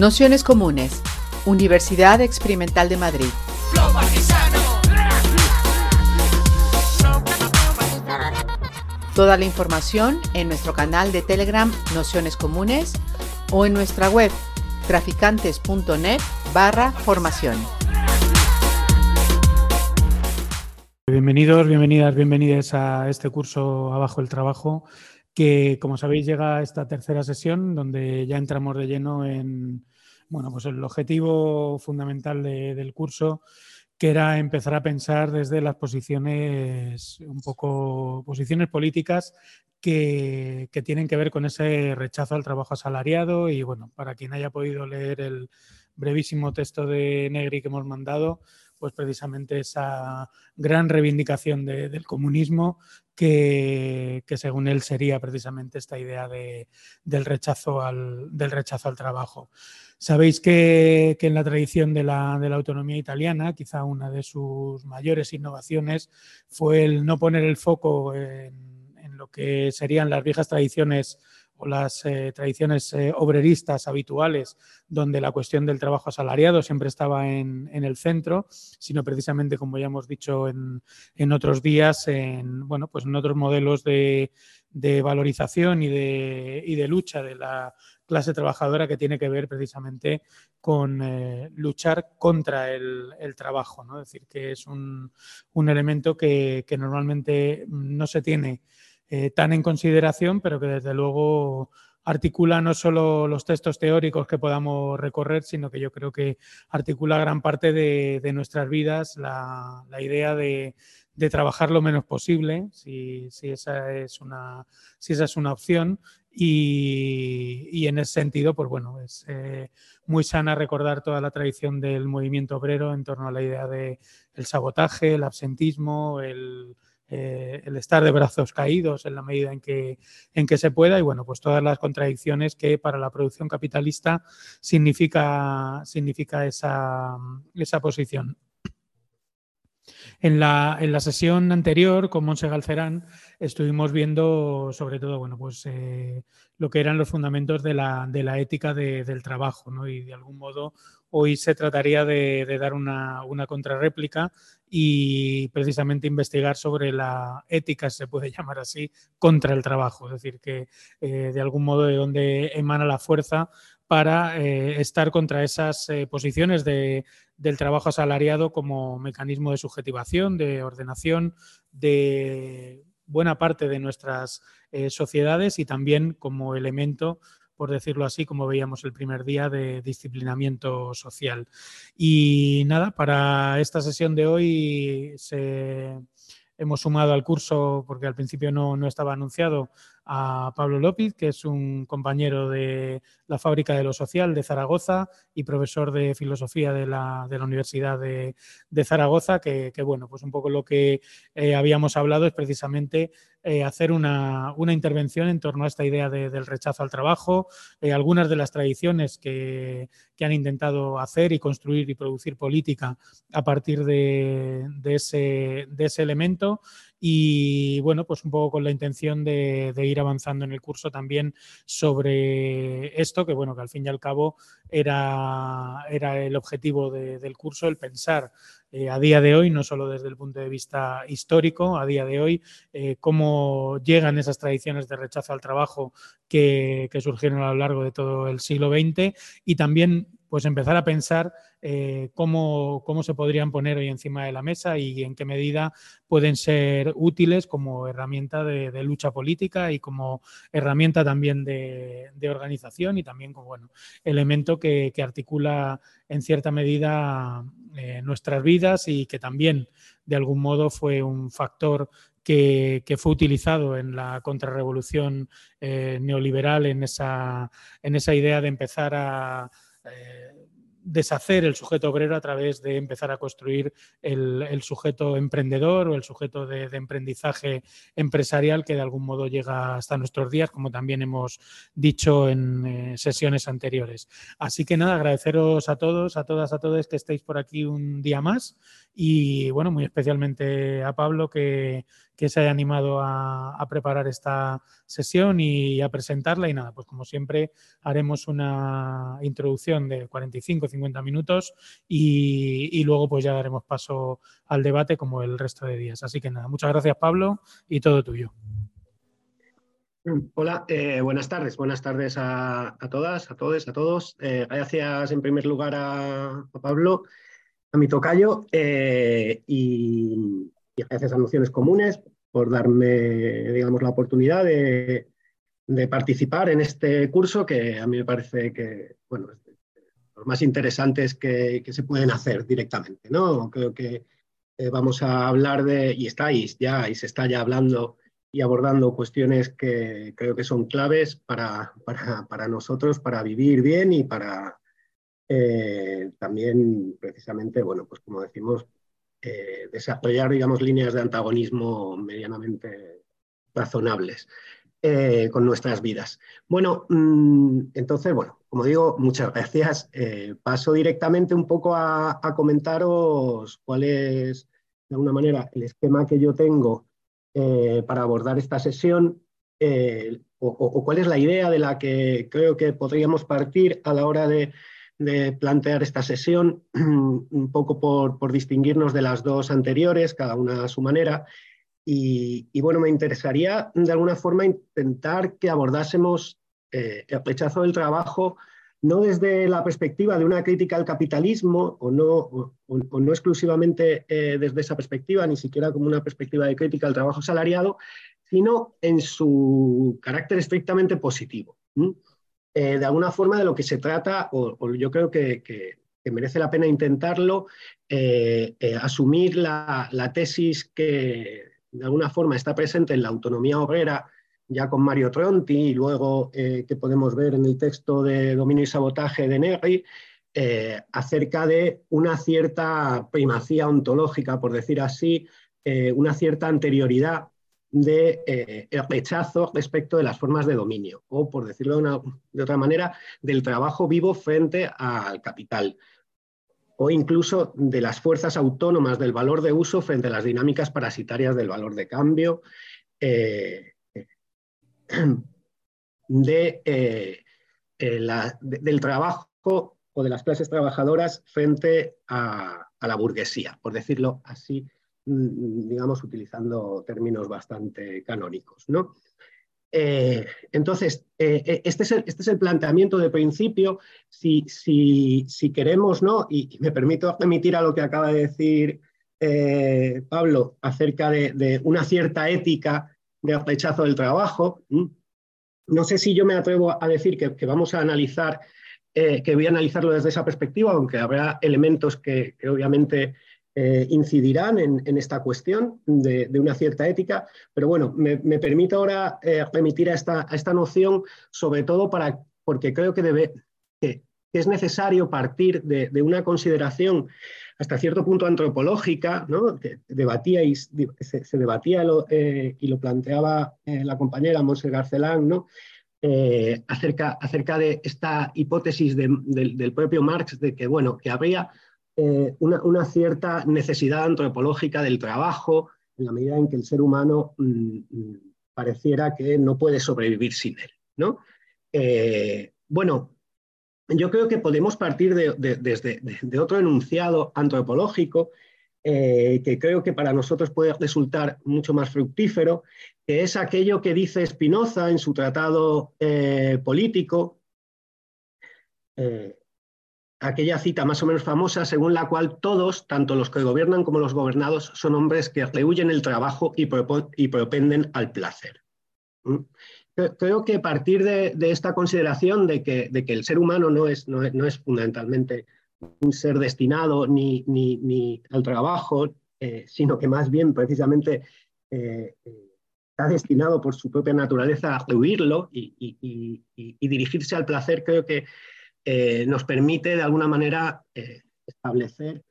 Nociones Comunes, Universidad Experimental de Madrid. Toda la información en nuestro canal de Telegram Nociones Comunes o en nuestra web traficantes.net barra formación. Bienvenidos, bienvenidas, bienvenidas a este curso Abajo el Trabajo que como sabéis llega esta tercera sesión donde ya entramos de lleno en bueno, pues el objetivo fundamental del curso que era empezar a pensar desde las posiciones un poco posiciones políticas que, que, tienen que ver con ese rechazo al trabajo asalariado y bueno, para quien haya podido leer el brevísimo texto de Negri que hemos mandado, pues precisamente esa gran reivindicación del comunismo que, según él sería precisamente esta idea del, rechazo al, del rechazo al trabajo. Sabéis que, en la tradición de la, autonomía italiana, quizá una de sus mayores innovaciones fue el no poner el foco en, lo que serían las viejas tradiciones o las eh, tradiciones eh, obreristas habituales, donde la cuestión del trabajo asalariado siempre estaba en, el centro, sino precisamente, como ya hemos dicho en, otros días, en, bueno, pues en otros modelos de, valorización y de, de, lucha de la clase trabajadora que tiene que ver precisamente con eh, luchar contra el, trabajo. ¿no? Es decir, que es un, elemento que, que normalmente no se tiene eh, tan en consideración, pero que desde luego articula no solo los textos teóricos que podamos recorrer, sino que yo creo que articula gran parte de, nuestras vidas la, idea de, trabajar lo menos posible, si, esa, es una, si esa es una opción. Y, en ese sentido, pues bueno, es eh, muy sana recordar toda la tradición del movimiento obrero en torno a la idea del el sabotaje, el absentismo, el, eh, el estar de brazos caídos en la medida en que, en que se pueda y bueno, pues todas las contradicciones que para la producción capitalista significa, significa esa, esa posición. En la, en la, sesión anterior con Monse Galcerán estuvimos viendo sobre todo bueno, pues, eh, lo que eran los fundamentos de la, de la ética del trabajo ¿no? y de algún modo hoy se trataría de, dar una, una contrarréplica y precisamente investigar sobre la ética, se puede llamar así, contra el trabajo. Es decir, que eh, de algún modo de donde emana la fuerza para eh, estar contra esas posiciones de, del trabajo asalariado como mecanismo de subjetivación, de ordenación de buena parte de nuestras sociedades y también como elemento por decirlo así, como veíamos el primer día de disciplinamiento social. Y nada, para esta sesión de hoy hemos sumado al curso, porque al principio no, no estaba anunciado, a Pablo López, que es un compañero de la Fábrica de lo Social de Zaragoza y profesor de filosofía de la, Universidad de, Zaragoza, que, bueno, pues un poco lo que eh, habíamos hablado es precisamente eh, hacer una, intervención en torno a esta idea del rechazo al trabajo, eh, algunas de las tradiciones que, han intentado hacer y construir y producir política a partir de, ese, de ese elemento y bueno, pues un poco con la intención de, ir avanzando en el curso también sobre esto, que bueno, que al fin y al cabo era, era el objetivo del curso, el pensar eh, a día de hoy, no solo desde el punto de vista histórico, a día de hoy, eh, cómo llegan esas tradiciones de rechazo al trabajo que, que surgieron a lo largo de todo el siglo XX y también pues empezar a pensar eh, cómo, se podrían poner hoy encima de la mesa y en qué medida pueden ser útiles como herramienta de, lucha política y como herramienta también de, organización y también como bueno, elemento que, articula en cierta medida eh, nuestras vidas y que también de algún modo fue un factor que, fue utilizado en la contrarrevolución eh, neoliberal, en esa, en esa idea de empezar a eh, deshacer el sujeto obrero a través de empezar a construir el, sujeto emprendedor o el sujeto de, emprendizaje empresarial que de algún modo llega hasta nuestros días, como también hemos dicho en eh, sesiones anteriores. Así que nada, agradeceros a todos, a todas, a todos que estéis por aquí un día más y bueno, muy especialmente a Pablo que, que se haya animado a, preparar esta sesión y a presentarla. Y nada, pues como siempre haremos una introducción de 45-50 minutos y, luego pues ya daremos paso al debate como el resto de días. Así que nada, muchas gracias Pablo y todo tuyo. Hola, eh, buenas tardes. Buenas tardes a, todas, a todos, a todos. Eh, gracias en primer lugar a, Pablo, a mi tocayo eh, y, gracias a Nociones Comunes por darme, digamos, la oportunidad de, participar en este curso que a mí me parece que, bueno, es de los más interesantes que, que se pueden hacer directamente, ¿no? Creo que vamos a hablar de, y estáis ya, y se está ya hablando y abordando cuestiones que creo que son claves para, para, nosotros, para vivir bien y para eh, también, precisamente, bueno, pues como decimos, eh, desarrollar, digamos, líneas de antagonismo medianamente razonables eh, con nuestras vidas. Bueno, mm, entonces, bueno, como digo, muchas gracias. paso directamente un poco a, comentaros cuál es, de alguna manera, el esquema que yo tengo eh, para abordar esta sesión eh, o, cuál es la idea de la que creo que podríamos partir a la hora de, plantear esta sesión, un poco por, distinguirnos de las dos anteriores, cada una a su manera. Y, bueno, me interesaría de alguna forma intentar que abordásemos eh, el rechazo del trabajo no desde la perspectiva de una crítica al capitalismo o no, no exclusivamente eh, desde esa perspectiva, ni siquiera como una perspectiva de crítica al trabajo salariado, sino en su carácter estrictamente positivo. Eh, de alguna forma de lo que se trata, o, yo creo que, merece la pena intentarlo, eh, asumir la, tesis que de alguna forma está presente en la autonomía obrera ya con Mario Tronti y luego eh, que podemos ver en el texto de Dominio y Sabotaje de Negri, eh, acerca de una cierta primacía ontológica, por decir así, eh, una cierta anterioridad de rechazo respecto de las formas de dominio, o por decirlo de, otra manera, del trabajo vivo frente al capital, o incluso de las fuerzas autónomas del valor de uso frente a las dinámicas parasitarias del valor de cambio, de, eh, eh, del trabajo o de las clases trabajadoras frente a, la burguesía, por decirlo así, digamos, utilizando términos bastante canónicos. ¿no? Eh, entonces, este es, el, este, es el, planteamiento de principio. Si, si, queremos, ¿no? y, me permito remitir a lo que acaba de decir Pablo acerca de, una cierta ética de rechazo del trabajo. No sé si yo me atrevo a decir que, vamos a analizar, eh, que voy a analizarlo desde esa perspectiva, aunque habrá elementos que, obviamente eh, incidirán en, esta cuestión de, una cierta ética, pero bueno, me, permito ahora eh, remitir a esta, a esta, noción, sobre todo para, porque creo que, es necesario partir de, una consideración hasta cierto punto antropológica, ¿no? que debatíais, se, debatía eh, y lo planteaba eh, la compañera Monse Garcelán, ¿no? Acerca, acerca de esta hipótesis del propio Marx de que, bueno, que habría una, cierta necesidad antropológica del trabajo en la medida en que el ser humano mm, mm, pareciera que no puede sobrevivir sin él. ¿no? bueno, yo creo que podemos partir de, otro enunciado antropológico eh, que creo que para nosotros puede resultar mucho más fructífero, que es aquello que dice Spinoza en su tratado eh, político, eh, aquella cita más o menos famosa según la cual todos, tanto los que gobiernan como los gobernados, son hombres que rehuyen el trabajo y, propenden al placer. ¿Mm? creo que a partir de, esta consideración de que, el ser humano no es, fundamentalmente un ser destinado ni, al trabajo, eh, sino que más bien precisamente eh, está destinado por su propia naturaleza a huirlo y, dirigirse al placer, creo que eh, nos permite de alguna manera establecer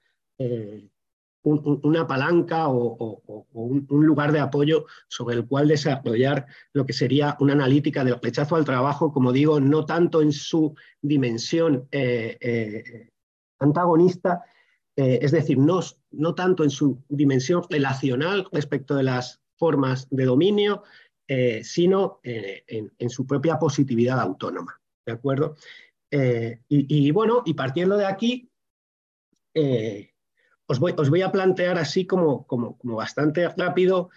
una palanca o, un, lugar de apoyo sobre el cual desarrollar lo que sería una analítica del rechazo al trabajo, como digo, no tanto en su dimensión eh, eh, antagonista, eh, es decir, no, no tanto en su dimensión relacional respecto de las formas de dominio, eh, sino eh, en, su propia positividad autónoma. ¿De acuerdo? Y, bueno, y partiendo de aquí, os voy, os, voy, a plantear así como, bastante rápido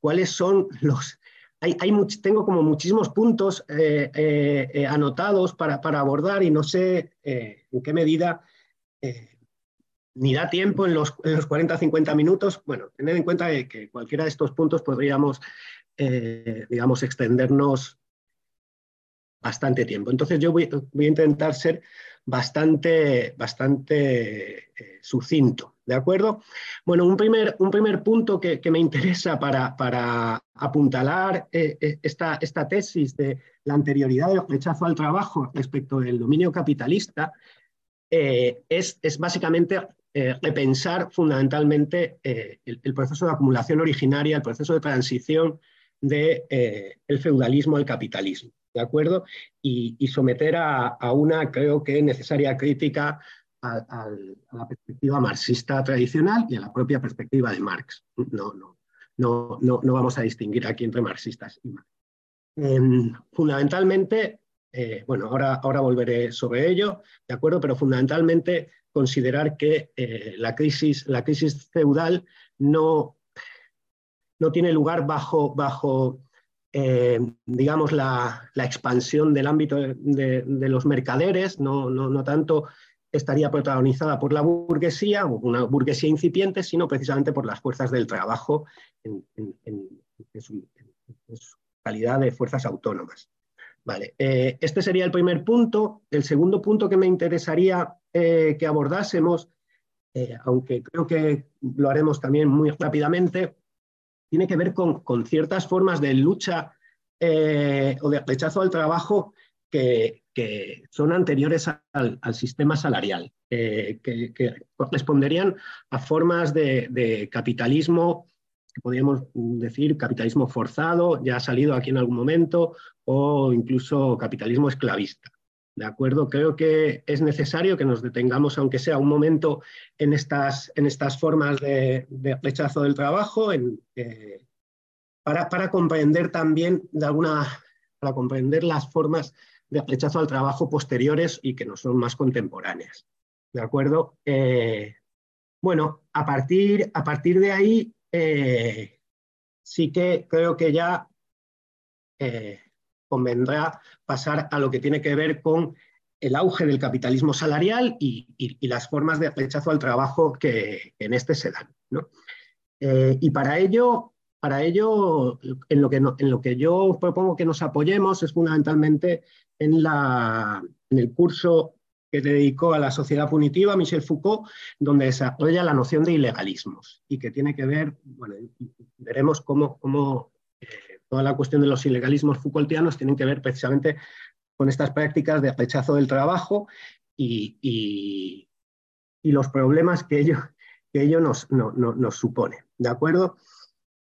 cuáles son los, hay, tengo como muchísimos puntos anotados para, abordar y no sé en qué medida ni da tiempo en los, en los 40 50 minutos. Bueno, tened en cuenta que, cualquiera de estos puntos podríamos, eh, digamos, extendernos bastante tiempo. Entonces yo voy, a intentar ser bastante, bastante eh, sucinto, ¿de acuerdo? Bueno, un primer, un primer punto que, me interesa para, para apuntalar eh, esta, esta tesis de la anterioridad del rechazo al trabajo respecto del dominio capitalista es, es, básicamente eh, repensar fundamentalmente eh, el, proceso de acumulación originaria, el proceso de transición del de, eh, feudalismo al capitalismo, ¿de acuerdo? Y, someter a, una, creo que, necesaria crítica a, la perspectiva marxista tradicional y a la propia perspectiva de Marx. No, no, no, no, no vamos a distinguir aquí entre marxistas y Marx. Em, fundamentalmente, bueno, ahora, ahora volveré sobre ello, ¿de acuerdo? Pero fundamentalmente considerar que eh, la, crisis, la crisis feudal no, no tiene lugar bajo, bajo eh, digamos, la, expansión del ámbito de, los mercaderes, no, no, tanto estaría protagonizada por la burguesía, una burguesía incipiente, sino precisamente por las fuerzas del trabajo en, su, calidad de fuerzas autónomas. Vale, eh, este sería el primer punto. El segundo punto que me interesaría eh, que abordásemos, aunque creo que lo haremos también muy rápidamente, tiene que ver con, ciertas formas de lucha eh, o de rechazo al trabajo que, son anteriores al, sistema salarial, que, corresponderían a formas de, capitalismo que podríamos decir capitalismo forzado, ya ha salido aquí en algún momento, o incluso capitalismo esclavista. ¿De acuerdo? Creo que es necesario que nos detengamos, aunque sea un momento, en estas, en estas formas de, rechazo del trabajo, eh, para, comprender también, de alguna, para comprender las formas de rechazo al trabajo posteriores y que no son más contemporáneas. ¿De acuerdo? Eh, bueno, a partir, a partir de ahí, eh, sí que creo que ya convendrá pasar a lo que tiene que ver con el auge del capitalismo salarial y, las formas de rechazo al trabajo que en este se dan. Eh, y para ello, para ello en, lo que en lo que yo propongo que nos apoyemos es fundamentalmente en, la, en el curso que dedicó a la sociedad punitiva Michel Foucault, donde desarrolla la noción de ilegalismos y que tiene que ver, bueno, veremos cómo, cómo toda la cuestión de los ilegalismos Foucaultianos tienen que ver precisamente con estas prácticas de rechazo del trabajo y, los problemas que ello, que ello nos, nos supone. ¿De acuerdo?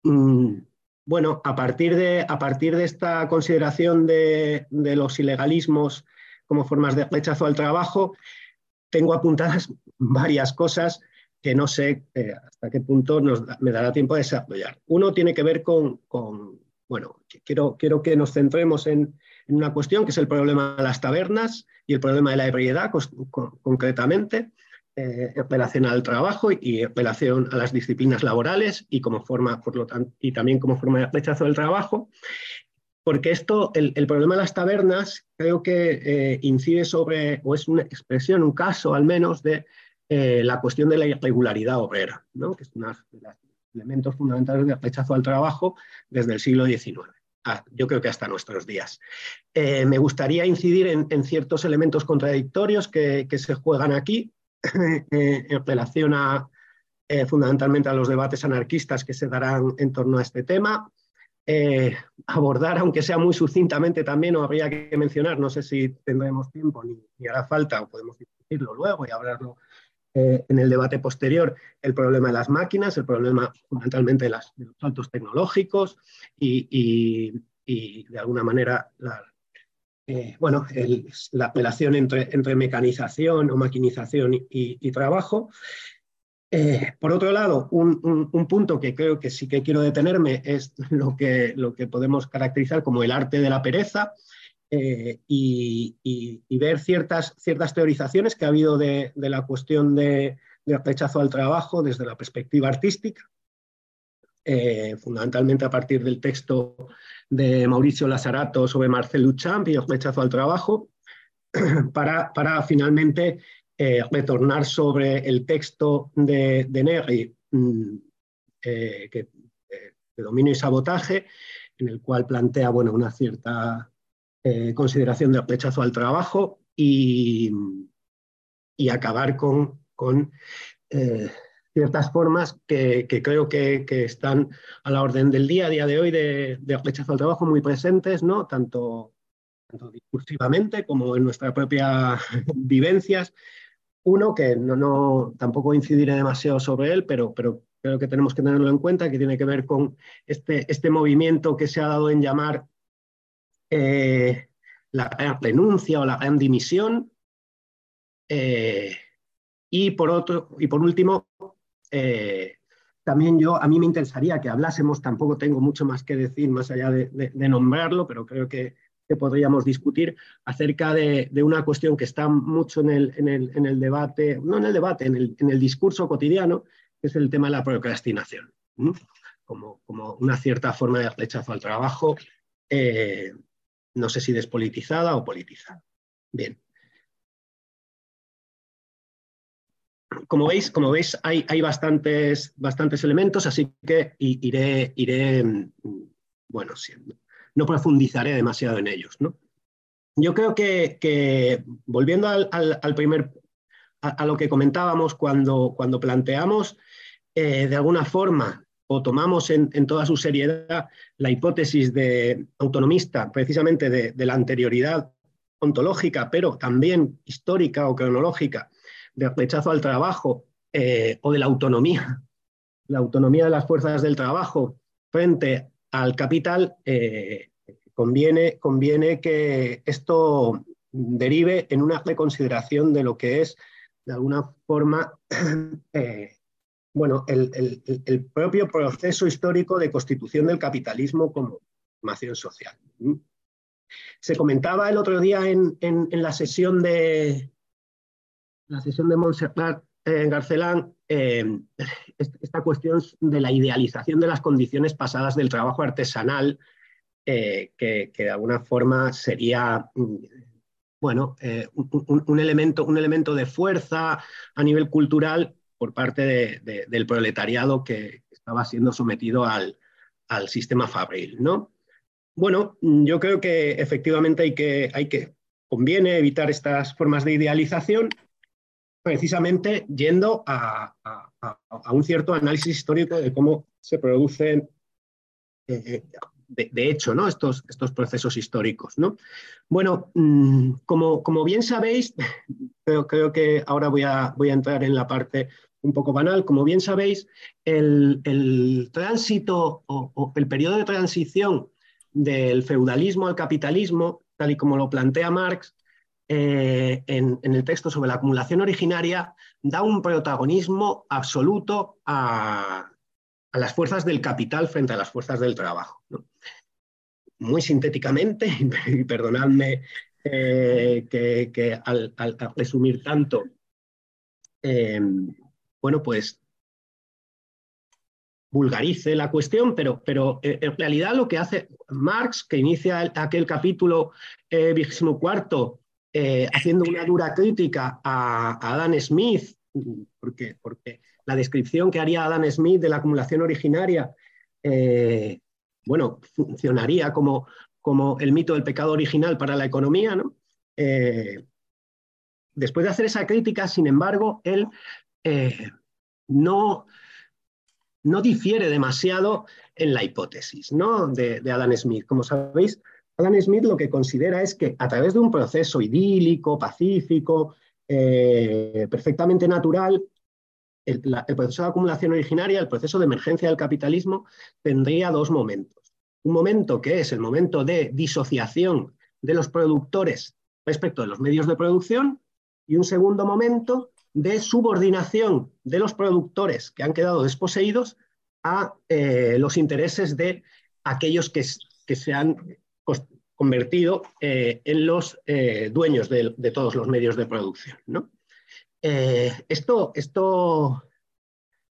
Mm, bueno, a partir de, a partir de esta consideración de, los ilegalismos como formas de rechazo al trabajo, tengo apuntadas varias cosas que no sé eh, hasta qué punto me dará tiempo de desarrollar. Uno tiene que ver con, bueno, quiero, quiero que nos centremos en, una cuestión que es el problema de las tabernas y el problema de la ebriedad concretamente, eh, en relación al trabajo y en relación a las disciplinas laborales y, como forma, por lo y también como forma de rechazo del trabajo. Porque esto, el, problema de las tabernas, creo que eh, incide sobre, o es una expresión, un caso al menos, de eh, la cuestión de la irregularidad obrera, ¿no? que es una elementos fundamentales de rechazo al trabajo desde el siglo XIX. Yo creo que hasta nuestros días. Eh, me gustaría incidir en, ciertos elementos contradictorios que, se juegan aquí eh, en relación a, eh, fundamentalmente a los debates anarquistas que se darán en torno a este tema. abordar, aunque sea muy sucintamente también, o habría que mencionar, no sé si tendremos tiempo ni, ni hará falta, o podemos discutirlo luego y hablarlo eh, en el debate posterior el problema de las máquinas, el problema fundamentalmente de, los saltos tecnológicos y, de alguna manera la, eh, bueno, la relación entre, entre, mecanización o maquinización y, trabajo. Eh, por otro lado, un, punto que creo que sí que quiero detenerme es lo que, lo que podemos caracterizar como el arte de la pereza eh, y, ver ciertas, ciertas teorizaciones que ha habido de, la cuestión de, rechazo al trabajo desde la perspectiva artística, eh, fundamentalmente a partir del texto de Mauricio Lazarato sobre Marcel Duchamp y el rechazo al trabajo, para, para finalmente eh, retornar sobre el texto de, de Negri, mm, que, de dominio y sabotaje, en el cual plantea bueno, una cierta consideración de rechazo al trabajo y, y acabar con, con ciertas formas que, creo que, están a la orden del día, a día de hoy, de, de rechazo al trabajo muy presentes, ¿no? tanto, tanto discursivamente como en nuestras propias vivencias, uno, que no, no, tampoco incidiré demasiado sobre él, pero, pero creo que tenemos que tenerlo en cuenta, que tiene que ver con este, este movimiento que se ha dado en llamar eh, la renuncia o la gran dimisión. Eh, y, por otro, y por último, eh, también yo, a mí me interesaría que hablásemos, tampoco tengo mucho más que decir más allá de nombrarlo, pero creo que que podríamos discutir acerca de, una cuestión que está mucho en el, en el, debate, no en el debate, en el, discurso cotidiano, que es el tema de la procrastinación, como, como, una cierta forma de rechazo al trabajo, no sé si despolitizada o politizada. Bien. Como veis, como veis hay, hay bastantes, bastantes elementos, así que iré, iré mm, bueno, siendo no profundizaré demasiado en ellos. ¿no? Yo creo que, volviendo al, primer, a, lo que comentábamos cuando, cuando planteamos eh, de alguna forma tomamos en, toda su seriedad la hipótesis de autonomista, precisamente de, la anterioridad ontológica, pero también histórica o cronológica, de rechazo al trabajo eh, o de la autonomía, la autonomía de las fuerzas del trabajo frente al capital, eh, conviene, conviene que esto derive en una reconsideración de lo que es, de alguna forma, eh, bueno, el, propio proceso histórico de constitución del capitalismo como formación social. Se comentaba el otro día en, la sesión de la sesión de Montserrat eh, Garcelán eh, esta cuestión de la idealización de las condiciones pasadas del trabajo artesanal, eh, que, de alguna forma sería mm, bueno, un, elemento, un elemento de fuerza a nivel cultural por parte del proletariado que estaba siendo sometido al, sistema fabril. ¿no? Bueno, yo creo que efectivamente hay que, hay que, conviene evitar estas formas de idealización precisamente yendo a, un cierto análisis histórico de cómo se producen, eh, de, hecho, ¿no? estos, estos procesos históricos. ¿no? Bueno, mm, como, como, bien sabéis, creo, creo, que ahora voy a, voy a entrar en la parte un poco banal. Como bien sabéis, el, tránsito o, el periodo de transición del feudalismo al capitalismo, tal y como lo plantea Marx, eh, en, el texto sobre la acumulación originaria da un protagonismo absoluto a, las fuerzas del capital frente a las fuerzas del trabajo. Muy sintéticamente, y perdonadme eh, que, al, resumir tanto, eh, bueno, pues vulgarice la cuestión, pero, pero en realidad lo que hace Marx, que inicia aquel capítulo vigésimo cuarto eh, haciendo una dura crítica a, Adam Smith, porque, porque, la descripción que haría Adam Smith de la acumulación originaria, eh, bueno, funcionaría como, como el mito del pecado original para la economía, ¿no? Eh, después de hacer esa crítica, sin embargo, él no, no difiere demasiado en la hipótesis ¿no? de, de Adam Smith. Como sabéis, Adam Smith lo que considera es que a través de un proceso idílico, pacífico, eh, perfectamente natural, el, proceso de acumulación originaria, el proceso de emergencia del capitalismo, tendría dos momentos. Un momento que es el momento de disociación de los productores respecto de los medios de producción y un segundo momento de subordinación de los productores que han quedado desposeídos a eh, los intereses de aquellos que, se han convertido eh, en los eh, dueños de, todos los medios de producción. esto, esto,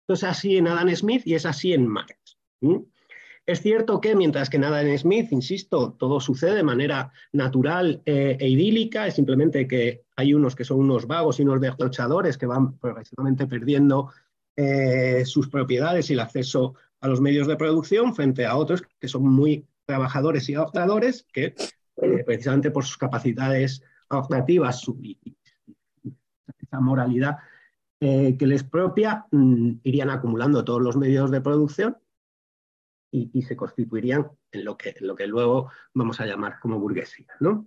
es así en Adam Smith y es así en Marx. Es cierto que mientras que nada en Smith, insisto, todo sucede de manera natural eh, e idílica, es simplemente que hay unos que son unos vagos y unos derrochadores que van progresivamente perdiendo eh, sus propiedades y el acceso a los medios de producción frente a otros que son muy trabajadores y ahorradores que eh, precisamente por sus capacidades ahorrativas y esa moralidad que les propia mm, irían acumulando todos los medios de producción y, se constituirían en lo, que, lo que luego vamos a llamar como burguesía. ¿no?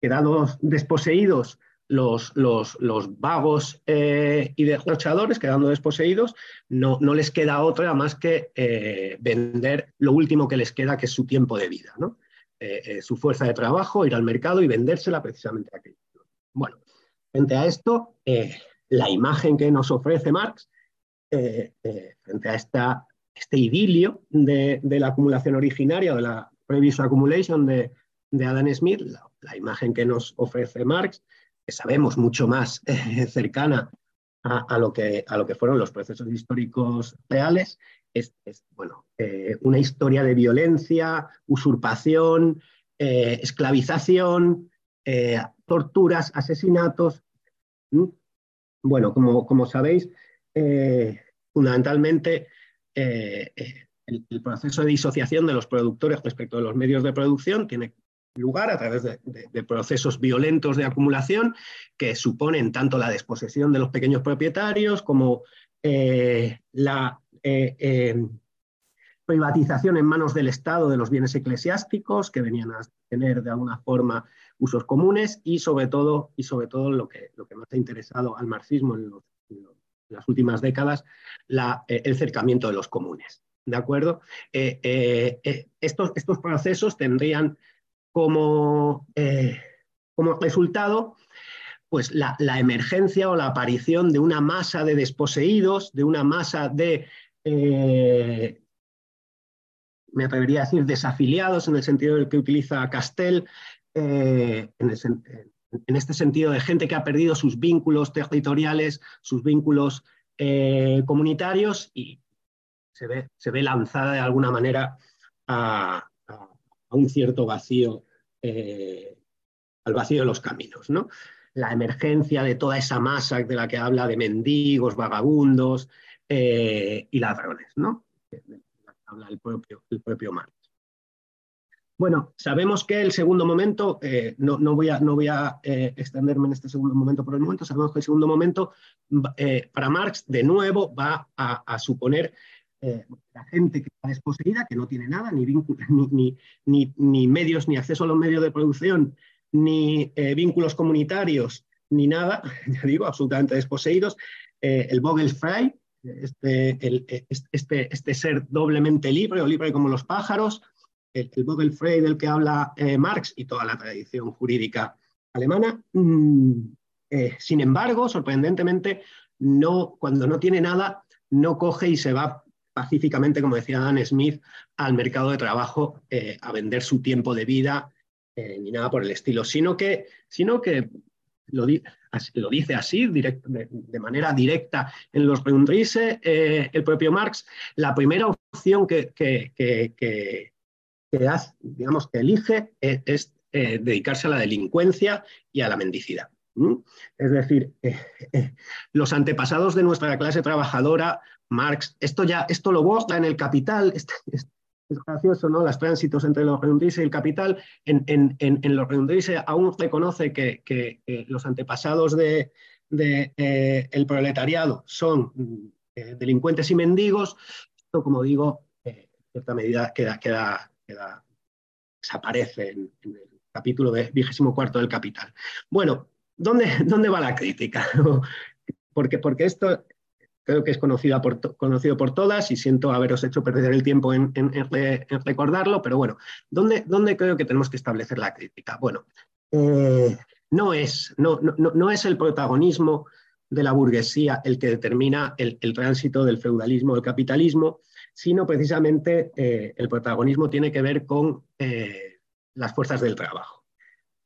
Quedados desposeídos los, los, los vagos eh, y derrochadores, quedando desposeídos, no, no, les queda otra más que eh, vender lo último que les queda, que es su tiempo de vida, ¿no? Eh, su fuerza de trabajo, ir al mercado y vendérsela precisamente a aquellos. Bueno, frente a esto, la imagen que nos ofrece Marx, frente a esta este idilio de, la acumulación originaria, de la previous accumulation de, Adam Smith, la, imagen que nos ofrece Marx, que sabemos mucho más eh, cercana a, lo que, a, lo que, fueron los procesos históricos reales, es, bueno, eh, una historia de violencia, usurpación, eh, esclavización, torturas, asesinatos. Bueno, como, como sabéis, fundamentalmente eh, eh, el, proceso de disociación de los productores respecto de los medios de producción tiene lugar a través de, procesos violentos de acumulación que suponen tanto la desposesión de los pequeños propietarios como eh, la privatización en manos del Estado de los bienes eclesiásticos que venían a tener de alguna forma usos comunes y sobre todo, y sobre todo lo, que, lo que más ha interesado al marxismo en los las últimas décadas eh, el cercamiento de los comunes. ¿De acuerdo? Eh, eh, estos, estos, procesos tendrían como, como resultado pues, la, emergencia o la aparición de una masa de desposeídos, de una masa de, me atrevería a decir, desafiliados en el sentido del que utiliza Castell, en el, en este sentido de gente que ha perdido sus vínculos territoriales, sus vínculos eh, comunitarios y se ve, se ve, lanzada de alguna manera a, un cierto vacío, eh, al vacío de los caminos. ¿no? La emergencia de toda esa masa de la que habla de mendigos, vagabundos eh, y ladrones, ¿no? habla el propio, el propio Marx. Bueno, sabemos que el segundo momento, eh, no, voy a, no voy a eh, extenderme en este segundo momento por el momento, sabemos que el segundo momento eh, para Marx de nuevo va a, suponer la gente que está desposeída, que no tiene nada, ni, ni, ni, medios, ni acceso a los medios de producción, ni vínculos comunitarios, ni nada, ya digo, absolutamente desposeídos. el Vogelfrei, este, este, este ser doblemente libre o libre como los pájaros, el, el Frey del que habla eh, Marx y toda la tradición jurídica alemana. Mm, eh, sin embargo, sorprendentemente, no, cuando no tiene nada, no coge y se va pacíficamente, como decía Dan Smith, al mercado de trabajo eh, a vender su tiempo de vida ni nada por el estilo, sino que, sino que lo, dice así, de, manera directa en los Grundrisse, el propio Marx, la primera opción que, digamos, que elige es, eh, dedicarse a la delincuencia y a la mendicidad. Es decir, eh, eh, los antepasados de nuestra clase trabajadora, Marx, esto ya, esto lo borra en el capital, es, gracioso, ¿no? Los tránsitos entre los redundices y el capital, en, en, los redundices aún reconoce que, que, los antepasados de, el proletariado son delincuentes y mendigos, esto, como digo, en cierta medida queda, queda, desaparece en, el capítulo vigésimo cuarto del Capital. Bueno, ¿dónde, dónde va la crítica? porque, porque esto creo que es conocido por, todas y siento haberos hecho perder el tiempo en, recordarlo, pero bueno, ¿dónde, ¿dónde, creo que tenemos que establecer la crítica? Bueno, eh, no, es, no, no, es el protagonismo de la burguesía el que determina el, tránsito del feudalismo al capitalismo, sino precisamente eh, el protagonismo tiene que ver con eh, las fuerzas del trabajo.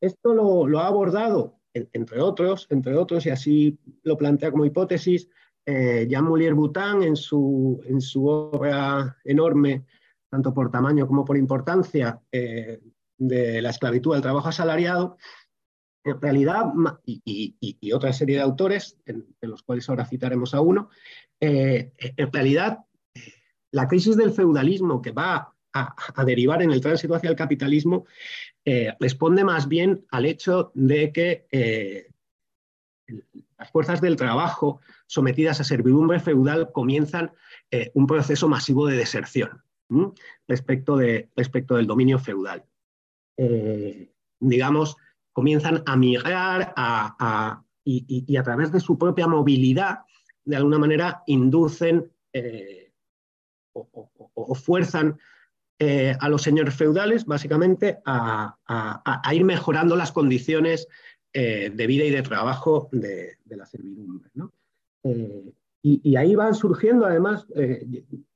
Esto lo, ha abordado, entre otros, entre otros, y así lo plantea como hipótesis, eh, Jean Moulier Boutin en su, en su obra enorme, tanto por tamaño como por importancia, de la esclavitud al trabajo asalariado, en realidad, y, otra serie de autores, de los cuales ahora citaremos a uno, en realidad la crisis del feudalismo que va a, derivar en el tránsito hacia el capitalismo eh, responde más bien al hecho de que eh, las fuerzas del trabajo sometidas a servidumbre feudal comienzan eh, un proceso masivo de deserción respecto, de, respecto, del dominio feudal. digamos, comienzan a migrar y, a través de su propia movilidad, de alguna manera, inducen o, fuerzan eh, a los señores feudales, básicamente, a, ir mejorando las condiciones eh, de vida y de trabajo de, la servidumbre. Eh, y, ahí van surgiendo, además,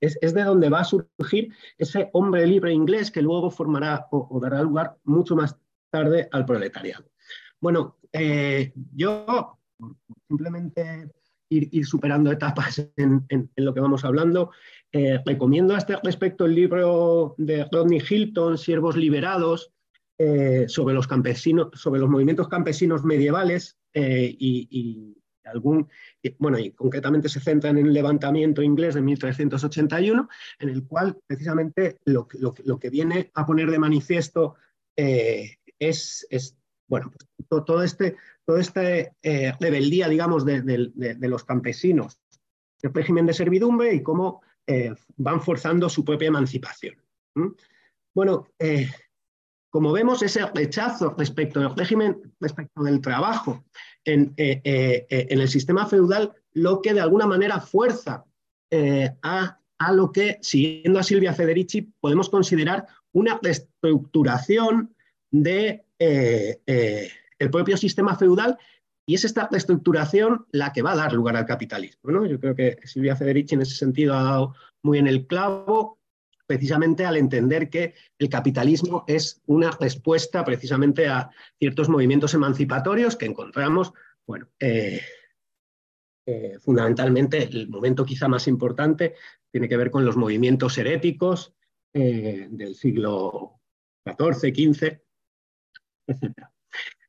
es, de donde va a surgir ese hombre libre inglés que luego formará o, dará lugar mucho más tarde al proletariado. Bueno, yo simplemente ir, superando etapas en, lo que vamos hablando. Eh, recomiendo a este respecto el libro de Rodney Hilton, Siervos Liberados, eh, sobre los campesinos, sobre los movimientos campesinos medievales eh, y, algún, bueno, y concretamente se centra en el levantamiento inglés de 1381, en el cual precisamente lo, que viene a poner de manifiesto es, bueno, pues, todo este, toda esta rebeldía, digamos, de, los campesinos, el régimen de servidumbre y cómo eh, van forzando su propia emancipación. Bueno, eh, como vemos, ese rechazo respecto del régimen, respecto del trabajo en, eh, el sistema feudal, lo que de alguna manera fuerza a, lo que, siguiendo a Silvia Federici, podemos considerar una reestructuración de el propio sistema feudal y es esta reestructuración la que va a dar lugar al capitalismo. ¿no? Yo creo que Silvia Federici en ese sentido ha dado muy en el clavo, precisamente al entender que el capitalismo es una respuesta precisamente a ciertos movimientos emancipatorios que encontramos, bueno, eh, eh, fundamentalmente el momento quizá más importante tiene que ver con los movimientos heréticos eh, del siglo XIV, XV, etc.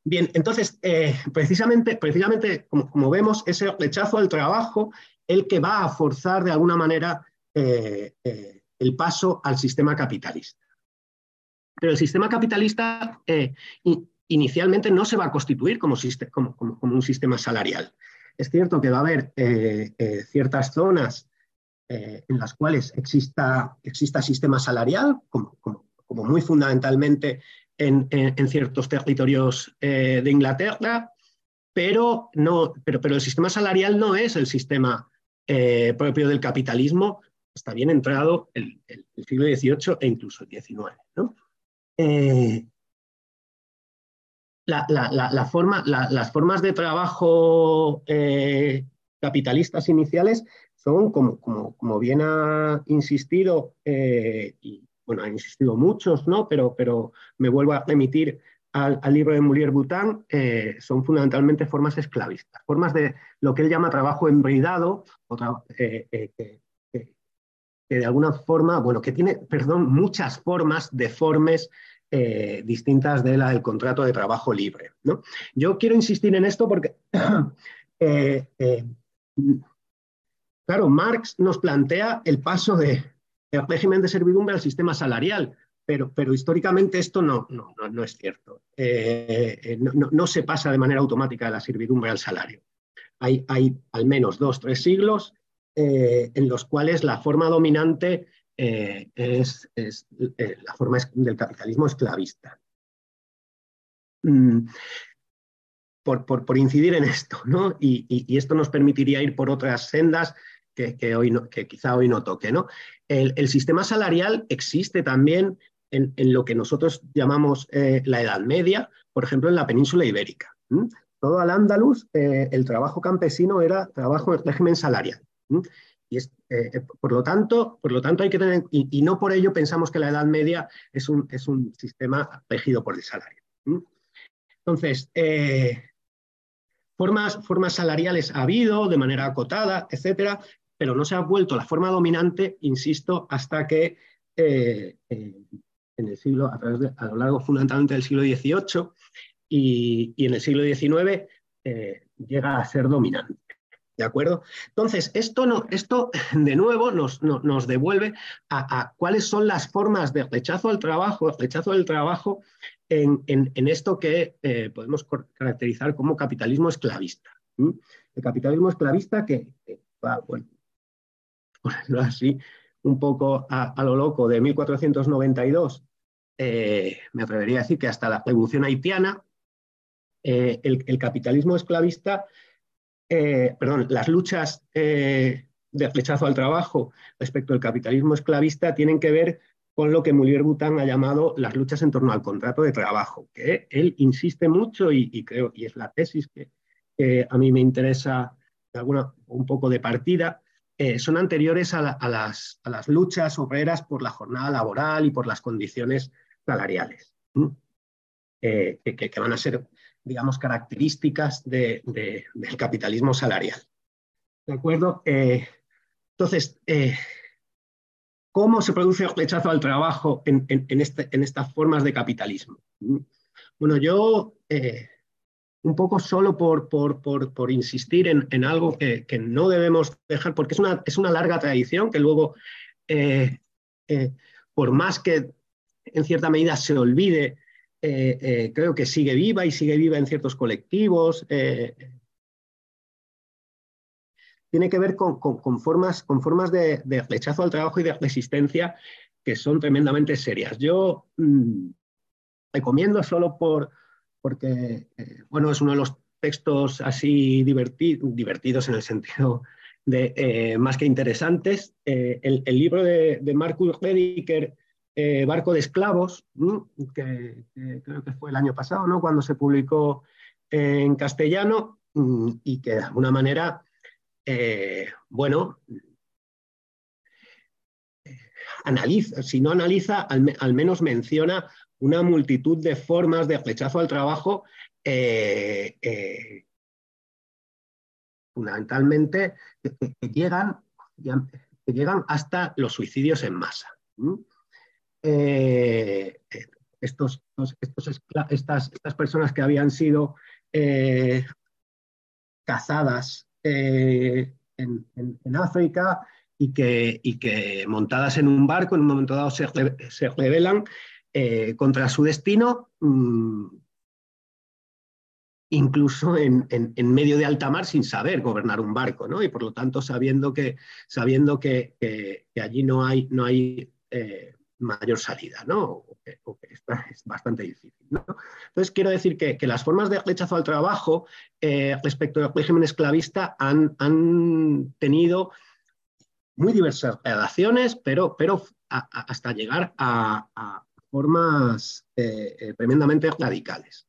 Bien, entonces, eh, precisamente, precisamente como, vemos, ese rechazo al trabajo el que va a forzar de alguna manera eh, eh, el paso al sistema capitalista. Pero el sistema capitalista inicialmente no se va a constituir como, como, un sistema salarial. Es cierto que va a haber ciertas zonas en las cuales exista, exista sistema salarial, como, muy fundamentalmente en, ciertos territorios eh, de Inglaterra, pero, no, pero, pero, el sistema salarial no es el sistema eh, propio del capitalismo, está bien entrado el, el, siglo XVIII e incluso el XIX. Eh, la, forma, las formas de trabajo capitalistas iniciales son, como, como, como, bien ha insistido y bueno, han insistido muchos, ¿no? Pero, pero me vuelvo a remitir al, libro de Moulier Boutin, eh, son fundamentalmente formas esclavistas, formas de lo que él llama trabajo embridado, eh, eh, que, de alguna forma, bueno, que tiene, perdón, muchas formas deformes distintas de la del contrato de trabajo libre. ¿no? Yo quiero insistir en esto porque, claro, Marx nos plantea el paso de, el régimen de servidumbre al sistema salarial, pero, pero históricamente esto no, no, no, es cierto. Eh, eh, no, se pasa de manera automática de la servidumbre al salario. Hay, hay al menos dos, tres siglos eh, en los cuales la forma dominante es, la forma del capitalismo esclavista. Mm, por, por, incidir en esto, ¿no? Y, y, esto nos permitiría ir por otras sendas que, hoy que quizá hoy no toque. ¿no? El, sistema salarial existe también en, lo que nosotros llamamos eh, la Edad Media, por ejemplo, en la península ibérica. Todo al Andalus, el trabajo campesino era trabajo en régimen salarial. Y eh, por, lo tanto, por lo tanto, hay que tener, y, no por ello pensamos que la Edad Media es un, es un sistema regido por el salario. Entonces, eh, formas, formas salariales ha habido de manera acotada, etcétera, pero no se ha vuelto la forma dominante, insisto, hasta que eh, en el siglo, a, través de, a lo largo fundamentalmente del siglo XVIII y, en el siglo XIX llega a ser dominante. ¿De acuerdo? Entonces, esto, no, esto de nuevo nos, nos devuelve a, cuáles son las formas de rechazo al trabajo, rechazo del trabajo en, esto que eh, podemos caracterizar como capitalismo esclavista. El capitalismo esclavista que, bueno, ponerlo así, un poco a, lo loco, de 1492, eh, me atrevería a decir que hasta la revolución haitiana, eh, el capitalismo esclavista eh, perdón, las luchas de rechazo al trabajo respecto al capitalismo esclavista tienen que ver con lo que Mulier Bután ha llamado las luchas en torno al contrato de trabajo, que él insiste mucho y, creo, y es la tesis que, a mí me interesa alguna, un poco de partida, eh, son anteriores a, las, luchas obreras por la jornada laboral y por las condiciones salariales, que, van a ser digamos, características del capitalismo salarial. ¿De acuerdo? Eh, entonces, eh, ¿cómo se produce el rechazo al trabajo en, estas formas de capitalismo? Bueno, yo, eh, un poco solo por, por, insistir en, algo que, no debemos dejar, porque es una, es una larga tradición que luego, por más que en cierta medida se olvide, eh, eh, creo que sigue viva y sigue viva en ciertos colectivos. Eh, tiene que ver con, formas, con formas de, rechazo al trabajo y de resistencia que son tremendamente serias. Yo mm, recomiendo solo por, porque, bueno, es uno de los textos así divertidos en el sentido de más que interesantes. El, libro de, de Marcus Rediker, eh, Barco de Esclavos, que, creo que fue el año pasado, ¿no? cuando se publicó en castellano mm, y que de alguna manera, eh, bueno, analiza, si no analiza, al, menos menciona una multitud de formas de rechazo al trabajo, eh, fundamentalmente que, llegan, que llegan hasta los suicidios en masa. Eh, estos, estas, personas que habían sido eh, cazadas eh, en, África y que, montadas en un barco en un momento dado se, se rebelan contra su destino, mm, incluso en, medio de alta mar sin saber gobernar un barco, ¿no? y por lo tanto sabiendo que, sabiendo que, que allí no hay, no hay mayor salida, ¿no? O que, es bastante difícil. Entonces, quiero decir que, las formas de rechazo al trabajo eh, respecto al régimen esclavista han, han, tenido muy diversas relaciones, pero, pero hasta llegar a, formas eh, eh, tremendamente radicales.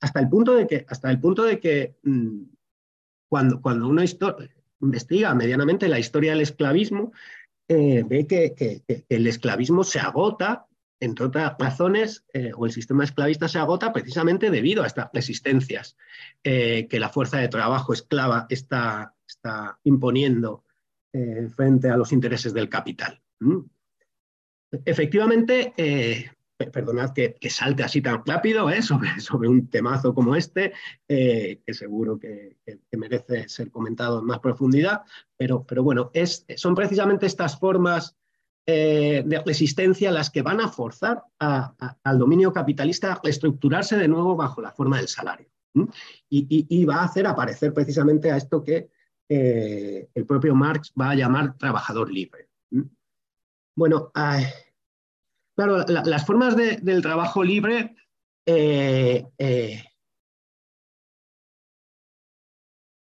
hasta el punto de que, hasta el punto de que mm, cuando, cuando uno investiga medianamente la historia del esclavismo, eh, ve que, el esclavismo se agota, entre otras razones, eh, o el sistema esclavista se agota precisamente debido a estas resistencias eh, que la fuerza de trabajo esclava está, está imponiendo frente a los intereses del capital. Efectivamente, perdonad que, salte así tan rápido ¿eh? sobre, un temazo como este, eh, que seguro que, merece ser comentado en más profundidad, pero, pero bueno, son precisamente estas formas eh, de resistencia las que van a forzar al dominio capitalista a reestructurarse de nuevo bajo la forma del salario. Y, va a hacer aparecer precisamente a esto que el propio Marx va a llamar trabajador libre. Bueno, Claro, las formas del trabajo libre eh, eh,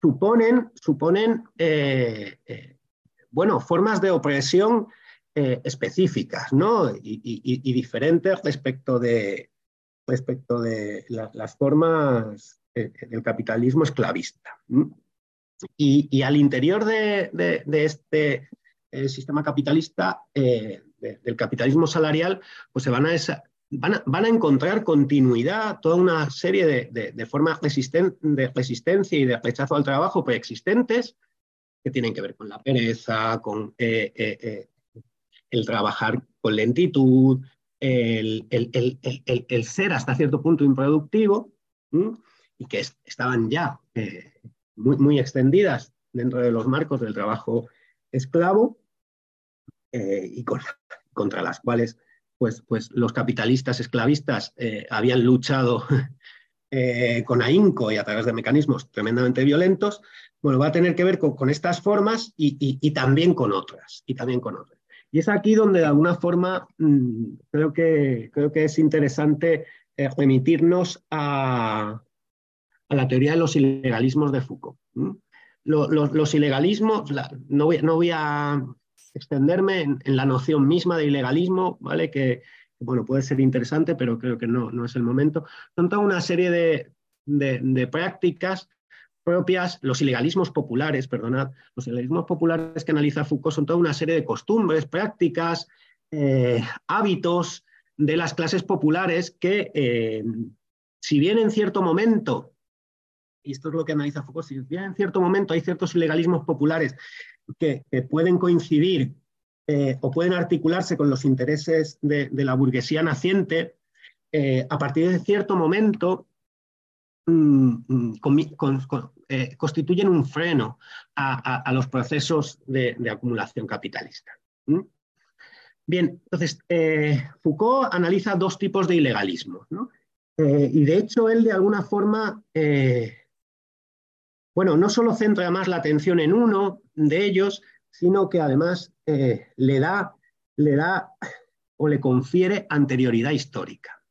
suponen, suponen eh, bueno, formas de opresión específicas ¿no? y, diferentes respecto de, respecto de las formas del capitalismo esclavista. Y, al interior de, este sistema capitalista, del capitalismo salarial, pues se van a, van a, encontrar continuidad, toda una serie de, formas de resistencia y de rechazo al trabajo preexistentes que tienen que ver con la pereza, con eh, eh, eh, el trabajar con lentitud, el, ser hasta cierto punto improductivo, y que estaban ya muy extendidas dentro de los marcos del trabajo esclavo y contra las cuales pues, pues los capitalistas esclavistas eh, habían luchado eh, con ahínco y a través de mecanismos tremendamente violentos, bueno, va a tener que ver con, estas formas y, también con otras, y también con otras. Y es aquí donde de alguna forma mm, creo, que, creo que es interesante eh, remitirnos a, la teoría de los ilegalismos de Foucault. Los, ilegalismos, no, voy, no voy a extenderme en, la noción misma de ilegalismo, ¿vale? Que, bueno, puede ser interesante, pero creo que no, no es el momento. Son toda una serie de, prácticas propias, los ilegalismos populares, perdonad, los ilegalismos populares que analiza Foucault son toda una serie de costumbres, prácticas, eh, hábitos de las clases populares que, eh, si bien en cierto momento, y esto es lo que analiza Foucault, si bien en cierto momento hay ciertos ilegalismos populares que, pueden coincidir eh, o pueden articularse con los intereses de, la burguesía naciente, eh, a partir de cierto momento mm, mm, eh, constituyen un freno a, los procesos de, acumulación capitalista. Bien, entonces, Foucault analiza dos tipos de ilegalismo, y de hecho él de alguna forma bueno, no solo centra más la atención en uno de ellos, sino que además eh, le, da, le da o le confiere anterioridad histórica.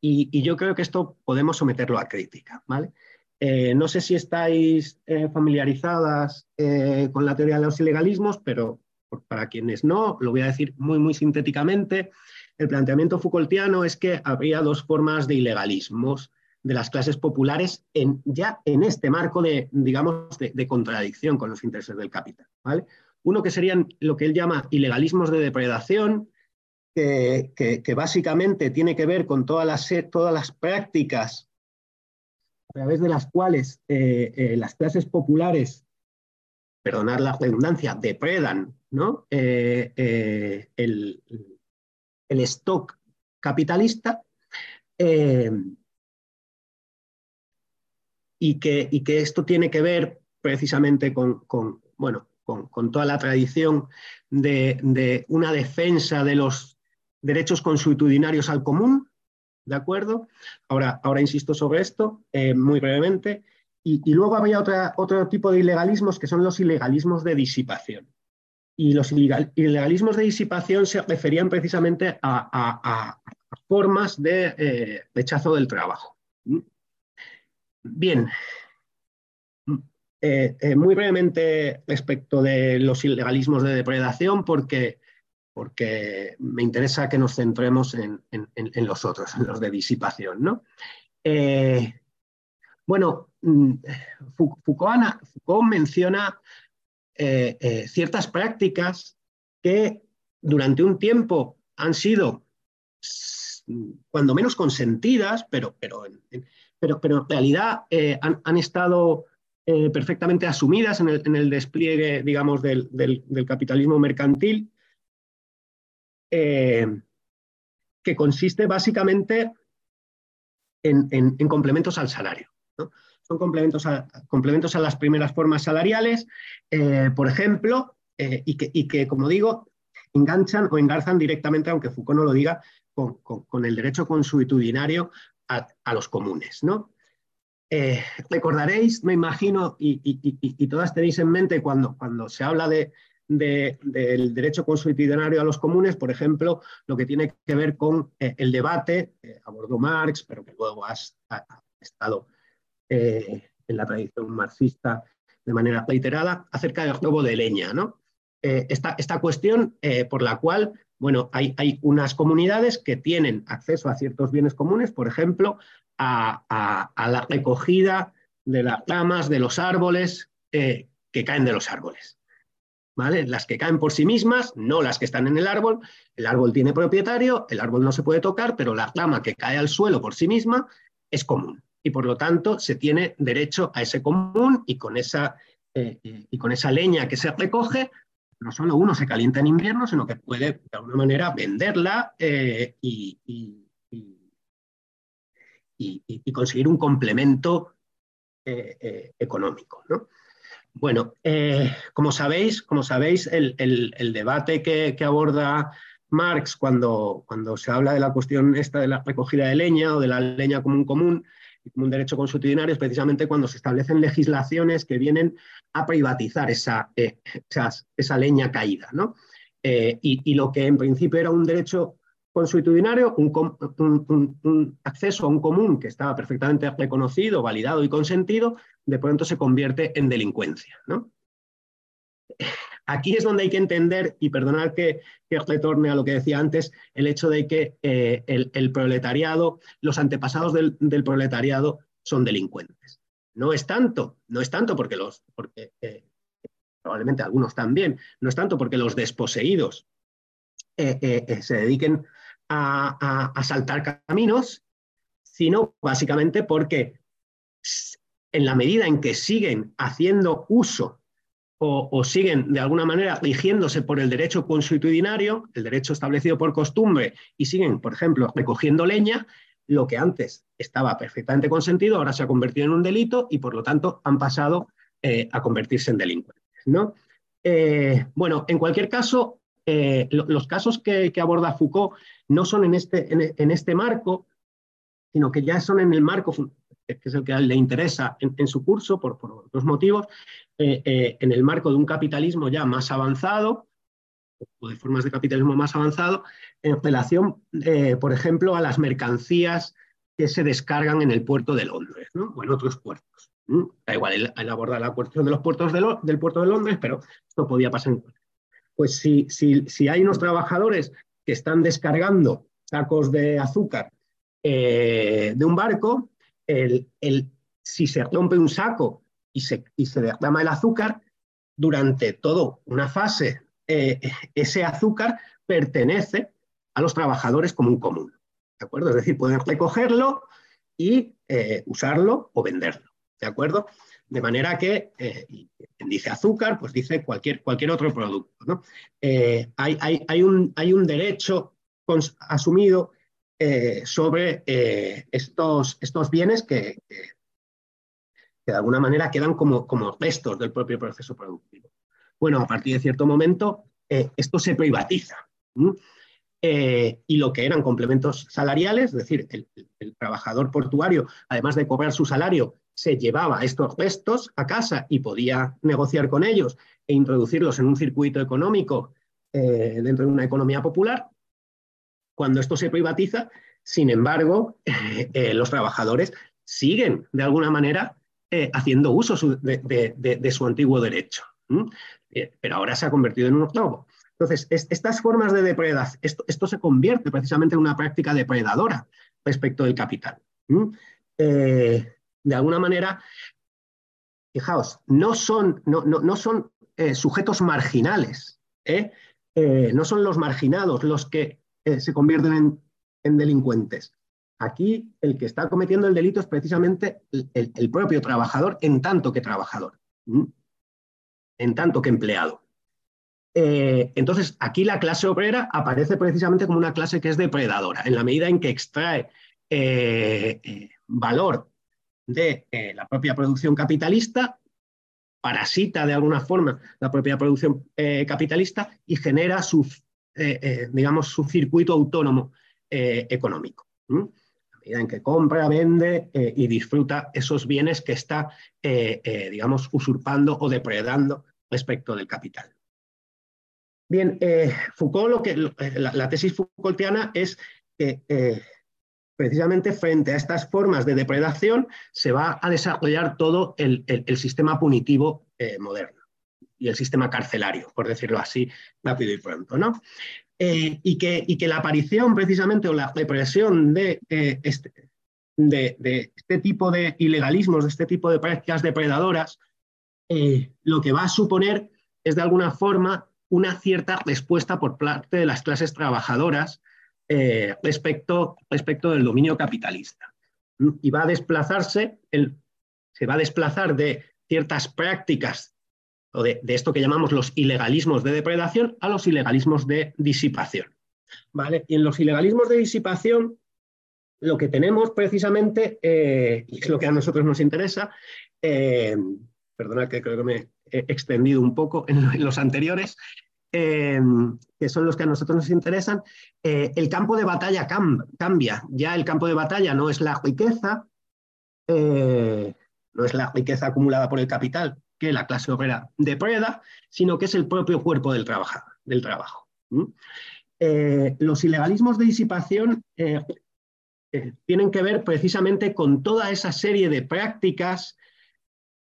Y, yo creo que esto podemos someterlo a crítica. ¿vale? Eh, no sé si estáis eh, familiarizadas con la teoría de los ilegalismos, pero para quienes no, lo voy a decir muy, muy sintéticamente. El planteamiento Foucaultiano es que habría dos formas de ilegalismos de las clases populares en, ya en este marco de, digamos, de, contradicción con los intereses del capital. ¿vale? Uno que serían lo que él llama ilegalismos de depredación, que, básicamente tiene que ver con todas las, todas las prácticas a través de las cuales eh, eh, las clases populares, perdonar la redundancia, depredan ¿no? Eh, el, el, stock capitalista y que, esto tiene que ver precisamente con, toda la tradición de, una defensa de los derechos consuetudinarios al común, ¿de acuerdo? Ahora, insisto sobre esto eh, muy brevemente. Y, luego había otro tipo de ilegalismos que son los ilegalismos de disipación. Y los ilegalismos de disipación se referían precisamente a, formas de eh, rechazo del trabajo. Bien, eh, eh, muy brevemente respecto de los ilegalismos de depredación, porque, porque me interesa que nos centremos en, los otros, en los de disipación. ¿no? Eh, bueno, mm, Foucault, menciona ciertas prácticas que durante un tiempo han sido cuando menos consentidas, pero, pero en, pero, en realidad eh, han, estado eh, perfectamente asumidas en el, despliegue, digamos, del, capitalismo mercantil, eh, que consiste básicamente en, complementos al salario. Son complementos a, complementos a las primeras formas salariales, por ejemplo, y que, como digo, enganchan o engarzan directamente, aunque Foucault no lo diga, con el derecho consuetudinario a, los comunes. ¿no? Eh, recordaréis, me imagino, y, todas tenéis en mente cuando, cuando se habla de, del derecho consuetudinario a los comunes, por ejemplo, lo que tiene que ver con eh, el debate, eh, abordó Marx, pero que luego ha, estado en la tradición marxista de manera reiterada, acerca del robo de leña. ¿no? esta, esta, cuestión por la cual Bueno, hay, unas comunidades que tienen acceso a ciertos bienes comunes, por ejemplo, a, la recogida de las ramas de los árboles eh, que caen de los árboles. ¿Vale? Las que caen por sí mismas, no las que están en el árbol. El árbol tiene propietario, el árbol no se puede tocar, pero la rama que cae al suelo por sí misma es común. Y por lo tanto se tiene derecho a ese común y con esa, eh, y con esa leña que se recoge, no solo uno se calienta en invierno, sino que puede de alguna manera venderla eh, y, y, conseguir un complemento eh, eh, económico. Bueno, eh, como sabéis, como sabéis el, debate que, aborda Marx cuando, cuando se habla de la cuestión esta de la recogida de leña o de la leña común, como un derecho consuetudinario, es precisamente cuando se establecen legislaciones que vienen a privatizar esa, esa, leña caída. y, lo que en principio era un derecho consuetudinario, un, acceso a un común que estaba perfectamente reconocido, validado y consentido, de pronto se convierte en delincuencia. Aquí es donde hay que entender, y perdonar que, retorne a lo que decía antes, el hecho de que eh, el, proletariado, los antepasados del, proletariado son delincuentes. No es tanto, no es tanto porque los, porque eh, probablemente algunos también, no es tanto porque los desposeídos eh, se dediquen a, saltar caminos, sino básicamente porque en la medida en que siguen haciendo uso o, siguen de alguna manera rigiéndose por el derecho consuetudinario, el derecho establecido por costumbre, y siguen, por ejemplo, recogiendo leña, lo que antes estaba perfectamente consentido ahora se ha convertido en un delito y por lo tanto han pasado eh, a convertirse en delincuentes. ¿no? Eh, bueno, en cualquier caso, eh, los casos que, aborda Foucault no son en este, en, este marco, sino que ya son en el marco, que es el que le interesa en, su curso por, por otros motivos, en el marco de un capitalismo ya más avanzado, o de formas de capitalismo más avanzado, en relación, por ejemplo, a las mercancías que se descargan en el puerto de Londres, o en otros puertos. Da igual, él, aborda la cuestión de los puertos del puerto de Londres, pero esto podía pasar en pues si, si, hay unos trabajadores que están descargando sacos de azúcar eh, de un barco, el, si se rompe un saco y se, y se derrama el azúcar, durante toda una fase, eh, ese azúcar pertenece a los trabajadores como un común. ¿De acuerdo? Es decir, pueden recogerlo y eh, usarlo o venderlo. ¿De acuerdo? De manera que, eh, dice azúcar, pues dice cualquier, cualquier otro producto. Eh, hay, un, hay, un, derecho asumido eh, sobre estos, estos, bienes que, de alguna manera quedan como, como restos del propio proceso productivo. Bueno, a partir de cierto momento, esto se privatiza. Y lo que eran complementos salariales, es decir, el, trabajador portuario, además de cobrar su salario, se llevaba estos restos a casa y podía negociar con ellos e introducirlos en un circuito económico eh, dentro de una economía popular. Cuando esto se privatiza, sin embargo, eh, los trabajadores siguen de alguna manera eh, haciendo uso de, su antiguo derecho. pero ahora se ha convertido en un robo. Entonces, estas formas de depredación, esto, se convierte precisamente en una práctica depredadora respecto del capital de alguna manera, fijaos, no son, no, no, son eh, sujetos marginales, ¿eh? Eh, no son los marginados los que se convierten en, delincuentes. Aquí el que está cometiendo el delito es precisamente el, propio trabajador en tanto que trabajador, en tanto que empleado. Entonces, aquí la clase obrera aparece precisamente como una clase que es depredadora, en la medida en que extrae valor de eh, la propia producción capitalista, parasita de alguna forma la propia producción eh, capitalista y genera su, eh, digamos, su circuito autónomo económico. Medida en que compra, vende y disfruta esos bienes que está, digamos, usurpando o depredando respecto del capital. Bien, Foucault, lo que, la, la, tesis Foucaultiana es que precisamente frente a estas formas de depredación se va a desarrollar todo el, sistema punitivo eh, moderno y el sistema carcelario, por decirlo así rápido y pronto. ¿no? y, que, y, que, la aparición precisamente o la represión de, este, de, este tipo de ilegalismos, de este tipo de prácticas depredadoras, lo que va a suponer es de alguna forma una cierta respuesta por parte de las clases trabajadoras eh, respecto, respecto del dominio capitalista. Y va a desplazarse, el, se va a desplazar de ciertas prácticas o de, esto que llamamos los ilegalismos de depredación a los ilegalismos de disipación. ¿vale? Y en los ilegalismos de disipación lo que tenemos precisamente, eh, y es lo que a nosotros nos interesa, eh, perdona que creo que me extendido un poco en, los anteriores, eh, que son los que a nosotros nos interesan, eh, el campo de batalla cambia. Ya el campo de batalla no es la riqueza, eh, no es la riqueza acumulada por el capital que la clase obrera depreda, sino que es el propio cuerpo del, del trabajo. los ilegalismos de disipación tienen que ver precisamente con toda esa serie de prácticas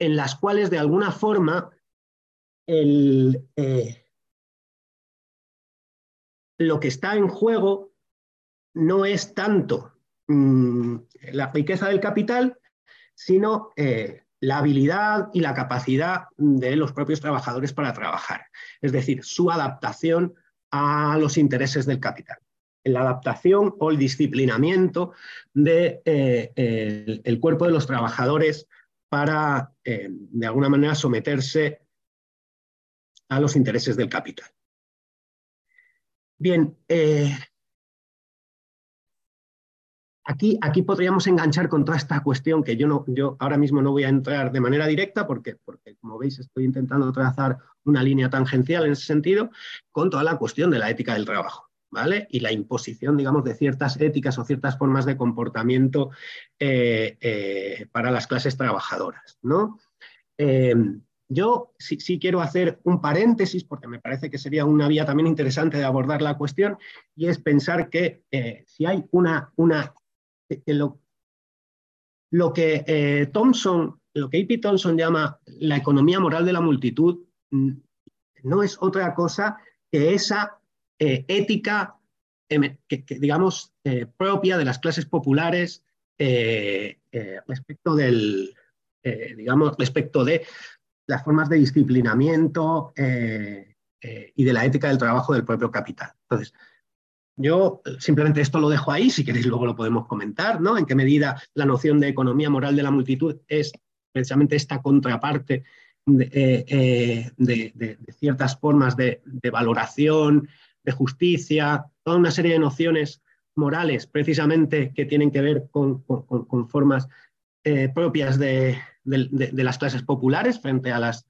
en las cuales de alguna forma eh, lo que está en juego no es tanto mm, la riqueza del capital, sino eh, la habilidad y la capacidad de los propios trabajadores para trabajar, es decir, su adaptación a los intereses del capital. La adaptación o el disciplinamiento del de, eh, cuerpo de los trabajadores para, eh, de alguna manera, someterse a los intereses del capital. Bien, eh, aquí, aquí podríamos enganchar con toda esta cuestión que yo, no, yo ahora mismo no voy a entrar de manera directa porque, porque, como veis, estoy intentando trazar una línea tangencial en ese sentido, con toda la cuestión de la ética del trabajo. Y la imposición, digamos, de ciertas éticas o ciertas formas de comportamiento eh, eh, para las clases trabajadoras, ¿no? Eh, yo sí, quiero hacer un paréntesis, porque me parece que sería una vía también interesante de abordar la cuestión, y es pensar que si hay una... una lo, lo, que Thompson, lo que A.P. Thompson llama la economía moral de la multitud, mm, no es otra cosa que esa eh, ética, em, que, digamos, eh, propia de las clases populares eh, respecto del, digamos, respecto de las formas de disciplinamiento y de la ética del trabajo del propio capital. Entonces, yo simplemente esto lo dejo ahí, si queréis luego lo podemos comentar, ¿no? En qué medida la noción de economía moral de la multitud es precisamente esta contraparte de, ciertas formas de, valoración de justicia, toda una serie de nociones morales precisamente que tienen que ver con, formas eh, propias de, las clases populares frente a las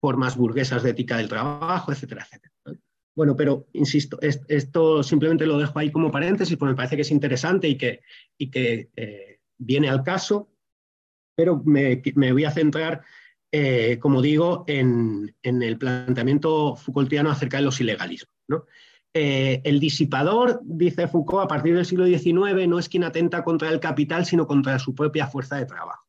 formas burguesas de ética del trabajo, etcétera, etcétera. Bueno, pero insisto, esto simplemente lo dejo ahí como paréntesis porque me parece que es interesante y que, y que eh, viene al caso, pero me, voy a centrar, eh, como digo, en, en, el planteamiento Foucaultiano acerca de los ilegalismos. ¿no? Eh, el disipador, dice Foucault, a partir del siglo XIX no es quien atenta contra el capital, sino contra su propia fuerza de trabajo.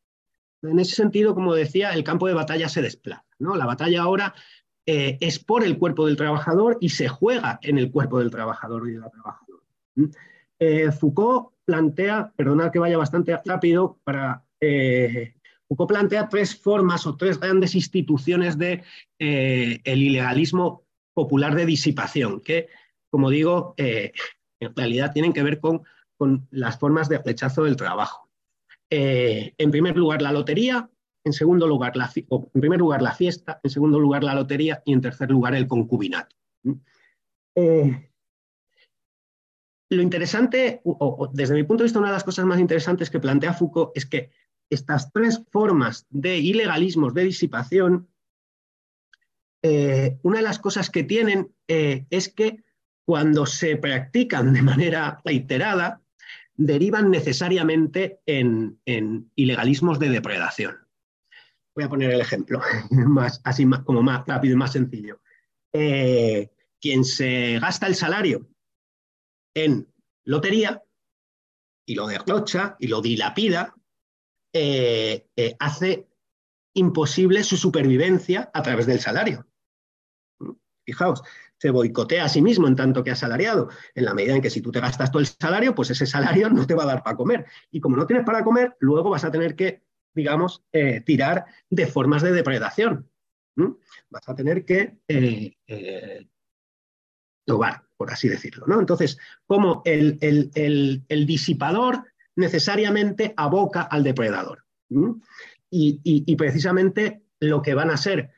En ese sentido, como decía, el campo de batalla se desplaza. ¿no? La batalla ahora eh, es por el cuerpo del trabajador y se juega en el cuerpo del trabajador y de la trabajadora. Eh, Foucault plantea, perdonad que vaya bastante rápido, para, Foucault plantea tres formas o tres grandes instituciones del de, el ilegalismo popular de disipación, que como digo, eh, en realidad tienen que ver con, las formas de rechazo del trabajo. Eh, en primer lugar, la lotería, en segundo lugar, la, en primer lugar, la fiesta, en segundo lugar, la lotería y en tercer lugar, el concubinato. Eh, lo interesante, o, desde mi punto de vista, una de las cosas más interesantes que plantea Foucault es que estas tres formas de ilegalismos, de disipación, una de las cosas que tienen es que cuando se practican de manera reiterada, derivan necesariamente en, ilegalismos de depredación. Voy a poner el ejemplo, más, así como más rápido y más sencillo. Eh, quien se gasta el salario en lotería y lo derrocha y lo dilapida, eh, eh, hace imposible su supervivencia a través del salario. Fijaos, se boicotea a sí mismo en tanto que asalariado, en la medida en que si tú te gastas todo el salario, pues ese salario no te va a dar para comer. Y como no tienes para comer, luego vas a tener que, digamos, eh, tirar de formas de depredación. Vas a tener que eh, eh por así decirlo. ¿no? Entonces, como el, disipador necesariamente aboca al depredador. y, precisamente lo que van a ser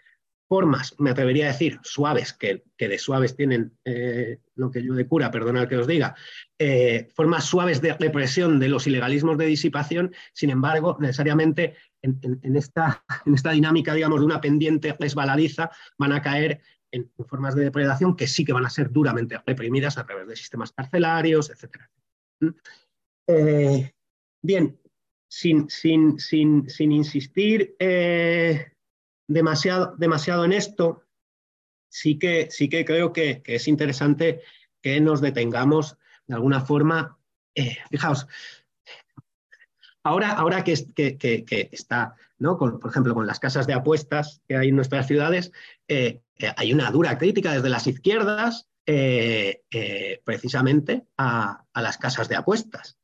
formas, me atrevería a decir, suaves, que, de suaves tienen eh, lo que yo de cura, perdonad que os diga, eh, formas suaves de represión de los ilegalismos de disipación, sin embargo, necesariamente en, esta, en esta dinámica, digamos, de una pendiente resbaladiza, van a caer en, formas de depredación que sí que van a ser duramente reprimidas a través de sistemas carcelarios, etc. ¿Mm? Eh, bien, sin, sin, sin insistir demasiado, demasiado en esto, sí que, sí que creo que, es interesante que nos detengamos de alguna forma. Eh, fijaos, ahora, ahora que, que, está, ¿no? por ejemplo, con las casas de apuestas que hay en nuestras ciudades, eh, eh, hay una dura crítica desde las izquierdas precisamente a, las casas de apuestas.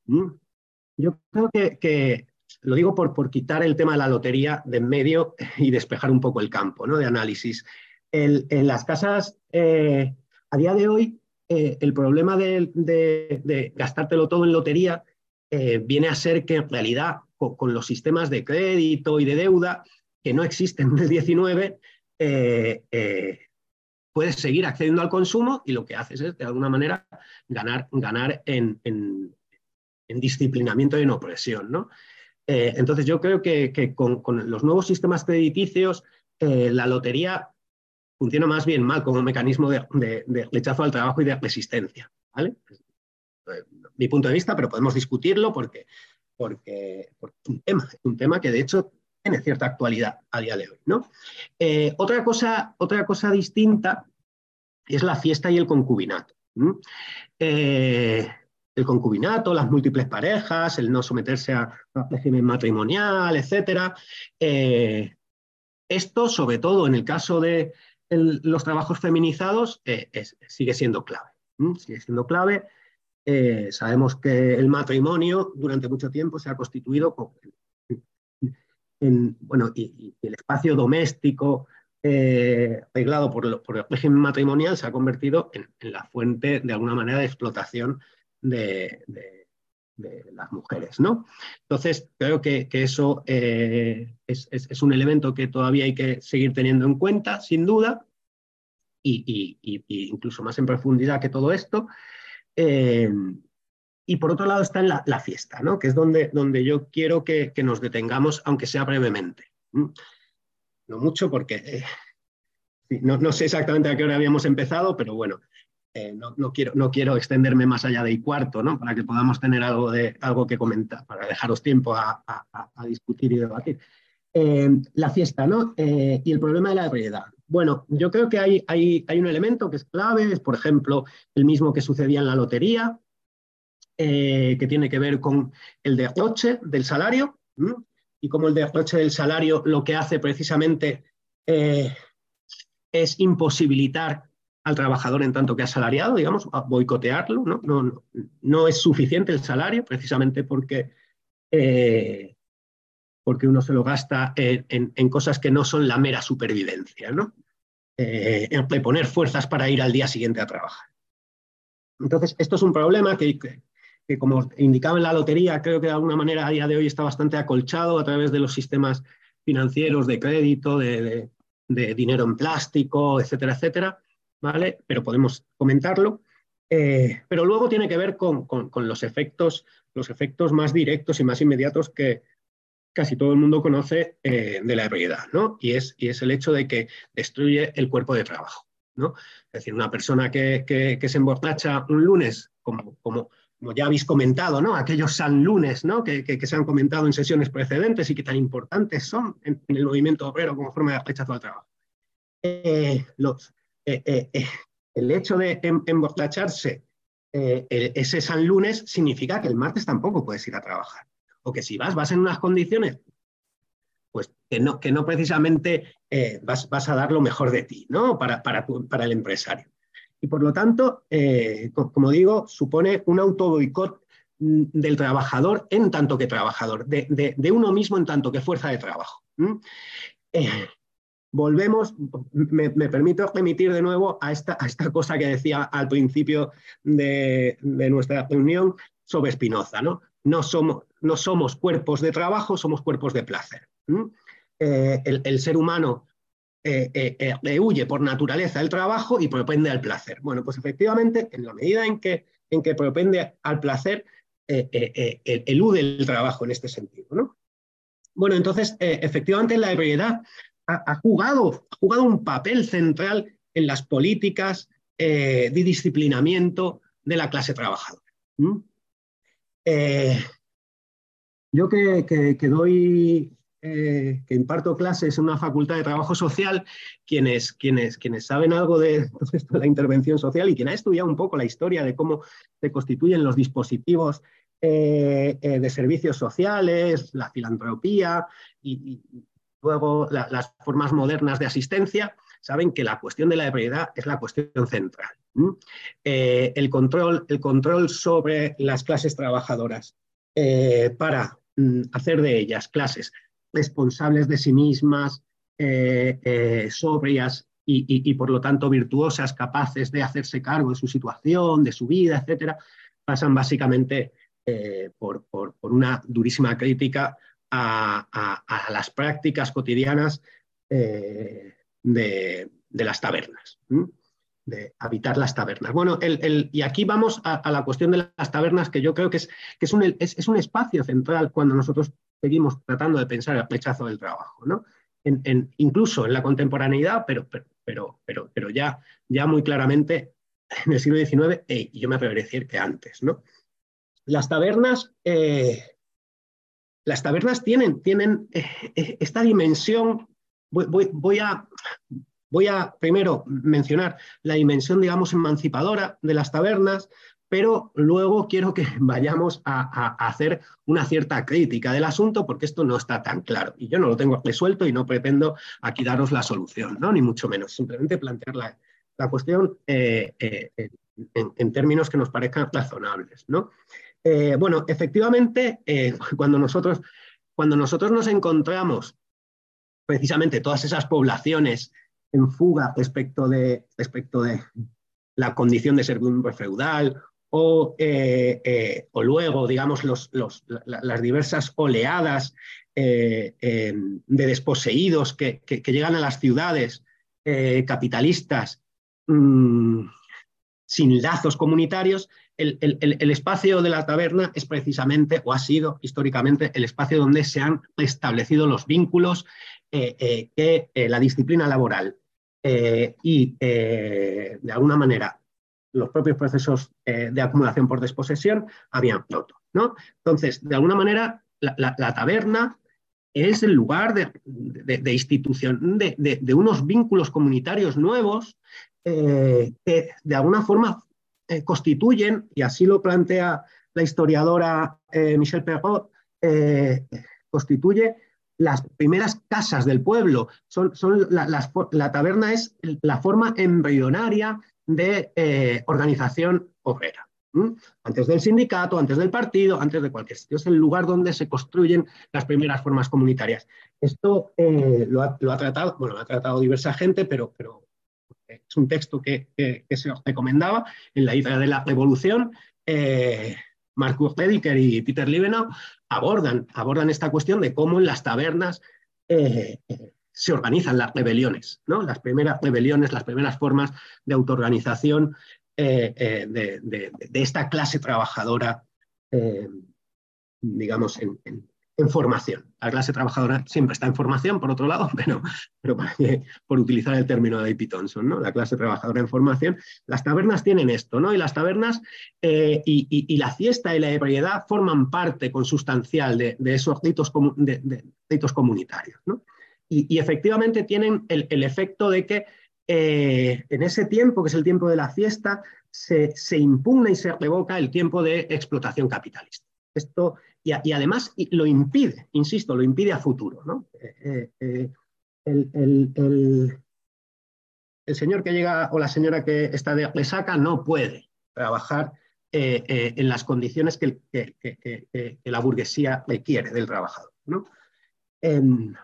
Yo creo que, lo digo por, por, quitar el tema de la lotería de en medio y despejar un poco el campo ¿no? de análisis. en las casas, eh, a día de hoy, eh, el problema de, gastártelo todo en lotería eh, viene a ser que en realidad con, los sistemas de crédito y de deuda que no existen en el 19, puedes seguir accediendo al consumo y lo que haces es, de alguna manera, ganar, ganar en, en, en disciplinamiento y en opresión. ¿no? Eh, entonces yo creo que, con, los nuevos sistemas crediticios eh, la lotería funciona más bien mal como mecanismo de, rechazo al trabajo y de resistencia. ¿vale? Eh, mi punto de vista, pero podemos discutirlo porque, porque, es un tema, es un tema que de hecho tiene cierta actualidad a día de hoy. ¿no? otra, cosa, otra cosa distinta es la fiesta y el concubinato el concubinato, las múltiples parejas, el no someterse a, régimen matrimonial, etc. Eh, esto, sobre todo en el caso de los trabajos feminizados, eh, sigue siendo clave. Sigue siendo clave. Eh, sabemos que el matrimonio durante mucho tiempo se ha constituido en, bueno, y, el espacio doméstico arreglado por, el régimen matrimonial se ha convertido en, la fuente, de alguna manera, de explotación de, las mujeres. ¿no? Entonces, creo que, eso eh, es, un elemento que todavía hay que seguir teniendo en cuenta, sin duda, y, incluso más en profundidad que todo esto. Eh, y por otro lado está en la, fiesta, ¿no? que es donde, donde yo quiero que, nos detengamos, aunque sea brevemente. No mucho porque eh, no, no, sé exactamente a qué hora habíamos empezado, pero bueno, eh, no, quiero, no quiero extenderme más allá de cuarto, ¿no? para que podamos tener algo, de, algo que comentar, para dejaros tiempo a, discutir y debatir. Eh, la fiesta ¿no? Eh, y el problema de la ebriedad. Bueno, yo creo que hay, hay, hay, un elemento que es clave, es por ejemplo el mismo que sucedía en la lotería, que tiene que ver con el derroche del salario, y como el derroche del salario lo que hace precisamente es imposibilitar al trabajador en tanto que asalariado, digamos, a boicotearlo. ¿no? No, no, es suficiente el salario precisamente porque, eh, porque uno se lo gasta en, cosas que no son la mera supervivencia, ¿no? Eh, en poner fuerzas para ir al día siguiente a trabajar. Entonces, esto es un problema que, que, como indicaba en la lotería, creo que de alguna manera a día de hoy está bastante acolchado a través de los sistemas financieros de crédito, de, de dinero en plástico, etcétera, etcétera. ¿Vale? Pero podemos comentarlo. Eh, pero luego tiene que ver con, los, efectos, los efectos más directos y más inmediatos que casi todo el mundo conoce eh, de la ebriedad, ¿no? Y es, y es el hecho de que destruye el cuerpo de trabajo, ¿no? Es decir, una persona que, se emborracha un lunes, como, como, ya habéis comentado, ¿no? Aquellos San Lunes, ¿no? Que, se han comentado en sesiones precedentes y que tan importantes son en, el movimiento obrero como forma de rechazo al trabajo. Eh, los, eh, eh, eh, el hecho de em, emborracharse ese San Lunes significa que el martes tampoco puedes ir a trabajar. O que si vas, vas en unas condiciones pues que no, que no precisamente vas, vas, a dar lo mejor de ti, ¿no? Para, para, para el empresario. y por lo tanto, como digo, supone un autoboicot mm, del trabajador en tanto que trabajador, de, uno mismo en tanto que fuerza de trabajo. Volvemos, me, permito remitir de nuevo a esta, a esta, cosa que decía al principio de, nuestra reunión sobre Spinoza. ¿no? No, somos, no somos cuerpos de trabajo, somos cuerpos de placer. Eh, el, ser humano eh, eh, huye por naturaleza del trabajo y propende al placer. Bueno, pues efectivamente, en la medida en que, en que propende al placer, elude el trabajo en este sentido. ¿no? Bueno, entonces, efectivamente, la ebriedad ha, jugado, ha jugado un papel central en las políticas de disciplinamiento de la clase trabajadora. yo que, que, doy eh, que imparto clases en una facultad de trabajo social, quienes, quienes, quienes saben algo de, la intervención social y quien ha estudiado un poco la historia de cómo se constituyen los dispositivos eh, eh, de servicios sociales, la filantropía y, luego las formas modernas de asistencia, saben que la cuestión de la ebriedad es la cuestión central. el, control, el control sobre las clases trabajadoras para mm, hacer de ellas clases responsables de sí mismas, eh, eh, sobrias y, por lo tanto virtuosas, capaces de hacerse cargo de su situación, de su vida, etcétera, pasan básicamente eh, por, una durísima crítica a, las prácticas cotidianas de, las tabernas. de habitar las tabernas. Bueno, y aquí vamos a, la cuestión de las tabernas, que yo creo que es, es, un, es, un, espacio central cuando nosotros seguimos tratando de pensar el rechazo del trabajo, ¿no? En, incluso en la contemporaneidad, pero, ya muy claramente en el siglo XIX, y yo me atrevería a decir que antes. ¿no? Las tabernas, eh, las tabernas tienen, tienen eh, eh, esta dimensión, voy, a, voy a primero mencionar la dimensión, digamos, emancipadora de las tabernas, pero luego quiero que vayamos a, hacer una cierta crítica del asunto porque esto no está tan claro y yo no lo tengo resuelto y no pretendo aquí daros la solución, ¿no? ni mucho menos, simplemente plantear la, cuestión eh, eh, en, términos que nos parezcan razonables. ¿no? Eh, bueno, efectivamente, cuando, nosotros, cuando nosotros nos encontramos precisamente todas esas poblaciones en fuga respecto de, respecto de la condición de servidumbre feudal eh, eh, o, luego, digamos, las diversas oleadas eh, de desposeídos que, llegan a las ciudades capitalistas mm, sin lazos comunitarios, el, espacio de la taberna es precisamente, o ha sido históricamente, el espacio donde se han establecido los vínculos que la disciplina laboral y, de alguna manera, los propios procesos eh, de acumulación por desposesión habían roto. ¿no? Entonces, de alguna manera, la, taberna es el lugar de, institución, de, unos vínculos comunitarios nuevos eh, que de alguna forma eh, constituyen, y así lo plantea la historiadora Michelle Perrot, constituye las primeras casas del pueblo. Son, son la, taberna es la forma embrionaria de eh, organización obrera. Antes del sindicato, antes del partido, antes de cualquier sitio. Es el lugar donde se construyen las primeras formas comunitarias. Esto eh, lo, ha, tratado, bueno, lo ha tratado diversa gente, pero, pero es un texto que, se os recomendaba en la idea de la revolución. Eh, Marcus Rediker y Peter Liebenau abordan, abordan esta cuestión de cómo en las tabernas se organizan las rebeliones, ¿no? las primeras rebeliones, las primeras formas de autoorganización eh, eh, de, esta clase trabajadora, eh, digamos, en, formación. La clase trabajadora siempre está en formación, por otro lado, pero, pero por utilizar el término de David Thompson, ¿no? la clase trabajadora en formación. Las tabernas tienen esto, ¿no? y las tabernas y, la fiesta y la ebriedad forman parte consustancial de, esos ritos, comunitarios. ¿no? y, efectivamente tienen el, efecto de que eh, en ese tiempo, que es el tiempo de la fiesta, se, impugna y se revoca el tiempo de explotación capitalista. Esto, y, además lo impide, insisto, lo impide a futuro. ¿no? Eh, eh, el, el señor que llega o la señora que está de resaca no puede trabajar eh, eh, en las condiciones que, la burguesía requiere del trabajador. Em,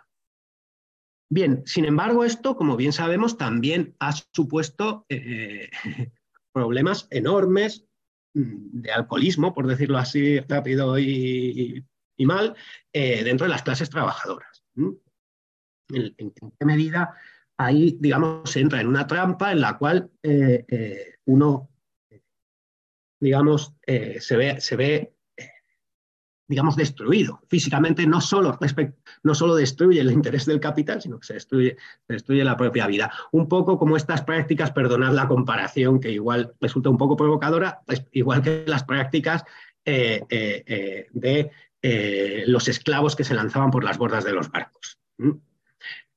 bien, sin embargo, esto, como bien sabemos, también ha supuesto eh, problemas enormes de alcoholismo, por decirlo así rápido y, mal, dentro de las clases trabajadoras. ¿En, qué medida ahí, digamos, se entra en una trampa en la cual uno digamos, eh, se ve, se ve eh, digamos, destruido. Físicamente no solo, no solo destruye el interés del capital, sino que se destruye, destruye la propia vida. Un poco como estas prácticas, perdonad la comparación, que igual resulta un poco provocadora, igual que las prácticas eh, de los esclavos que se lanzaban por las bordas de los barcos.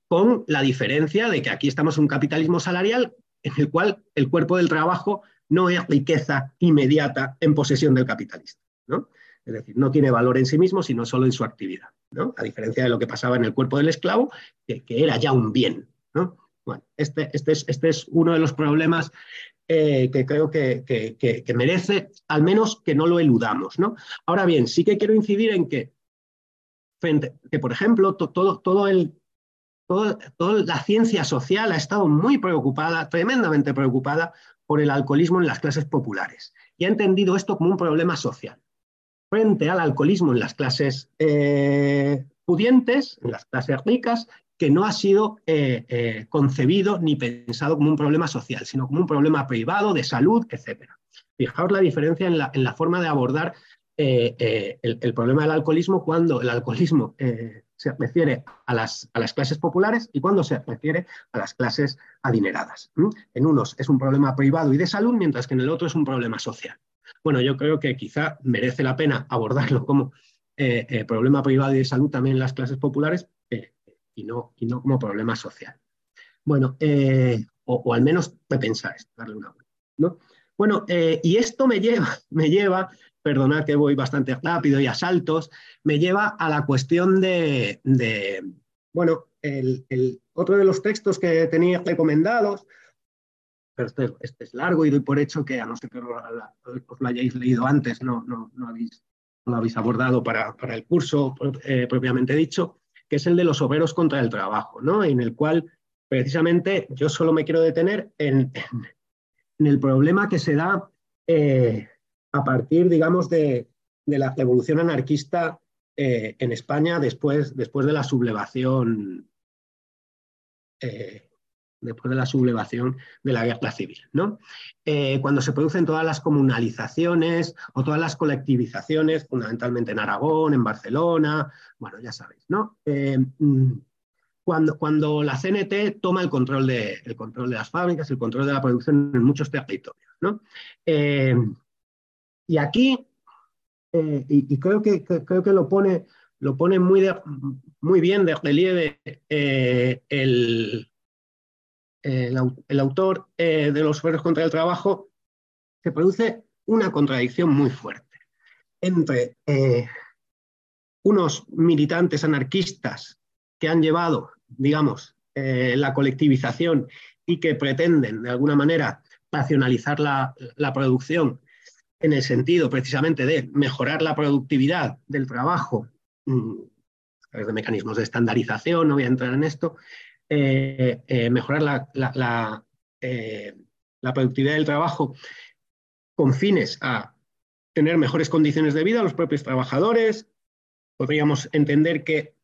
Con la diferencia de que aquí estamos en un capitalismo salarial en el cual el cuerpo del trabajo no es riqueza inmediata en posesión del capitalista. ¿no? Es decir, no tiene valor en sí mismo, sino solo en su actividad. A diferencia de lo que pasaba en el cuerpo del esclavo, que, era ya un bien. ¿no? Bueno, este, este, es, este, es, uno de los problemas eh, que creo que, merece, al menos que no lo eludamos. Ahora bien, sí que quiero incidir en que, por ejemplo, toda la ciencia social ha estado muy preocupada, tremendamente preocupada por el alcoholismo en las clases populares y ha entendido esto como un problema social. Frente al alcoholismo en las clases eh, pudientes, en las clases ricas, que no ha sido eh, eh, concebido ni pensado como un problema social, sino como un problema privado, de salud, etc. Fijaos la diferencia en la, forma de abordar el, el, problema del alcoholismo cuando el alcoholismo se refiere a las, a las, clases populares y cuando se refiere a las clases adineradas. En unos es un problema privado y de salud, mientras que en el otro es un problema social. Bueno, yo creo que quizá merece la pena abordarlo como eh, eh, problema privado y de salud también en las clases populares eh, y, no, y no como problema social. Bueno, o, al menos repensar esto, darle una vuelta. ¿no? Bueno, y esto me lleva, me lleva perdonad que voy bastante rápido y a saltos, me lleva a la cuestión de, bueno, el, otro de los textos que tenía recomendados, pero este, es largo y doy por hecho que a no ser que os lo hayáis leído antes, no, no, no, habéis, lo habéis abordado para, el curso eh, propiamente dicho, que es el de los obreros contra el trabajo, ¿no? en el cual precisamente yo solo me quiero detener en, el problema que se da eh, a partir, digamos, de, la revolución anarquista eh, en España después, después, de la sublevación. Después de la sublevación de la guerra civil, ¿no? Eh, cuando se producen todas las comunalizaciones o todas las colectivizaciones, fundamentalmente en Aragón, en Barcelona, bueno, ya sabéis, ¿no? Mm, cuando, cuando, la CNT toma el control, de, el control de las fábricas, el control de la producción en muchos territorios, ¿no? Y aquí, eh, y, creo, que, creo que lo pone, lo pone muy, muy bien de relieve eh, el, autor eh, de Los Ferros contra el Trabajo, se produce una contradicción muy fuerte entre unos militantes anarquistas que han llevado, digamos, la colectivización y que pretenden, de alguna manera, racionalizar la, la producción en el sentido precisamente de mejorar la productividad del trabajo mm, a través de mecanismos de estandarización, no voy a entrar en esto, eh, eh, mejorar la, eh, la, productividad del trabajo con fines a tener mejores condiciones de vida a los propios trabajadores. Podríamos entender que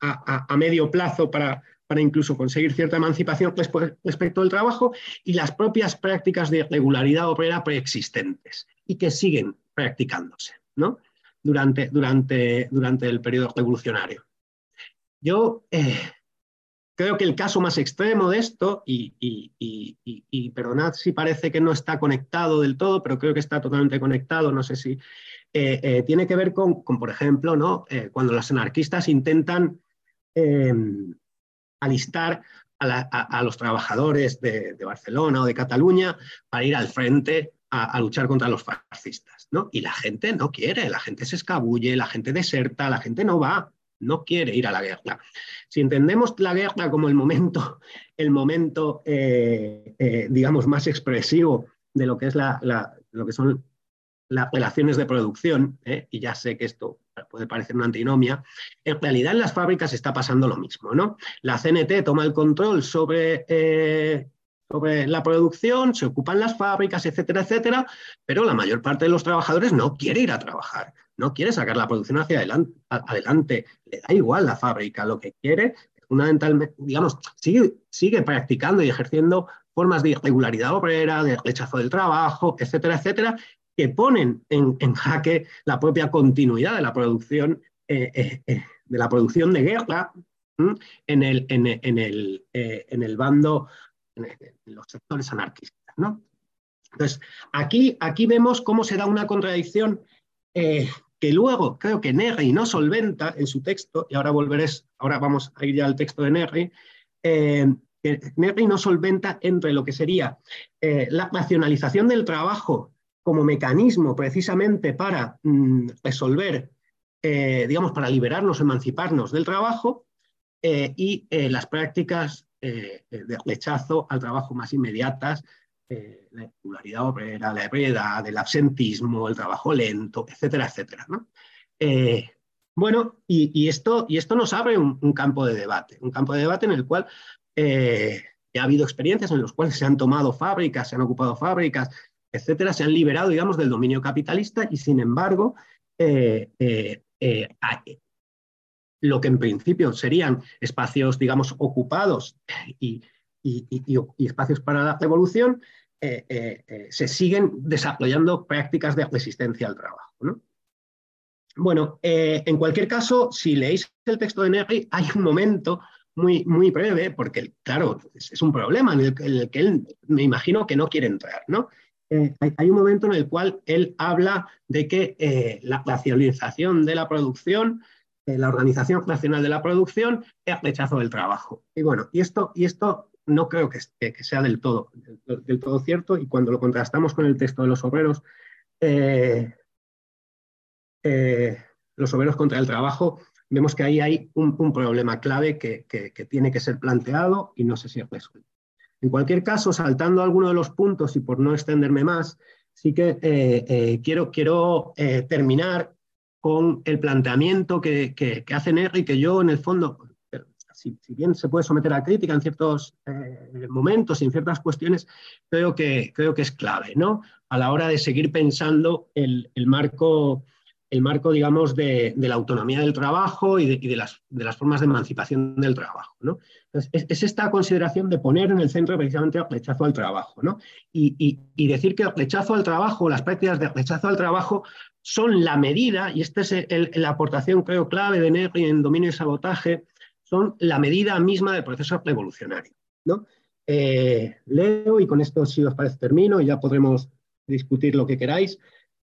a medio plazo para para incluso conseguir cierta emancipación respecto al trabajo y las propias prácticas de regularidad obrera preexistentes y que siguen practicándose ¿no? durante, durante, durante el periodo revolucionario. Yo eh, creo que el caso más extremo de esto, y, perdonad si parece que no está conectado del todo, pero creo que está totalmente conectado, no sé si, eh, eh, tiene que ver con, por ejemplo, ¿no? cuando los anarquistas intentan alistar a, los trabajadores de, Barcelona o de Cataluña para ir al frente a, luchar contra los fascistas. ¿no? Y la gente no quiere, la gente se escabulle, la gente deserta, la gente no va. No quiere ir a la guerra. Si entendemos la guerra como el momento, el momento eh, eh, digamos, más expresivo de lo que, es la, lo que son las relaciones de producción, ¿eh? y ya sé que esto puede parecer una antinomia, en realidad en las fábricas está pasando lo mismo. ¿no? La CNT toma el control sobre, sobre la producción, se ocupan las fábricas, etcétera, etcétera, pero la mayor parte de los trabajadores no quiere ir a trabajar no quiere sacar la producción hacia adelante, adelante, le da igual la fábrica, lo que quiere, fundamentalmente, digamos, sigue, sigue practicando y ejerciendo formas de irregularidad obrera, de rechazo del trabajo, etcétera, etcétera, que ponen en, jaque la propia continuidad de la producción, eh, eh, eh, de la producción de guerra en el, en, el, en el bando, en, los sectores anarquistas. ¿no? Entonces, aquí, aquí vemos cómo se da una contradicción que luego creo que Negri no solventa en su texto, y ahora volveré, ahora vamos a ir ya al texto de Negri, eh, Negri no solventa entre lo que sería eh, la racionalización del trabajo como mecanismo precisamente para mm, resolver, eh, digamos, para liberarnos, emanciparnos del trabajo, y las prácticas de rechazo al trabajo más inmediatas, eh, la irregularidad obrera, la ebriedad, el absentismo, el trabajo lento, etcétera, etcétera. Eh, bueno, y, esto, y esto nos abre un, campo de debate, un campo de debate en el cual eh, ha habido experiencias en las cuales se han tomado fábricas, se han ocupado fábricas, etcétera, se han liberado, digamos, del dominio capitalista y, sin embargo, lo que en principio serían espacios, digamos, ocupados y, y, espacios para la revolución, eh, eh, eh, se siguen desarrollando prácticas de resistencia al trabajo. Bueno, en cualquier caso, si leéis el texto de Negri, hay un momento muy, muy breve, porque claro, es, un problema en el, que él me imagino que no quiere entrar, hay, un momento en el cual él habla de que la racionalización de la producción, la organización nacional de la producción, es rechazo del trabajo. Y bueno, y esto, y esto no creo que, sea del todo, del, todo cierto y cuando lo contrastamos con el texto de los obreros, eh, eh, los obreros contra el trabajo, vemos que ahí hay un, problema clave que, tiene que ser planteado y no sé si es resuelto. En cualquier caso, saltando alguno de los puntos y por no extenderme más, sí que eh, quiero, quiero terminar con el planteamiento que, que, que que yo en el fondo si, bien se puede someter a crítica en ciertos eh, momentos y en ciertas cuestiones, creo que, creo que es clave, ¿no? A la hora de seguir pensando el, marco, el marco, digamos, de, la autonomía del trabajo y, de, las, de, las, formas de emancipación del trabajo, ¿no? es, esta consideración de poner en el centro precisamente el rechazo al trabajo, ¿no? Y, decir que el rechazo al trabajo, las prácticas de rechazo al trabajo son la medida, y esta es la aportación, creo, clave de Negri en dominio y sabotaje, son la medida misma del proceso revolucionario. ¿no? Eh, leo, y con esto, si os parece, termino y ya podremos discutir lo que queráis.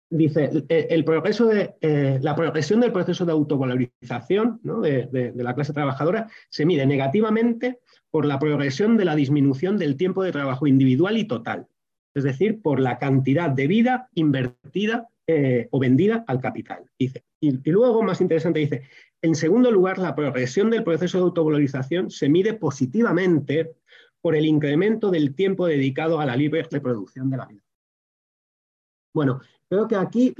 Dice, el, progreso de, eh, la progresión del proceso de autovalorización de, la clase trabajadora se mide negativamente por la progresión de la disminución del tiempo de trabajo individual y total, es decir, por la cantidad de vida invertida eh, o vendida al capital. Dice. Y, luego, más interesante, dice, en segundo lugar, la progresión del proceso de autovalorización se mide positivamente por el incremento del tiempo dedicado a la libre reproducción de la vida. Bueno, creo que aquí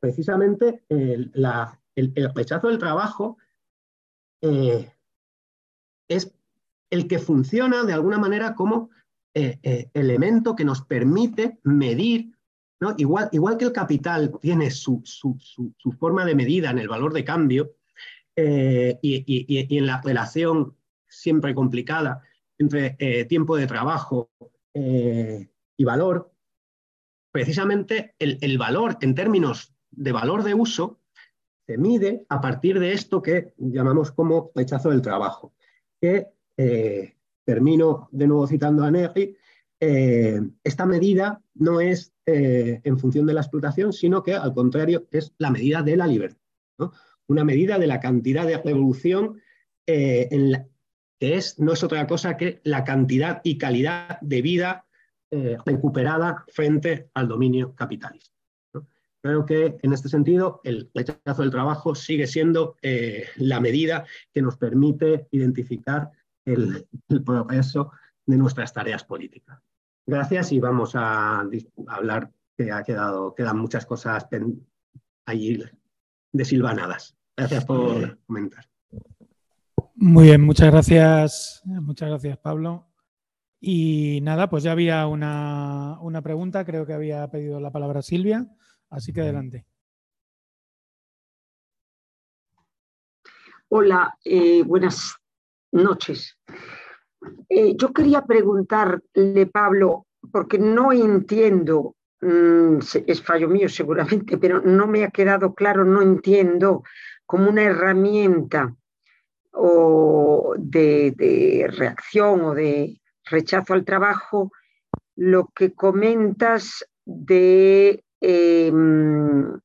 precisamente el, rechazo del trabajo eh, es el que funciona de alguna manera como eh, eh, elemento que nos permite medir, igual, igual, que el capital tiene su, forma de medida en el valor de cambio, eh, y, en la relación siempre complicada entre eh, tiempo de trabajo eh, y valor, precisamente el, valor en términos de valor de uso se mide a partir de esto que llamamos como rechazo del trabajo, que termino de nuevo citando a Negri, esta medida no es en función de la explotación, sino que al contrario es la medida de la libertad. una medida de la cantidad de revolución eh, que es, no es otra cosa que la cantidad y calidad de vida eh, recuperada frente al dominio capitalista. Creo que en este sentido el rechazo del trabajo sigue siendo eh, la medida que nos permite identificar el, progreso de nuestras tareas políticas. Gracias y vamos a, hablar que ha quedado, quedan muchas cosas allí desilvanadas. Gracias por comentar. Muy bien, muchas gracias, muchas gracias Pablo. Y nada, pues ya había una, una pregunta, creo que había pedido la palabra Silvia. Así que adelante. Hola, eh, buenas noches. Eh, yo quería preguntarle, Pablo, porque no entiendo, mm, es fallo mío seguramente, pero no me ha quedado claro, no entiendo como una herramienta o de reacción o de rechazo al trabajo lo que comentas de Em,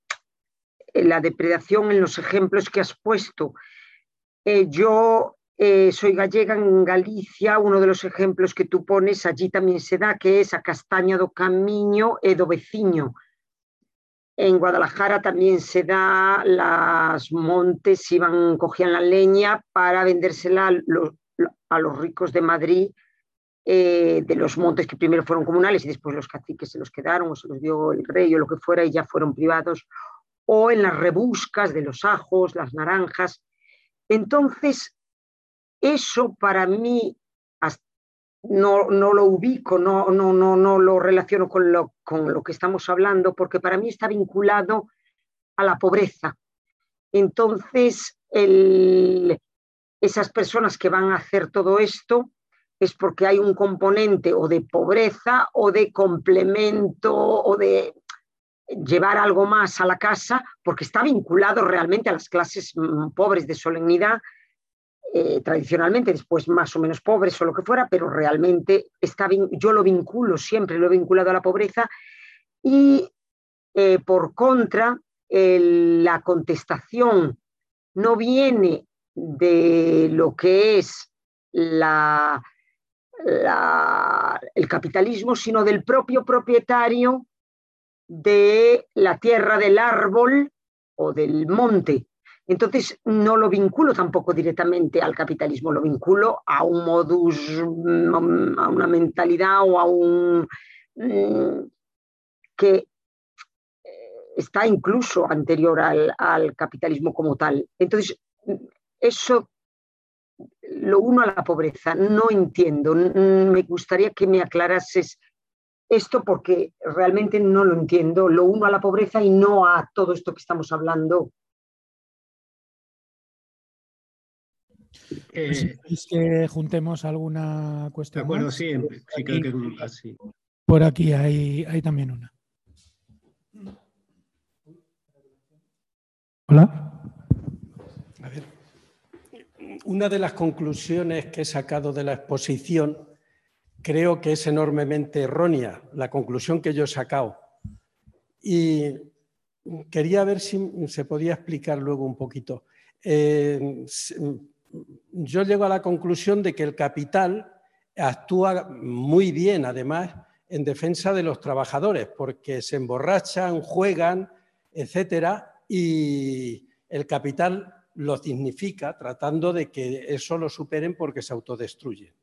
la depredación en los ejemplos que has puesto. Eh, yo eh, soy gallega en Galicia, uno de los ejemplos que tú pones allí también se da, que es a castaña do camiño e do veciño. En Guadalajara también se da, las montes iban, cogían la leña para vendérsela a los ricos de Madrid eh, de los montes que primero fueron comunales y después los caciques se los quedaron o se los dio el rey o lo que fuera y ya fueron privados, o en las rebuscas de los ajos, las naranjas. Entonces, eso para mí no, no lo ubico, no, no, no, no lo relaciono con lo, con lo que estamos hablando, porque para mí está vinculado a la pobreza. Entonces, esas personas que van a hacer todo esto, es porque hay un componente o de pobreza o de complemento o de llevar algo más a la casa, porque está vinculado realmente a las clases mm, pobres de solemnidad, eh, tradicionalmente, después más o menos pobres o lo que fuera, pero realmente está, yo lo vinculo, siempre lo he vinculado a la pobreza. Y eh, por contra, la contestación no viene de lo que es el capitalismo, sino del propio propietario de la tierra del árbol o del monte. Entonces no lo vinculo tampoco directamente al capitalismo, lo vinculo a un modus, a una mentalidad o a un mm, que está incluso anterior al, al capitalismo como tal. Entonces, eso lo uno a la pobreza. No entiendo. Me gustaría que me aclarases esto porque realmente no lo entiendo. Lo uno a la pobreza y no a todo esto que estamos hablando. Eh, ¿Es que juntemos alguna cuestión? De acuerdo, sí, sí creo que así. Por aquí hay, hay también una. Hola una de las conclusiones que he sacado de la exposición creo que es enormemente errónea, la conclusión que yo he sacado. Y quería ver si se podía explicar luego un poquito. Eh, yo llego a la conclusión de que el capital actúa muy bien, además, en defensa de los trabajadores, porque se emborrachan, juegan, etcétera, y el capital lo dignifica tratando de que eso lo superen porque se autodestruyen.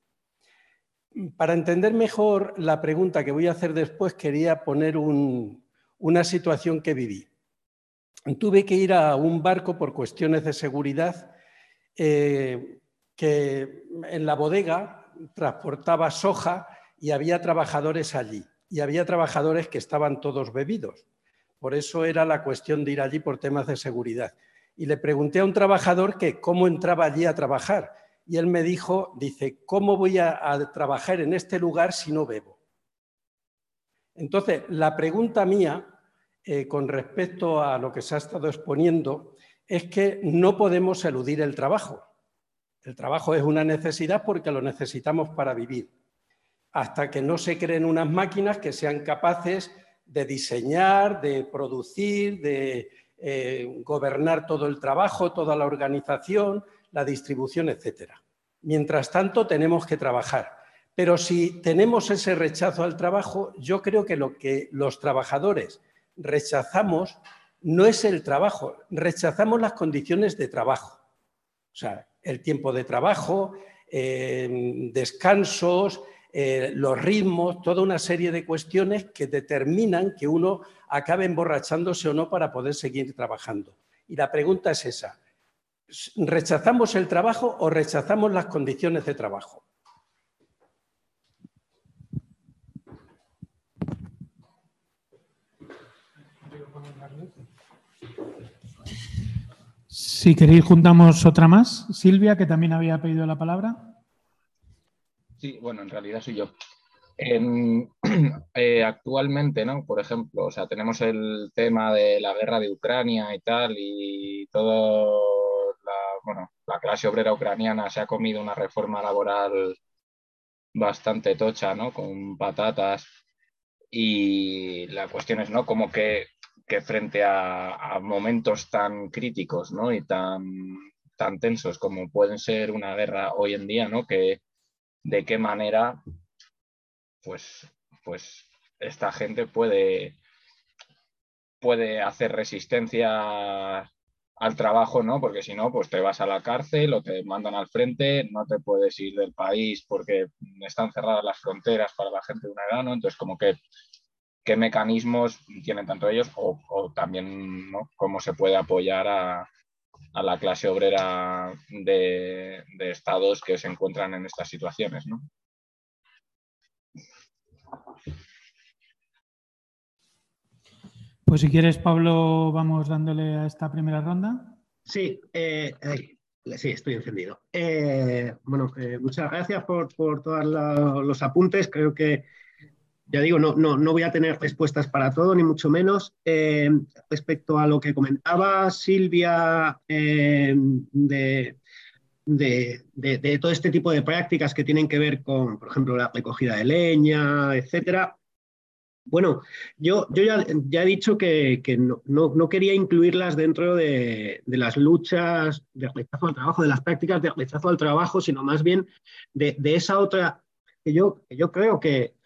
Para entender mejor la pregunta que voy a hacer después, quería poner una situación que viví. Tuve que ir a un barco por cuestiones de seguridad eh, que en la bodega transportaba soja y había trabajadores allí. Y había trabajadores que estaban todos bebidos. Por eso era la cuestión de ir allí por temas de seguridad y le pregunté a un trabajador que cómo entraba allí a trabajar. Y él me dijo, dice, ¿cómo voy a, trabajar en este lugar si no bebo? Entonces, la pregunta mía eh, con respecto a lo que se ha estado exponiendo es que no podemos eludir el trabajo. El trabajo es una necesidad porque lo necesitamos para vivir. Hasta que no se creen unas máquinas que sean capaces de diseñar, de producir, de eh, gobernar todo el trabajo, toda la organización, la distribución, etc. Mientras tanto, tenemos que trabajar. Pero si tenemos ese rechazo al trabajo, yo creo que lo que los trabajadores rechazamos no es el trabajo, rechazamos las condiciones de trabajo. O sea, el tiempo de trabajo, eh, descansos, eh, los ritmos, toda una serie de cuestiones que determinan que uno acabe emborrachándose o no para poder seguir trabajando. Y la pregunta es esa, ¿rechazamos el trabajo o rechazamos las condiciones de trabajo? Si queréis, juntamos otra más. Silvia, que también había pedido la palabra. Sí, bueno, en realidad soy yo. Eh, actualmente, ¿no? Por ejemplo, o sea, tenemos el tema de la guerra de Ucrania y tal, y todo la, bueno, la clase obrera ucraniana se ha comido una reforma laboral bastante tocha, ¿no? Con patatas. Y la cuestión es, ¿no? Como que que frente a, momentos tan críticos ¿no? y tan, tan tensos como pueden ser una guerra hoy en día, ¿no? que de qué manera pues, pues esta gente puede, puede hacer resistencia al trabajo, ¿no? Porque si no, pues te vas a la cárcel o te mandan al frente, no te puedes ir del país porque están cerradas las fronteras para la gente de una edad, ¿no? Entonces, como que qué mecanismos tienen tanto ellos o, también cómo se puede apoyar a, la clase obrera de, estados que se encuentran en estas situaciones. Pues si quieres, Pablo, vamos dándole a esta primera ronda. Sí, eh, sí, estoy encendido. Eh, bueno, eh, muchas gracias por, por todos los apuntes. Creo que ya digo, no, no, no, voy a tener respuestas para todo, ni mucho menos. Eh, respecto a lo que comentaba Silvia eh, de, de, todo este tipo de prácticas que tienen que ver con, por ejemplo, la recogida de leña, etcétera. Bueno, yo, yo ya, ya, he dicho que, que no, no, quería incluirlas dentro de, las luchas de rechazo al trabajo, de las prácticas de rechazo al trabajo, sino más bien de, esa otra que yo, que yo creo que,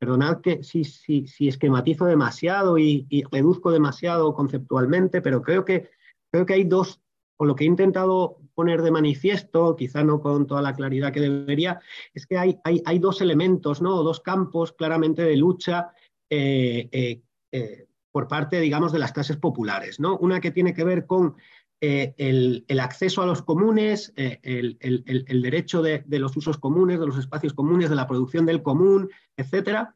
Perdonad que si, si, esquematizo demasiado y, reduzco demasiado conceptualmente, pero creo que, creo que hay dos, o lo que he intentado poner de manifiesto, quizá no con toda la claridad que debería, es que hay, hay, dos elementos, ¿no? dos campos claramente de lucha eh, eh, eh, por parte, digamos, de las clases populares. ¿no? Una que tiene que ver con eh, el, acceso a los comunes, eh, el, derecho de, los usos comunes, de los espacios comunes, de la producción del común, etcétera,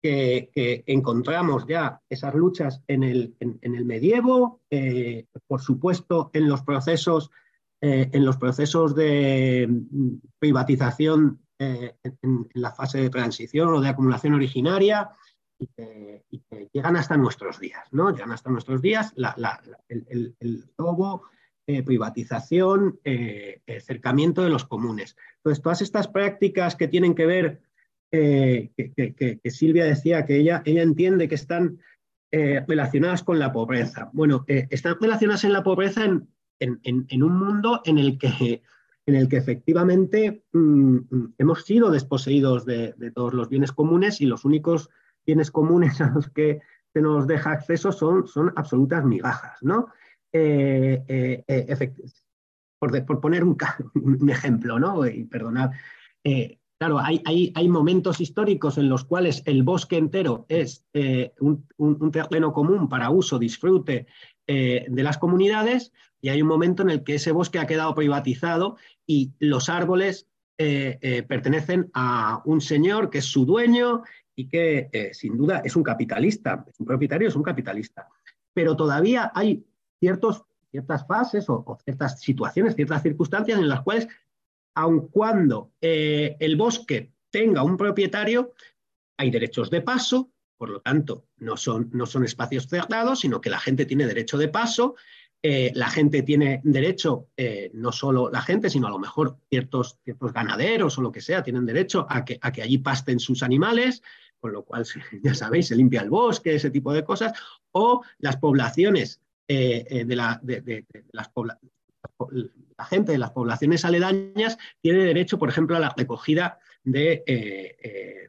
que, encontramos ya esas luchas en el, medievo, eh, por supuesto en los procesos, en los procesos de mm, privatización en, la fase de transición o de acumulación originaria, y que, llegan hasta nuestros días, ¿no? Llegan hasta nuestros días el, robo, eh, privatización, eh, acercamiento de los comunes. Entonces, todas estas prácticas que tienen que ver, eh, que, Silvia decía que ella, ella entiende que están relacionadas con la pobreza. Bueno, están relacionadas en la pobreza en, un mundo en el que en el que efectivamente mm, mm, hemos sido desposeídos de, de, todos los bienes comunes y los únicos bienes comunes a los que se nos deja acceso son, son absolutas migajas, ¿no? Eh, eh, eh, por, poner un, ejemplo, ¿no? Y perdonad. claro, hay, hay, momentos históricos en los cuales el bosque entero es un, terreno común para uso, disfrute de las comunidades y hay un momento en el que ese bosque ha quedado privatizado y los árboles pertenecen a un señor que es su dueño y que eh, sin duda es un capitalista, es un propietario, es un capitalista. Pero todavía hay ciertos, ciertas fases o, ciertas situaciones, ciertas circunstancias en las cuales, aun cuando eh, el bosque tenga un propietario, hay derechos de paso, por lo tanto, no son, no son espacios cerrados, sino que la gente tiene derecho de paso, eh, la gente tiene derecho, no solo la gente, sino a lo mejor ciertos, ciertos ganaderos o lo que sea, tienen derecho a que, a que allí pasten sus animales, con lo cual, ya sabéis, se limpia el bosque, ese tipo de cosas, o las poblaciones eh, eh, de, la, las la gente de las poblaciones aledañas tiene derecho, por ejemplo, a la recogida de, eh,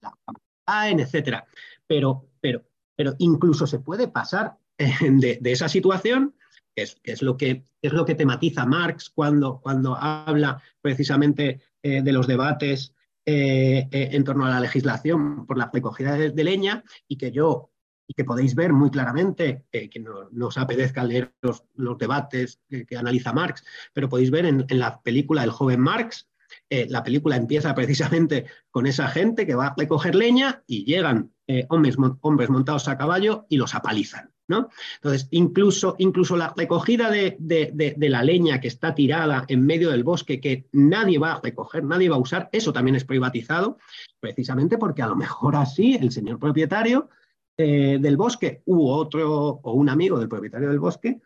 la etcétera. Pero pero, pero incluso se puede pasar de, esa situación, que es, es, lo que, es lo que tematiza Marx cuando, cuando habla precisamente de los debates en torno a la legislación por la recogida de leña y que yo y que podéis ver muy claramente, eh, que no, os apetezca leer los, debates que, analiza Marx, pero podéis ver en, la película El joven Marx, eh, la película empieza precisamente con esa gente que va a recoger leña y llegan eh, hombres, hombres, montados a caballo y los apalizan. ¿no? Entonces, incluso, incluso la recogida de, de, la leña que está tirada en medio del bosque, que nadie va a recoger, nadie va a usar, eso también es privatizado, precisamente porque a lo mejor así el señor propietario eh, del bosque u otro o un amigo del propietario del bosque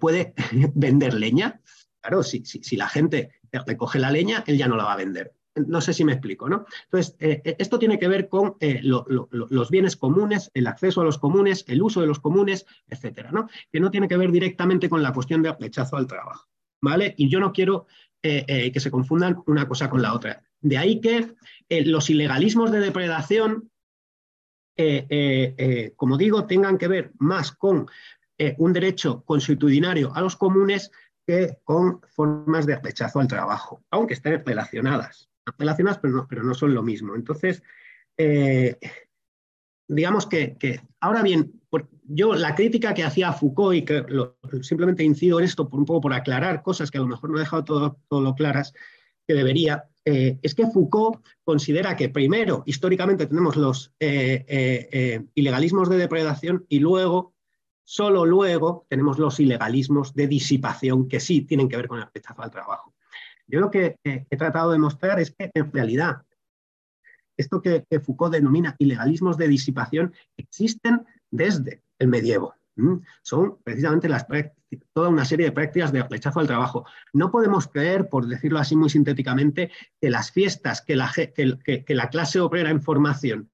puede vender leña. Claro, si, si, la gente recoge la leña, él ya no la va a vender. No sé si me explico, ¿no? Entonces, esto tiene que ver con los bienes comunes, el acceso a los comunes, el uso de los comunes, etcétera, ¿no? Que no tiene que ver directamente con la cuestión de rechazo al trabajo, ¿vale? Y yo no quiero que se confundan una cosa con la otra. De ahí que los ilegalismos de depredación eh, eh, eh, como digo, tengan que ver más con un derecho consuetudinario a los comunes que con formas de rechazo al trabajo, aunque estén relacionadas. Relacionadas, pero no, pero no son lo mismo. Entonces, digamos que, ahora bien, yo la crítica que hacía Foucault, y que simplemente incido en esto por un poco por aclarar cosas que a lo mejor no he dejado todo, todo lo claras que debería, eh, es que Foucault considera que primero, históricamente, tenemos los eh, eh, ilegalismos de depredación y luego, solo luego, tenemos los ilegalismos de disipación que sí tienen que ver con el rechazo al trabajo. Yo lo que he tratado de mostrar es que en realidad esto que Foucault denomina ilegalismos de disipación existen desde el medievo. Son precisamente toda una serie de prácticas de rechazo al trabajo. No podemos creer, por decirlo así muy sintéticamente, que las fiestas que la, clase obrera en formación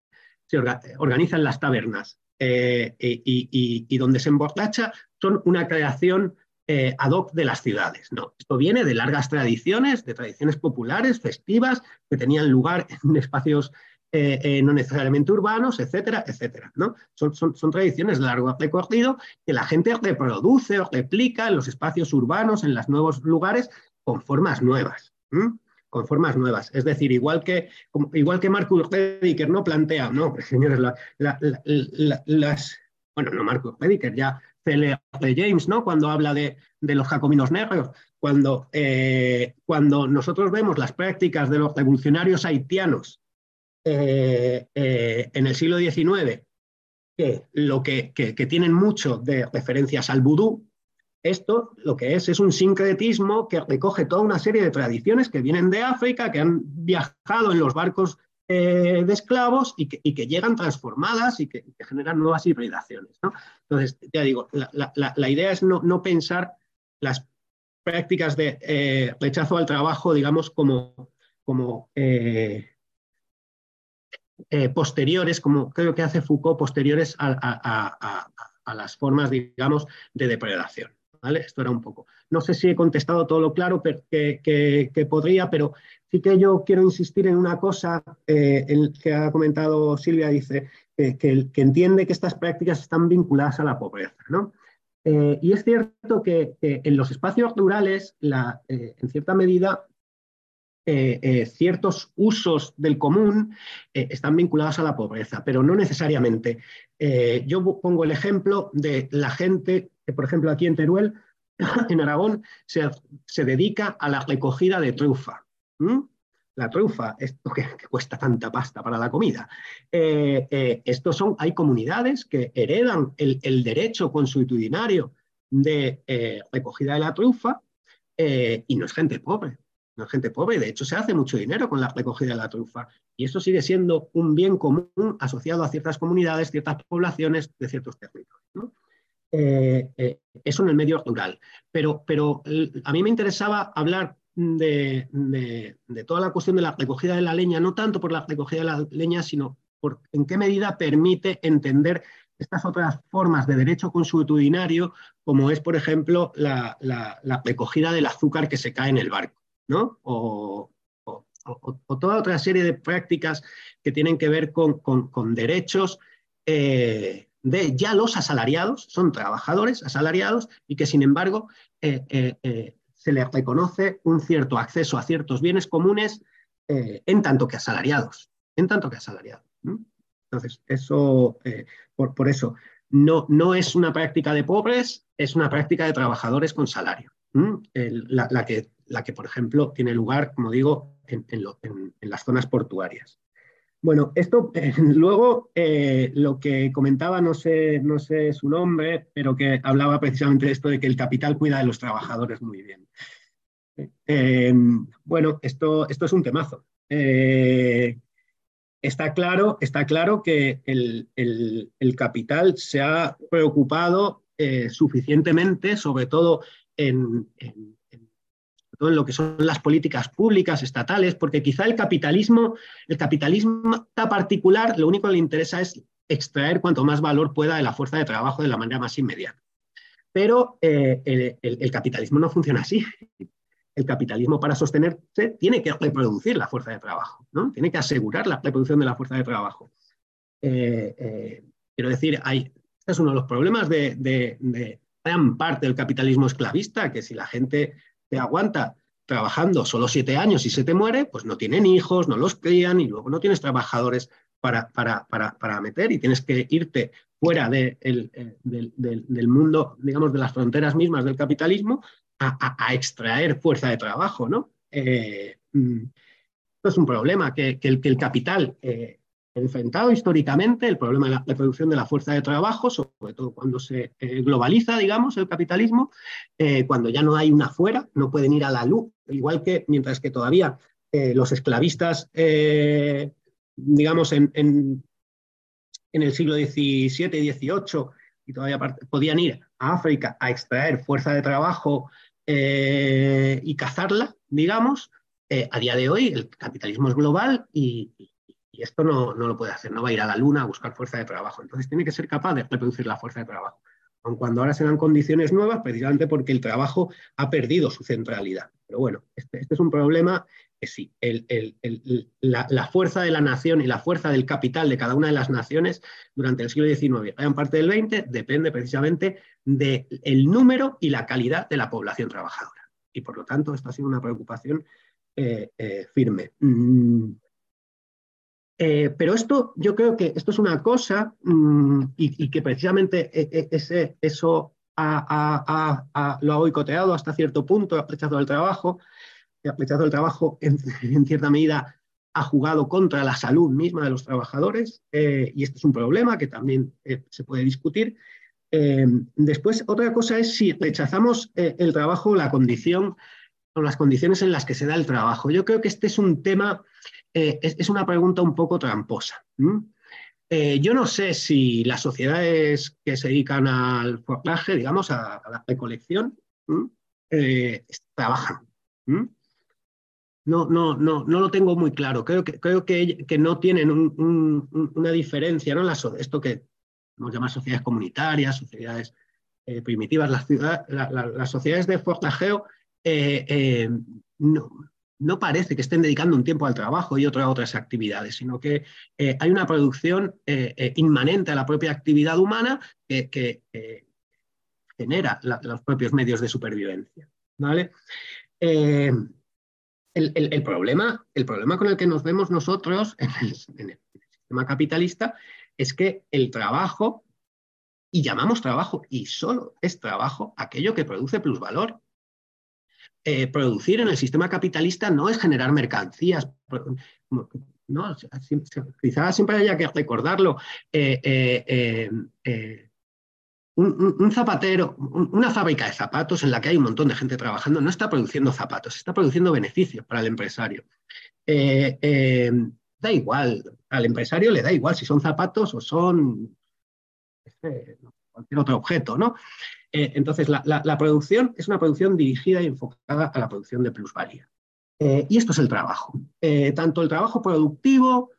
se organiza en las tabernas eh, y, donde se emborracha son una creación eh, ad hoc de las ciudades. Esto viene de largas tradiciones, de tradiciones populares, festivas, que tenían lugar en espacios eh, no necesariamente urbanos, etcétera, etcétera. ¿no? Son, son, tradiciones de largo recorrido que la gente reproduce o replica en los espacios urbanos, en los nuevos lugares, con formas nuevas. Con formas nuevas. Es decir, igual que, igual que Marcus Rediker no plantea, no, señores, las, bueno, no Marcus Rediker, ya C.L. James, ¿no? Cuando habla de, los jacobinos negros, cuando, eh, cuando nosotros vemos las prácticas de los revolucionarios haitianos eh, eh, en el siglo XIX que, lo que, tienen mucho de referencias al vudú, esto lo que es es un sincretismo que recoge toda una serie de tradiciones que vienen de África, que han viajado en los barcos eh, de esclavos y que, llegan transformadas y que, generan nuevas hibridaciones. Entonces, ya digo, la, idea es no, pensar las prácticas de rechazo al trabajo, digamos, como, como eh, posteriores, como creo que hace Foucault, posteriores a, las formas, digamos, de depredación. Esto era un poco. No sé si he contestado todo lo claro que, podría, pero sí que yo quiero insistir en una cosa eh, que ha comentado Silvia, dice que, entiende que estas prácticas están vinculadas a la pobreza. ¿no? Eh, y es cierto que, en los espacios rurales, la, en cierta medida, eh, eh, ciertos usos del común eh, están vinculados a la pobreza, pero no necesariamente. yo pongo el ejemplo de la gente que, por ejemplo, aquí en Teruel, en Aragón, se, dedica a la recogida de trufa. La trufa, esto que, cuesta tanta pasta para la comida. estos son, hay comunidades que heredan el, el derecho consuetudinario de recogida de la trufa y no es gente pobre no es gente pobre, de hecho se hace mucho dinero con la recogida de la trufa. Y eso sigue siendo un bien común asociado a ciertas comunidades, ciertas poblaciones de ciertos territorios. Eh, eh, eso en el medio rural. Pero, pero a mí me interesaba hablar de, toda la cuestión de la recogida de la leña, no tanto por la recogida de la leña, sino por en qué medida permite entender estas otras formas de derecho consuetudinario, como es, por ejemplo, la recogida del azúcar que se cae en el barco. O, toda otra serie de prácticas que tienen que ver con, derechos de ya los asalariados, son trabajadores asalariados y que sin embargo se les reconoce un cierto acceso a ciertos bienes comunes en tanto que asalariados, en tanto que asalariados. Entonces, eso, por, por, eso, no, no es una práctica de pobres, es una práctica de trabajadores con salario. la, que, la, que, por ejemplo, tiene lugar, como digo, en, las zonas portuarias. Bueno, esto eh, luego eh, lo que comentaba, no sé, no sé su nombre, pero que hablaba precisamente de esto de que el capital cuida de los trabajadores muy bien. Eh, bueno, esto, esto es un temazo está claro, está claro que el, capital se ha preocupado suficientemente, sobre todo en, en, lo que son las políticas públicas estatales, porque quizá el capitalismo, el capitalismo particular, lo único que le interesa es extraer cuanto más valor pueda de la fuerza de trabajo de la manera más inmediata. Pero eh, el capitalismo no funciona así el capitalismo para sostenerse tiene que reproducir la fuerza de trabajo, ¿no? tiene que asegurar la reproducción de la fuerza de trabajo. Eh, eh, quiero decir, hay, este es uno de los problemas de, gran parte del capitalismo esclavista, que si la gente te aguanta trabajando solo siete años y se te muere, pues no tienen hijos, no los crían y luego no tienes trabajadores para, para, meter y tienes que irte fuera eh, del, mundo, digamos, de las fronteras mismas del capitalismo a, extraer fuerza de trabajo, ¿no? Eh, mm, esto es un problema que, el, que el, capital eh, enfrentado históricamente, el problema de la, producción de la fuerza de trabajo, sobre todo cuando se eh, globaliza, digamos, el capitalismo, cuando ya no hay una fuera, no pueden ir a la luz, igual que mientras que todavía los esclavistas, digamos, en, en, el siglo XVII y XVIII, y todavía podían ir a África a extraer fuerza de trabajo eh, y cazarla, digamos, eh, a día de hoy el capitalismo es global y, esto no, lo puede hacer, no va a ir a la luna a buscar fuerza de trabajo. Entonces tiene que ser capaz de reproducir la fuerza de trabajo, aun cuando ahora se dan condiciones nuevas, precisamente porque el trabajo ha perdido su centralidad. Pero bueno, este, este es un problema que sí, la, fuerza de la nación y la fuerza del capital de cada una de las naciones durante el siglo XIX y en parte del XX depende precisamente del número y la calidad de la población trabajadora. Y por lo tanto, esto ha sido una preocupación eh, eh, firme. Mm. Eh, pero esto, yo creo que esto es una cosa mm, y, que precisamente ese, eso lo ha boicoteado hasta cierto punto, ha rechazado el trabajo, el rechazo del trabajo en, cierta medida ha jugado contra la salud misma de los trabajadores eh, y este es un problema que también eh, se puede discutir. Después, otra cosa es si rechazamos el trabajo, la condición o las condiciones en las que se da el trabajo. Yo creo que este es un tema, es, una pregunta un poco tramposa. yo no sé si las sociedades que se dedican al forraje, digamos, a, la recolección, trabajan no, no, no, no lo tengo muy claro. Creo que, creo que, que no tienen una diferencia, ¿no? Esto que nos llama sociedades comunitarias, sociedades eh, primitivas, las, sociedades de fortajeo eh, eh, no, parece que estén dedicando un tiempo al trabajo y otro a otras actividades, sino que hay una producción inmanente a la propia actividad humana que, genera los propios medios de supervivencia. ¿vale? El, problema, el problema con el que nos vemos nosotros en el, sistema capitalista es que el trabajo, y llamamos trabajo, y solo es trabajo aquello que produce plusvalor. Eh, producir en el sistema capitalista no es generar mercancías. No, quizás siempre haya que recordarlo. Eh, eh, un, zapatero, una fábrica de zapatos en la que hay un montón de gente trabajando, no está produciendo zapatos, está produciendo beneficios para el empresario. Da igual, al empresario le da igual si son zapatos o son cualquier otro objeto, ¿no? Eh, entonces, la, producción es una producción dirigida y enfocada a la producción de plusvalía. y esto es el trabajo. tanto el trabajo productivo,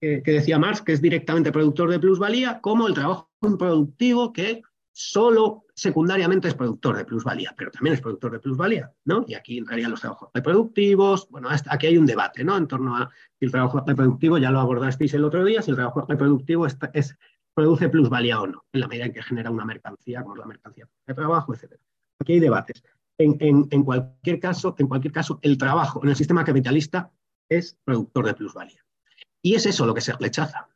que decía Marx, que es directamente productor de plusvalía, como el trabajo improductivo que solo secundariamente es productor de plusvalía, pero también es productor de plusvalía, ¿no? Y aquí entrarían los trabajos reproductivos, bueno, aquí hay un debate, ¿no? En torno a si el trabajo reproductivo, ya lo abordasteis el otro día, si el trabajo reproductivo es, produce plusvalía o no, en la medida en que genera una mercancía, como la mercancía de trabajo, etc. Aquí hay debates. En, cualquier caso, en cualquier caso, el trabajo en el sistema capitalista es productor de plusvalía. Y es eso lo que se rechaza.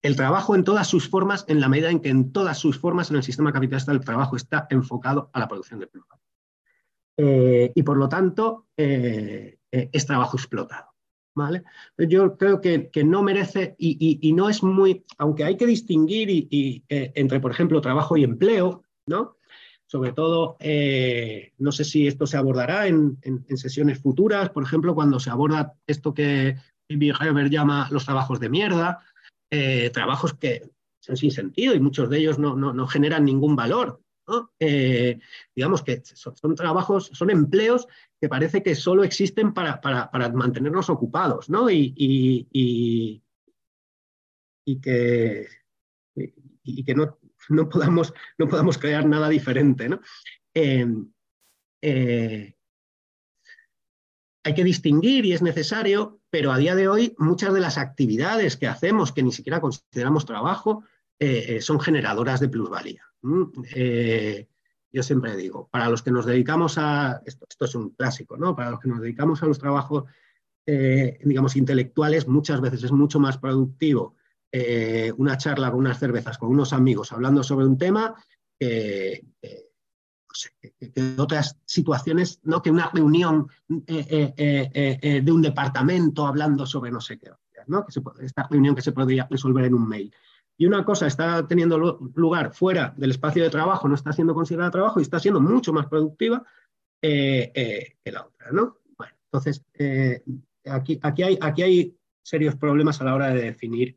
El trabajo en todas sus formas, en la medida en que en todas sus formas en el sistema capitalista el trabajo está enfocado a la producción de plusvalía. Eh, y por lo tanto, eh, eh, es trabajo explotado. ¿Vale? Yo creo que, no merece y, no es muy, aunque hay que distinguir y, entre, por ejemplo, trabajo y empleo, ¿no? Sobre todo, no sé si esto se abordará en, sesiones futuras, por ejemplo, cuando se aborda esto que Bibi Heber llama los trabajos de mierda, trabajos que son sin sentido y muchos de ellos no, no generan ningún valor. Eh, digamos que son, trabajos, son empleos que parece que solo existen para, mantenernos ocupados, ¿no? Y, y, que, y que no, no, podamos, no podamos crear nada diferente, ¿no? Eh, eh, hay que distinguir y es necesario, pero a día de hoy muchas de las actividades que hacemos, que ni siquiera consideramos trabajo, son generadoras de plusvalía. Eh, yo siempre digo, para los que nos dedicamos a, esto, es un clásico, ¿no? Para los que nos dedicamos a los trabajos, eh, digamos, intelectuales, muchas veces es mucho más productivo eh, una charla con unas cervezas, con unos amigos, hablando sobre un tema, que, otras situaciones, ¿no? Que una reunión de un departamento hablando sobre no sé qué, ¿no? Esta reunión que se podría resolver en un mail y una cosa está teniendo lugar fuera del espacio de trabajo, no está siendo considerada trabajo y está siendo mucho más productiva eh, eh, que la otra. ¿no? Bueno, entonces, eh, aquí, aquí, hay, aquí hay serios problemas a la hora de definir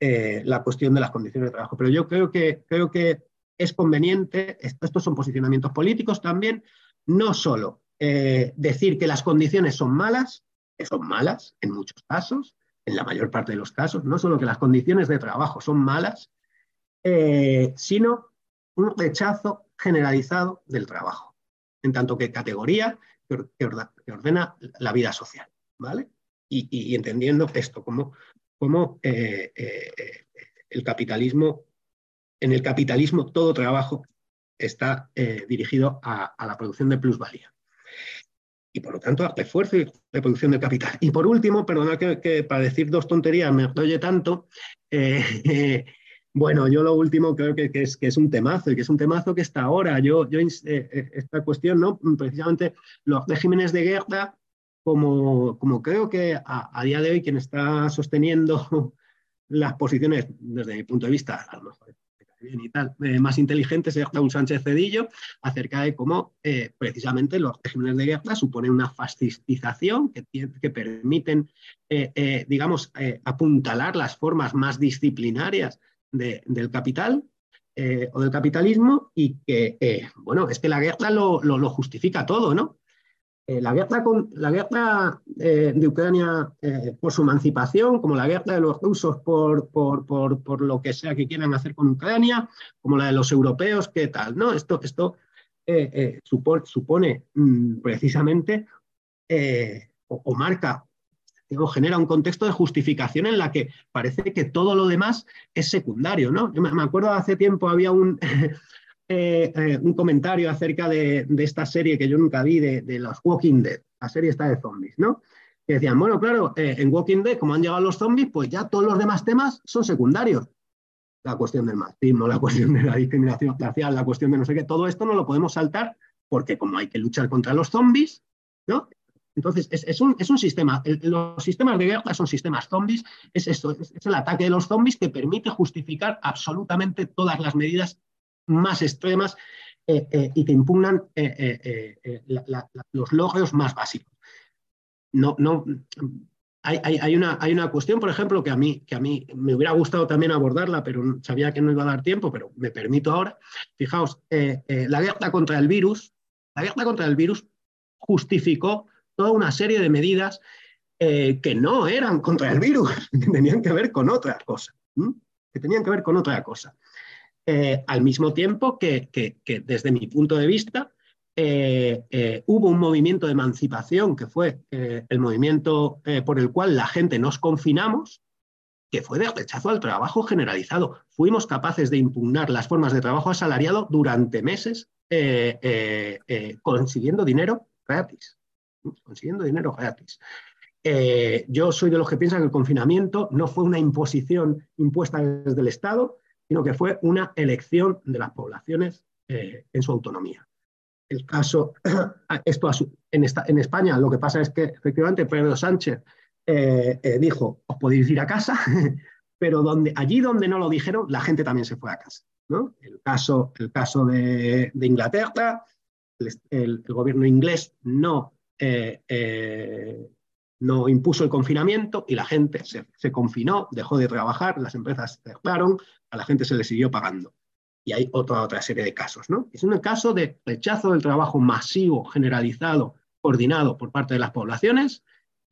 la cuestión de las condiciones de trabajo. Pero yo creo que, creo que es conveniente, estos son posicionamientos políticos también, no solo decir que las condiciones son malas, que son malas en muchos casos, en la mayor parte de los casos, no solo que las condiciones de trabajo son malas, eh, sino un rechazo generalizado del trabajo, en tanto que categoría que, ordena la vida social, ¿vale? Y, entendiendo esto como, eh, eh, el capitalismo, en el capitalismo todo trabajo está dirigido a la producción de plusvalía y por lo tanto a refuerzo y reproducción del capital. Y por último, perdona que, para decir dos tonterías me oye tanto, eh, bueno, yo lo último creo que, es, que es un temazo y que es un temazo que está ahora. Yo, yo eh, eh, esta cuestión, ¿no? precisamente los regímenes de guerra, como, como creo que a, día de hoy quien está sosteniendo las posiciones, desde mi punto de vista, a lo mejor y tal, eh, más inteligentes es Raúl Sánchez Cedillo, acerca de cómo eh, precisamente los regímenes de guerra suponen una fascistización que, que permiten, eh, digamos, apuntalar las formas más disciplinarias del capital o del capitalismo y que, bueno, es que la guerra lo, lo justifica todo, ¿no? Eh, la guerra, la guerra eh, de Ucrania eh, por su emancipación, como la guerra de los rusos por, por, lo que sea que quieran hacer con Ucrania, como la de los europeos, ¿qué tal? ¿no? Esto, esto supone, mm, precisamente o, marca o genera un contexto de justificación en la que parece que todo lo demás es secundario. ¿no? Yo me acuerdo hace tiempo había un, Eh, eh, un comentario acerca de, esta serie que yo nunca vi, de, los Walking Dead, la serie está de zombies, ¿no? Que decían, bueno, claro, eh, en Walking Dead, como han llegado los zombies, pues ya todos los demás temas son secundarios. La cuestión del machismo, la cuestión de la discriminación racial, la cuestión de no sé qué, todo esto no lo podemos saltar porque como hay que luchar contra los zombies, ¿no? Entonces, es, un, sistema, los sistemas de guerra son sistemas zombies, es, esto, es, el ataque de los zombies que permite justificar absolutamente todas las medidas más extremas eh, eh, y que impugnan eh, los logros más básicos. No, no, hay, hay, una, hay, una, cuestión, por ejemplo, que a, mí, que a mí me hubiera gustado también abordarla, pero sabía que no iba a dar tiempo, pero me permito ahora. Fijaos, la guerra contra el virus, la guerra contra el virus justificó toda una serie de medidas que no eran contra el virus, que tenían que ver con otra cosa, que tenían que ver con otra cosa. Eh, al mismo tiempo que, desde mi punto de vista eh, eh, hubo un movimiento de emancipación que fue el movimiento por el cual la gente nos confinamos, que fue de rechazo al trabajo generalizado. Fuimos capaces de impugnar las formas de trabajo asalariado durante meses consiguiendo dinero gratis. Consiguiendo dinero gratis. yo soy de los que piensan que el confinamiento no fue una imposición impuesta desde el Estado, sino que fue una elección de las poblaciones en su autonomía. El caso, esto en, España lo que pasa es que efectivamente Pedro Sánchez eh, eh, dijo, os podéis ir a casa, pero allí donde no lo dijeron, la gente también se fue a casa. ¿no? El caso, el caso de, Inglaterra, el, gobierno inglés no, eh, no impuso el confinamiento y la gente se, confinó, dejó de trabajar, las empresas cerraron, a la gente se le siguió pagando. Y hay otra, otra serie de casos. ¿no? Es un caso de rechazo del trabajo masivo, generalizado, coordinado por parte de las poblaciones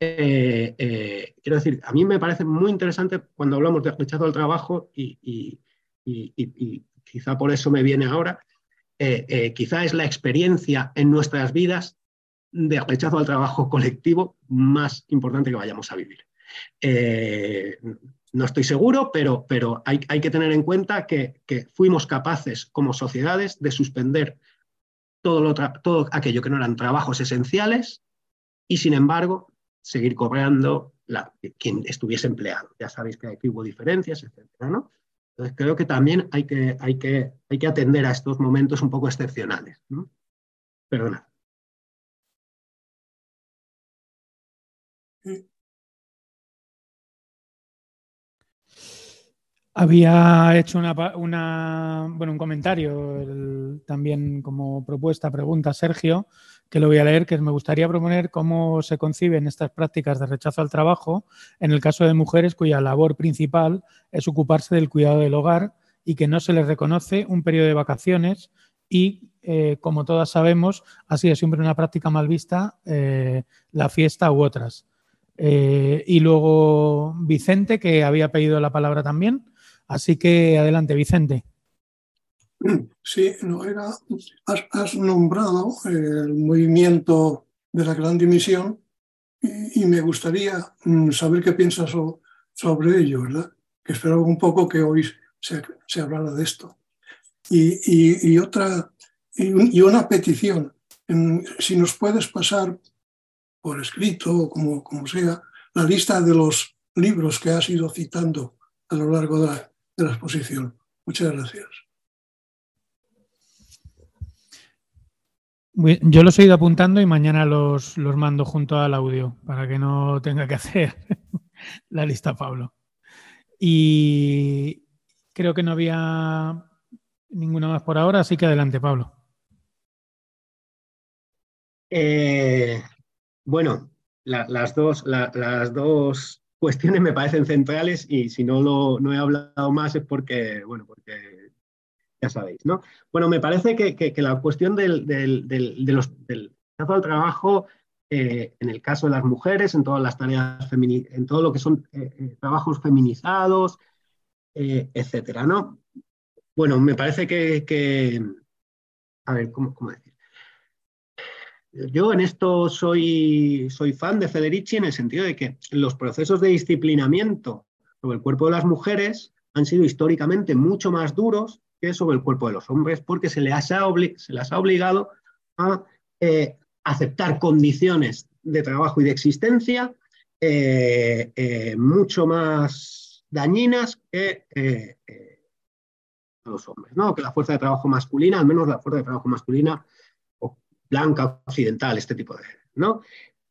eh, eh, quiero decir, a mí me parece muy interesante cuando hablamos de rechazo al trabajo y, quizá por eso me viene ahora, eh, quizá es la experiencia en nuestras vidas de rechazo al trabajo colectivo más importante que vayamos a vivir. no estoy seguro, pero, pero hay, que tener en cuenta que, fuimos capaces como sociedades de suspender todo, todo aquello que no eran trabajos esenciales y sin embargo seguir cobrando la, quien estuviese empleado. Ya sabéis que aquí hubo diferencias, etcétera, ¿no? Entonces creo que también hay que, hay que, hay que atender a estos momentos un poco excepcionales. ¿no? Había hecho una, bueno, un comentario también como propuesta, pregunta, Sergio, que lo voy a leer, que me gustaría proponer cómo se conciben estas prácticas de rechazo al trabajo en el caso de mujeres cuya labor principal es ocuparse del cuidado del hogar y que no se les reconoce un periodo de vacaciones y, eh, como todas sabemos, ha sido siempre una práctica mal vista eh, la fiesta u otras. Eh, y luego Vicente, que había pedido la palabra también. Así que adelante, Vicente. Sí, no era, has, nombrado el movimiento de la Gran Dimisión y, me gustaría mm, saber qué piensas sobre ello, ¿verdad? Que esperaba un poco que hoy se, hablara de esto. Y, otra, y, una petición, si nos puedes pasar por escrito o como, como sea, la lista de los libros que has ido citando a lo largo de la exposición. Muchas gracias. Yo los he ido apuntando y mañana los, los mando junto al audio para que no tenga que hacer la lista Pablo. Y creo que no había ninguna más por ahora, así que adelante, Pablo. Eh, bueno, las, dos, las dos cuestiones me parecen centrales y si no, lo, no he hablado más es porque, bueno, porque ya sabéis, ¿no? Bueno, me parece que, la cuestión del, del, del, al trabajo, eh, en el caso de las mujeres, en todas las tareas, en todo lo que son eh, eh, trabajos feminizados, etcétera, ¿no? Bueno, me parece que, a ver, ¿cómo, decir? Yo en esto soy, soy fan de Federici en el sentido de que los procesos de disciplinamiento sobre el cuerpo de las mujeres han sido históricamente mucho más duros que sobre el cuerpo de los hombres, porque se les ha, se les ha obligado a eh, aceptar condiciones de trabajo y de existencia eh, eh, mucho más dañinas que los hombres, ¿no? que la fuerza de trabajo masculina, al menos la fuerza de trabajo masculina blanca, occidental, este tipo de... ¿no?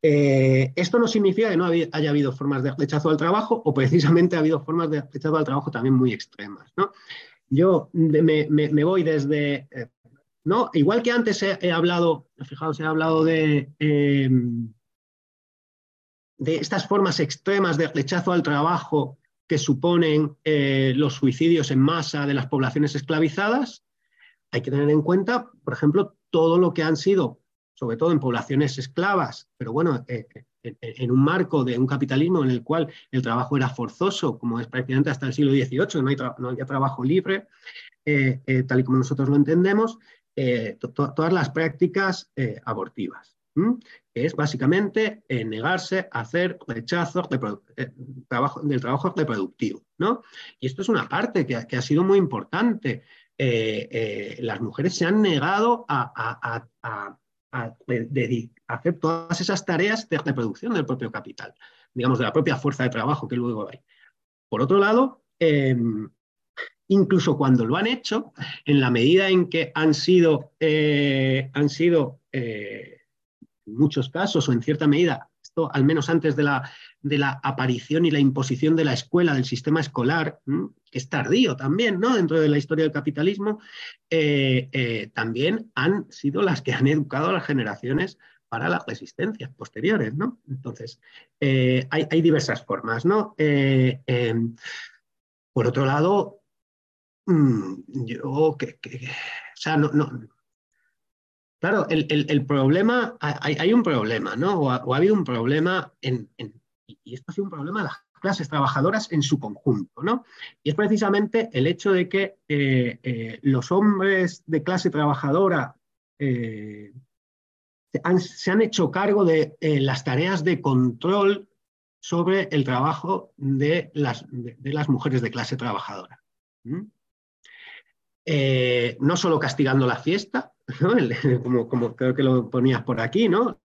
esto no significa que no haya habido formas de rechazo al trabajo o precisamente ha habido formas de rechazo al trabajo también muy extremas. ¿no? Yo me, voy desde, eh, ¿no? Igual que antes he, hablado, fijaos, he hablado de, em, de estas formas extremas de rechazo al trabajo que suponen eh, los suicidios en masa de las poblaciones esclavizadas, hay que tener en cuenta, por ejemplo, todo lo que han sido, sobre todo en poblaciones esclavas, pero bueno, eh, en, un marco de un capitalismo en el cual el trabajo era forzoso, como es prácticamente hasta el siglo XVIII, no, hay había trabajo libre, eh, eh, tal y como nosotros lo entendemos, eh, todas las prácticas abortivas. que es básicamente eh, negarse a hacer rechazo eh, del trabajo reproductivo. ¿no? Y esto es una parte que, ha sido muy importante. Eh, las mujeres se han negado a, hacer todas esas tareas de reproducción del propio capital, digamos, de la propia fuerza de trabajo que luego hay. Por otro lado, em, incluso cuando lo han hecho, en la medida en que han sido, han sido en muchos casos o en cierta medida, esto al menos antes de la, de la aparición y la imposición de la escuela, del sistema escolar, que es tardío también, ¿no? Dentro de la historia del capitalismo, eh, eh, también han sido las que han educado a las generaciones para las resistencias posteriores, ¿no? Entonces, eh, hay, diversas formas, ¿no? Por otro lado, mm, yo que, o sea, no, Claro, el, problema, hay, un problema, ¿no? O ha, habido un problema, en, y esto ha sido un problema de las clases trabajadoras en su conjunto, ¿no? Y es precisamente el hecho de que eh, eh, los hombres de clase trabajadora eh, se, han, hecho cargo de las tareas de control sobre el trabajo de las, de, las mujeres de clase trabajadora. no solo castigando la fiesta, como, creo que lo ponías por aquí, ¿no?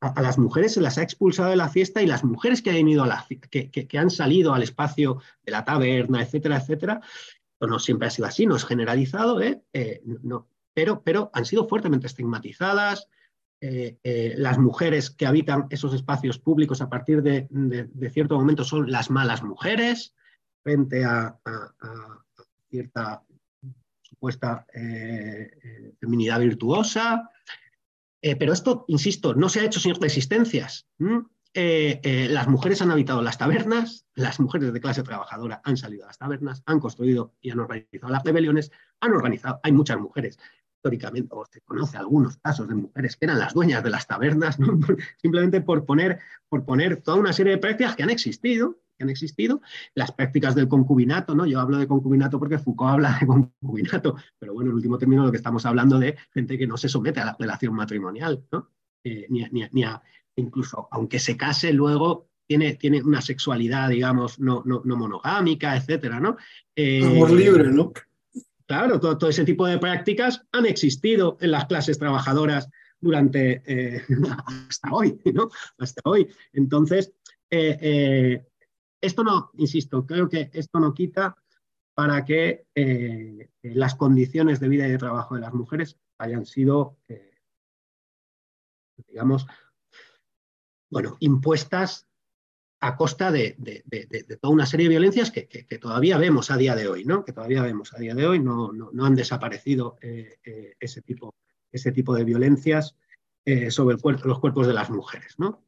A, las mujeres se las ha expulsado de la fiesta y las mujeres que han, ido a que, han salido al espacio de la taberna, etcétera, etcétera, no siempre ha sido así, no es generalizado, ¿eh? Eh, no, pero, pero han sido fuertemente estigmatizadas. Eh, las mujeres que habitan esos espacios públicos a partir de, cierto momento son las malas mujeres frente a cierta supuesta eh, eh, feminidad virtuosa. Eh, pero esto, insisto, no se ha hecho sin resistencias. las mujeres han habitado las tabernas, las mujeres de clase trabajadora han salido a las tabernas, han construido y han organizado las rebeliones, han organizado, hay muchas mujeres históricamente, o se conoce algunos casos de mujeres que eran las dueñas de las tabernas, simplemente por poner, por poner toda una serie de prácticas que han existido que han existido, las prácticas del concubinato, ¿no? Yo hablo de concubinato porque Foucault habla de concubinato, pero bueno, en último término lo que estamos hablando de gente que no se somete a la relación matrimonial, ¿no? Eh, ni, ni, a, incluso aunque se case luego tiene, tiene una sexualidad, digamos, no, no, no monogámica, etcétera, ¿no? Eh, Amor libre, ¿no? Claro, todo, todo, ese tipo de prácticas han existido en las clases trabajadoras durante eh, hasta hoy, ¿no? Hasta hoy. Entonces, esto no, insisto, creo que esto no quita para que eh, las condiciones de vida y de trabajo de las mujeres hayan sido, eh, digamos, bueno, impuestas a costa de, toda una serie de violencias que, todavía vemos a día de hoy, ¿no? Que todavía vemos a día de hoy, no, han desaparecido eh, ese, tipo, ese tipo de violencias sobre los cuerpos de las mujeres, ¿no?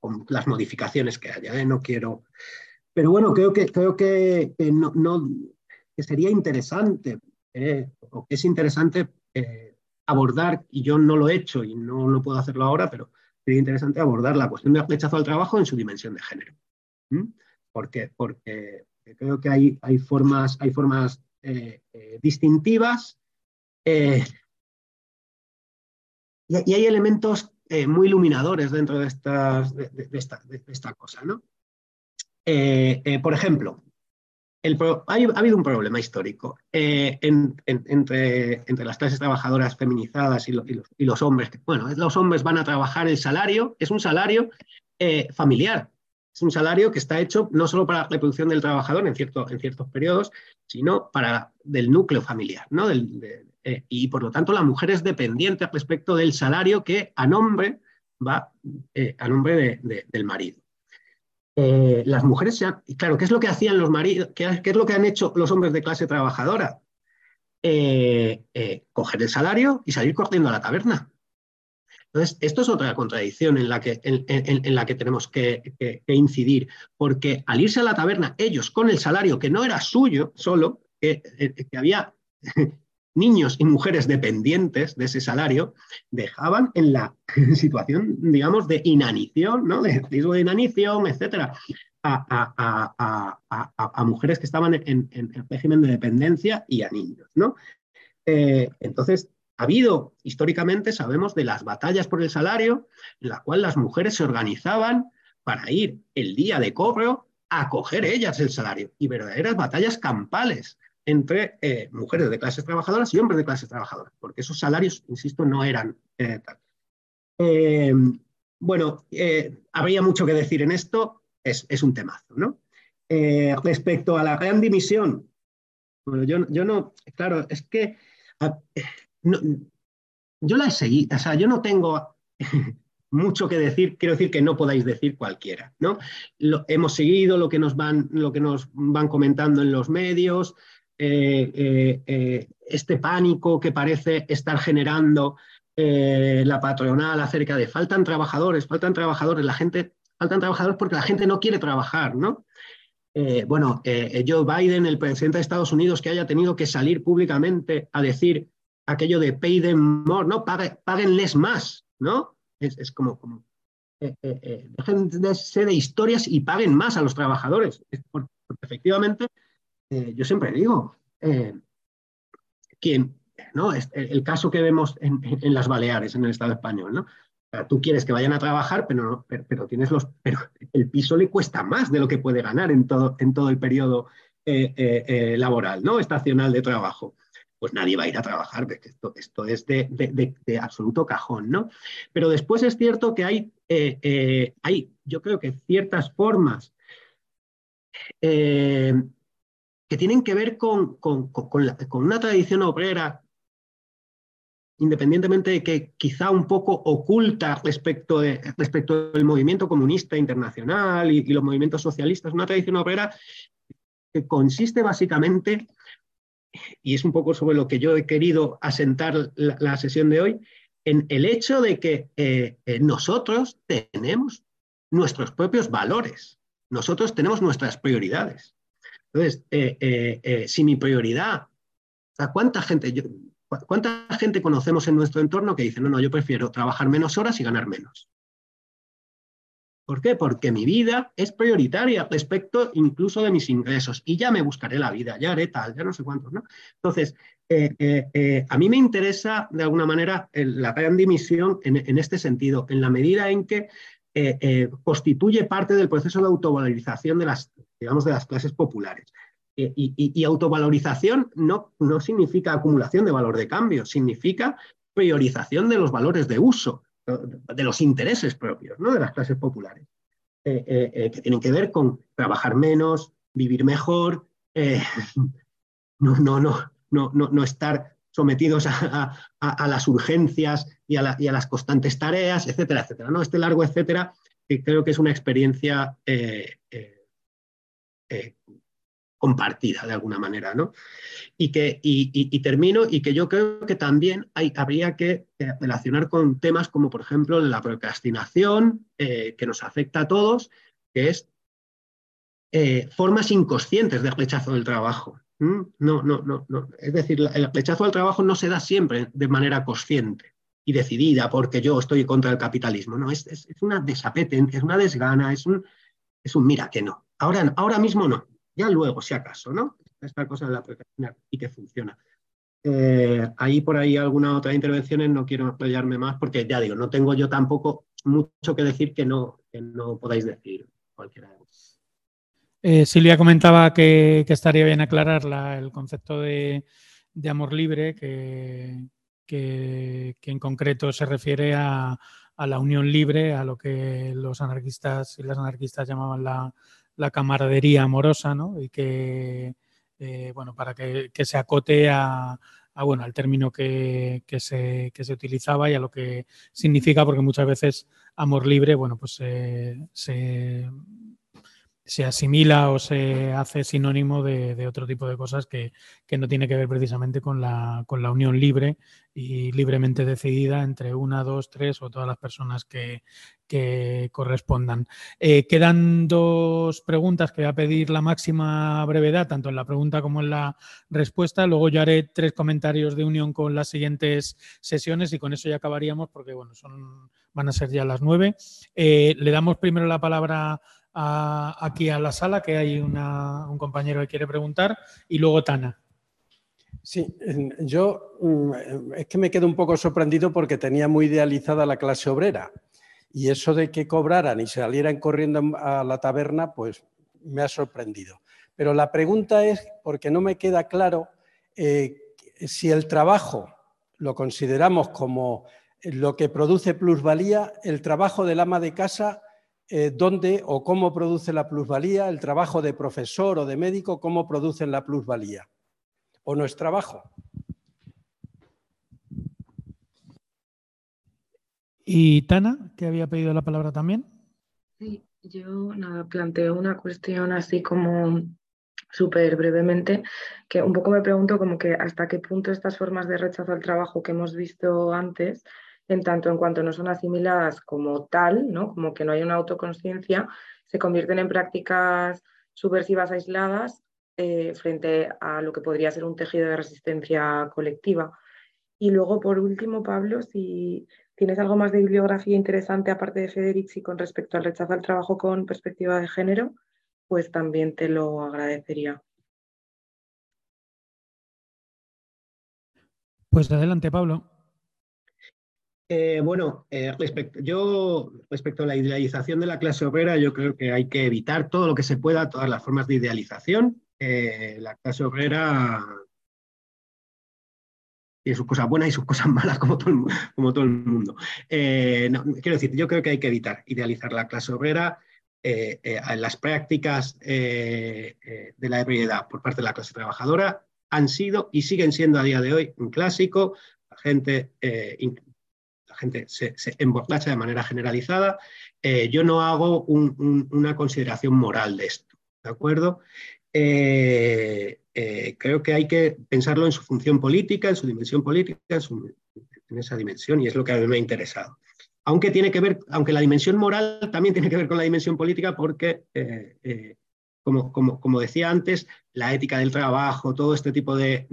Con las modificaciones que haya, ¿eh? no quiero. Pero bueno, creo que, creo que, no, que sería interesante, ¿eh? es interesante eh, abordar, y yo no lo he hecho y no, lo puedo hacerlo ahora, pero sería interesante abordar la cuestión del rechazo al trabajo en su dimensión de género. Porque, porque creo que hay, hay formas, hay formas distintivas y, hay elementos eh, muy iluminadores dentro de, estas, de, esta, cosa. ¿no? Eh, eh, por ejemplo, ha habido un problema histórico entre, entre, las clases trabajadoras feminizadas y, y, los, hombres. Bueno, los hombres van a trabajar el salario, es un salario familiar, es un salario que está hecho no solo para la reproducción del trabajador en, cierto, en ciertos periodos, sino para del núcleo familiar, ¿no? Del, eh, y por lo tanto la mujer es dependiente respecto del salario que a nombre va eh, a nombre del marido. Eh, las mujeres se han, claro, ¿qué es lo que hacían los maridos? ¿Qué, es lo que han hecho los hombres de clase trabajadora? coger el salario y salir corriendo a la taberna. Entonces, esto es otra contradicción en la que, en, la que tenemos que, incidir, porque al irse a la taberna, ellos con el salario que no era suyo solo, que había niños y mujeres dependientes de ese salario dejaban en la situación, digamos, de inanición, ¿no? de riesgo de inanición, etcétera, a, mujeres que estaban en, el régimen de dependencia y a niños. ¿no? Eh, entonces, Ha habido, históricamente, sabemos de las batallas por el salario, en la cual las mujeres se organizaban para ir el día de cobro a coger ellas el salario y verdaderas batallas campales entre eh, mujeres de clases trabajadoras y hombres de clases trabajadoras, porque esos salarios, insisto, no eran eh, tal. Eh, bueno, habría mucho que decir en esto, es, un temazo, ¿no? respecto a la gran dimisión, bueno, yo, yo no, claro, es que yo la he seguido, o sea, yo no tengo mucho que decir, quiero decir que no podáis decir cualquiera, ¿no? Lo, hemos seguido lo que, nos van, lo que nos van comentando en los medios, este pánico que parece estar generando la patronal acerca de faltan trabajadores, faltan trabajadores, la gente, faltan trabajadores porque la gente no quiere trabajar, ¿no? bueno, Joe Biden, el presidente de Estados Unidos, que haya tenido que salir públicamente a decir aquello de pay them more, ¿no? páguenles más, ¿no? Es, como, como eh, eh, eh, dejen de ser de historias y paguen más a los trabajadores. Porque, efectivamente, yo siempre digo, quien, ¿no? el, caso que vemos en, las Baleares, en el Estado español, ¿no? tú quieres que vayan a trabajar, pero, pero, tienes los, pero el piso le cuesta más de lo que puede ganar en todo, en todo el periodo laboral, ¿no? estacional de trabajo pues nadie va a ir a trabajar, esto, esto es de, absoluto cajón, ¿no? Pero después es cierto que hay, eh, eh, hay yo creo que ciertas formas eh, que tienen que ver con, una tradición obrera, independientemente de que quizá un poco oculta respecto, de, respecto del movimiento comunista internacional y, y los movimientos socialistas, una tradición obrera que consiste básicamente y es un poco sobre lo que yo he querido asentar la, sesión de hoy, en el hecho de que eh, eh, nosotros tenemos nuestros propios valores, nosotros tenemos nuestras prioridades. Entonces, eh, si mi prioridad, ¿cuánta gente, ¿cuánta gente conocemos en nuestro entorno que dice, no, no, yo prefiero trabajar menos horas y ganar menos? ¿Por qué? Porque mi vida es prioritaria respecto incluso de mis ingresos y ya me buscaré la vida, ya haré tal, ya no sé cuántos. Entonces, eh, eh, eh, a mí me interesa de alguna manera la gran dimisión en, este sentido, en la medida en que constituye parte del proceso de autovalorización de las, digamos, de las clases populares. Y, autovalorización no, no significa acumulación de valor de cambio, significa priorización de los valores de uso de los intereses propios ¿no? de las clases populares, eh, eh, eh, que tienen que ver con trabajar menos, vivir mejor, no, no, no, no, no, estar sometidos a, las urgencias y a, las constantes tareas, etcétera, etcétera. ¿no? Este largo etcétera, que creo que es una experiencia compartida de alguna manera, ¿no? Y, que, y, termino, y que yo creo que también habría que eh, relacionar con temas como, por ejemplo, la procrastinación, eh, que nos afecta a todos, que es eh, formas inconscientes de rechazo del trabajo. No, no, no, no. Es decir, el rechazo al trabajo no se da siempre de manera consciente y decidida porque yo estoy contra el capitalismo. No, es, es, una desapetencia, es una desgana, es un, es un mira que no. Ahora, ahora mismo no ya luego, si acaso, ¿no? Esta cosa de la protección y que funciona. Eh, ahí por ahí alguna otra intervención, no quiero apoyarme más porque ya digo, no tengo yo tampoco mucho que decir que no, no podáis decir cualquiera de vosotros. Eh, Silvia comentaba que, estaría bien aclarar el concepto de, amor libre, que, que, en concreto se refiere a, a, la unión libre, a lo que los anarquistas y las anarquistas llamaban la, la camaradería amorosa, ¿no? Y que, eh, bueno, para que, se acote a, bueno, al término que, se, se, utilizaba y a lo que significa, porque muchas veces amor libre, bueno, pues se, se asimila o se hace sinónimo de, otro tipo de cosas que, no tiene que ver precisamente con la, con la, unión libre y libremente decidida entre una, dos, tres o todas las personas que, correspondan. Eh, quedan dos preguntas que voy a pedir la máxima brevedad, tanto en la pregunta como en la respuesta. Luego yo haré tres comentarios de unión con las siguientes sesiones y con eso ya acabaríamos porque bueno, son, van a ser ya las nueve. Eh, le damos primero la palabra aquí a la sala, que hay un compañero que quiere preguntar, y luego Tana. Sí, yo mm, es que me quedo un poco sorprendido porque tenía muy idealizada la clase obrera y eso de que cobraran y salieran corriendo a la taberna, pues me ha sorprendido. Pero la pregunta es, porque no me queda claro, eh, si el trabajo lo consideramos como lo que produce plusvalía, el trabajo del ama de casa, eh, ¿dónde o cómo produce la plusvalía? El trabajo de profesor o de médico, ¿cómo producen la plusvalía? o no es trabajo. ¿Y Tana, que había pedido la palabra también? Sí, yo nada, planteo una cuestión así como súper brevemente, que un poco me pregunto como que hasta qué punto estas formas de rechazo al trabajo que hemos visto antes, en tanto en cuanto no son asimiladas como tal, ¿no? como que no hay una autoconsciencia, se convierten en prácticas subversivas aisladas eh, frente a lo que podría ser un tejido de resistencia colectiva. Y luego, por último, Pablo, si tienes algo más de bibliografía interesante aparte de Federici con respecto al rechazo al trabajo con perspectiva de género, pues también te lo agradecería. Pues adelante, Pablo. Eh, bueno, eh, respecto, yo respecto a la idealización de la clase obrera, yo creo que hay que evitar todo lo que se pueda, todas las formas de idealización, eh, la clase obrera tiene sus cosas buenas y sus cosas malas, como todo el, mundo. Quiero decir, yo creo que hay que evitar idealizar la clase obrera. Las prácticas de la ebriedad por parte de la clase trabajadora han sido y siguen siendo a día de hoy un clásico. La gente, la gente se, emborracha de manera generalizada. yo no hago una consideración moral de esto, ¿de acuerdo? Eh, eh, creo que hay que pensarlo en su función política, en su dimensión política, en, esa dimensión, y es lo que a mí me ha interesado. Aunque, tiene que ver, aunque la dimensión moral también tiene que ver con la dimensión política, porque, eh, como, decía antes, la ética del trabajo, todo este tipo de,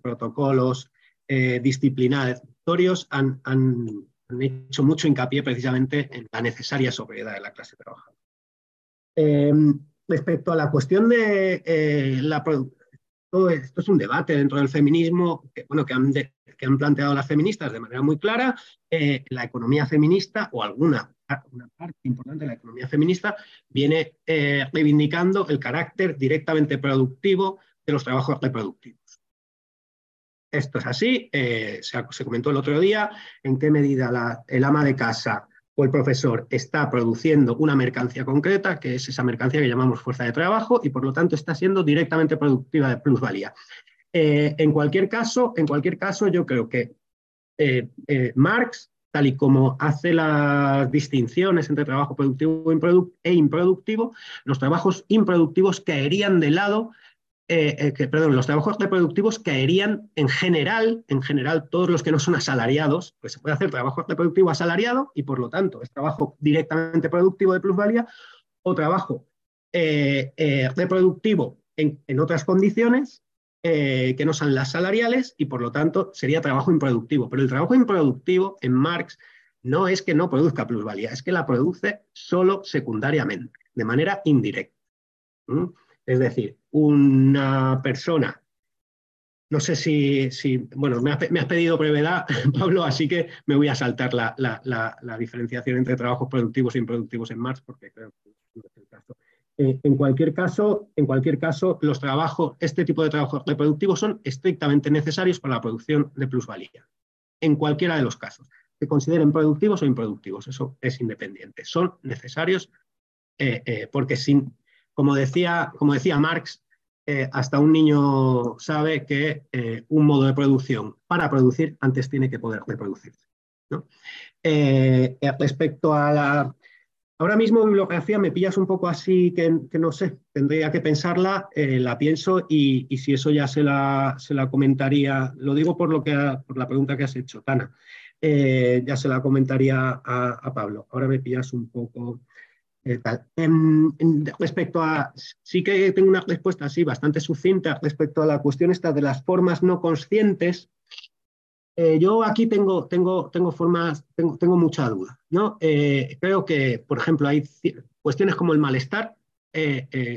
protocolos han, hecho mucho hincapié precisamente en la necesaria sobriedad de la clase trabajadora. Respecto a la cuestión de eh, la todo esto es un debate dentro del feminismo que, han, planteado las feministas de manera muy clara. Eh, la economía feminista, o alguna una parte importante de la economía feminista, viene eh, reivindicando el carácter directamente productivo de los trabajos reproductivos. Esto es así, se, se, comentó el otro día en qué medida el ama de casa o el profesor está produciendo una mercancía concreta, que es esa mercancía que llamamos fuerza de trabajo, y por lo tanto está siendo directamente productiva de plusvalía. Eh, en, cualquier caso, en cualquier caso, yo creo que eh, eh, Marx, tal y como hace las distinciones entre trabajo productivo e improductivo, los trabajos improductivos caerían de lado eh, eh, perdón, los trabajos reproductivos caerían en general, en general, todos los que no son asalariados, pues se puede hacer trabajo reproductivo asalariado y por lo tanto es trabajo directamente productivo de plusvalía o trabajo eh, reproductivo en, en, otras condiciones que no son las salariales y por lo tanto sería trabajo improductivo. Pero el trabajo improductivo en Marx no es que no produzca plusvalía, es que la produce solo secundariamente, de manera indirecta. Es decir, una persona, no sé si, bueno, me has, pedido brevedad, Pablo, así que me voy a saltar la, diferenciación entre trabajos productivos e improductivos en Marx, porque creo que no es el caso. Eh, en, cualquier caso, en cualquier caso, los trabajos, este tipo de trabajos reproductivos son estrictamente necesarios para la producción de plusvalía, en cualquiera de los casos. Se consideren productivos o improductivos, eso es independiente. Son necesarios eh, eh, porque sin, como decía, como decía Marx, eh, hasta un niño sabe que eh, un modo de producción para producir antes tiene que poder reproducirse. Eh, respecto a la... Ahora mismo bibliografía me pillas un poco así que, no sé, tendría que pensarla, la pienso y, si eso ya se la, se la, comentaría, lo digo por, lo que por la pregunta que has hecho, Tana, ya se la comentaría a, a Pablo. Ahora me pillas un poco... Eh, respecto a, sí que tengo una respuesta así bastante sucinta respecto a la cuestión esta de las formas no conscientes. Eh, yo aquí tengo, tengo, tengo formas, tengo, tengo mucha duda. ¿no? Eh, creo que, por ejemplo, hay cuestiones como el malestar,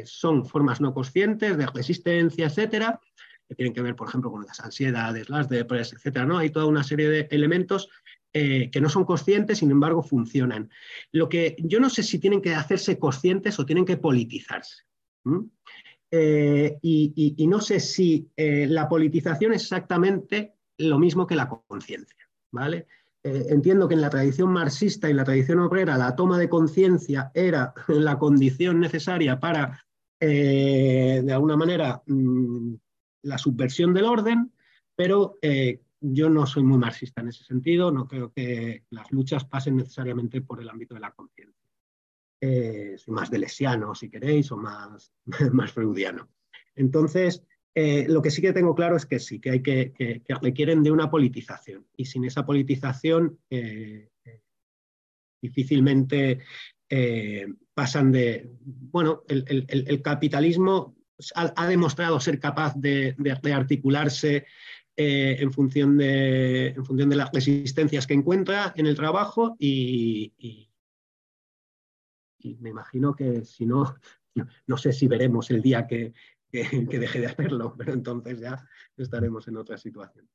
son formas no conscientes de resistencia, etcétera. que tienen que ver, por ejemplo, con las ansiedades, las depresiones, etcétera, ¿no? Hay toda una serie de elementos eh, que no son conscientes, sin embargo, funcionan. Lo que yo no sé si tienen que hacerse conscientes o tienen que politizarse. Eh, y, no sé si eh, la politización es exactamente lo mismo que la conciencia. ¿vale? entiendo que en la tradición marxista y la tradición obrera la toma de conciencia era la condición necesaria para, de alguna manera, mm, la subversión del orden, pero yo no soy muy marxista en ese sentido, no creo que las luchas pasen necesariamente por el ámbito de la conciencia. Eh, soy más delesiano, si queréis, o más, más freudiano. Entonces, eh, lo que sí que tengo claro es que sí, que hay que, que, requieren de una politización. Y sin esa politización, eh, difícilmente pasan de. Bueno, el, capitalismo ha, demostrado ser capaz de, de articularse eh, en, función de, en función de las resistencias que encuentra en el trabajo y, me imagino que si no, no, sé si veremos el día que, deje de hacerlo, pero entonces ya estaremos en otra situación.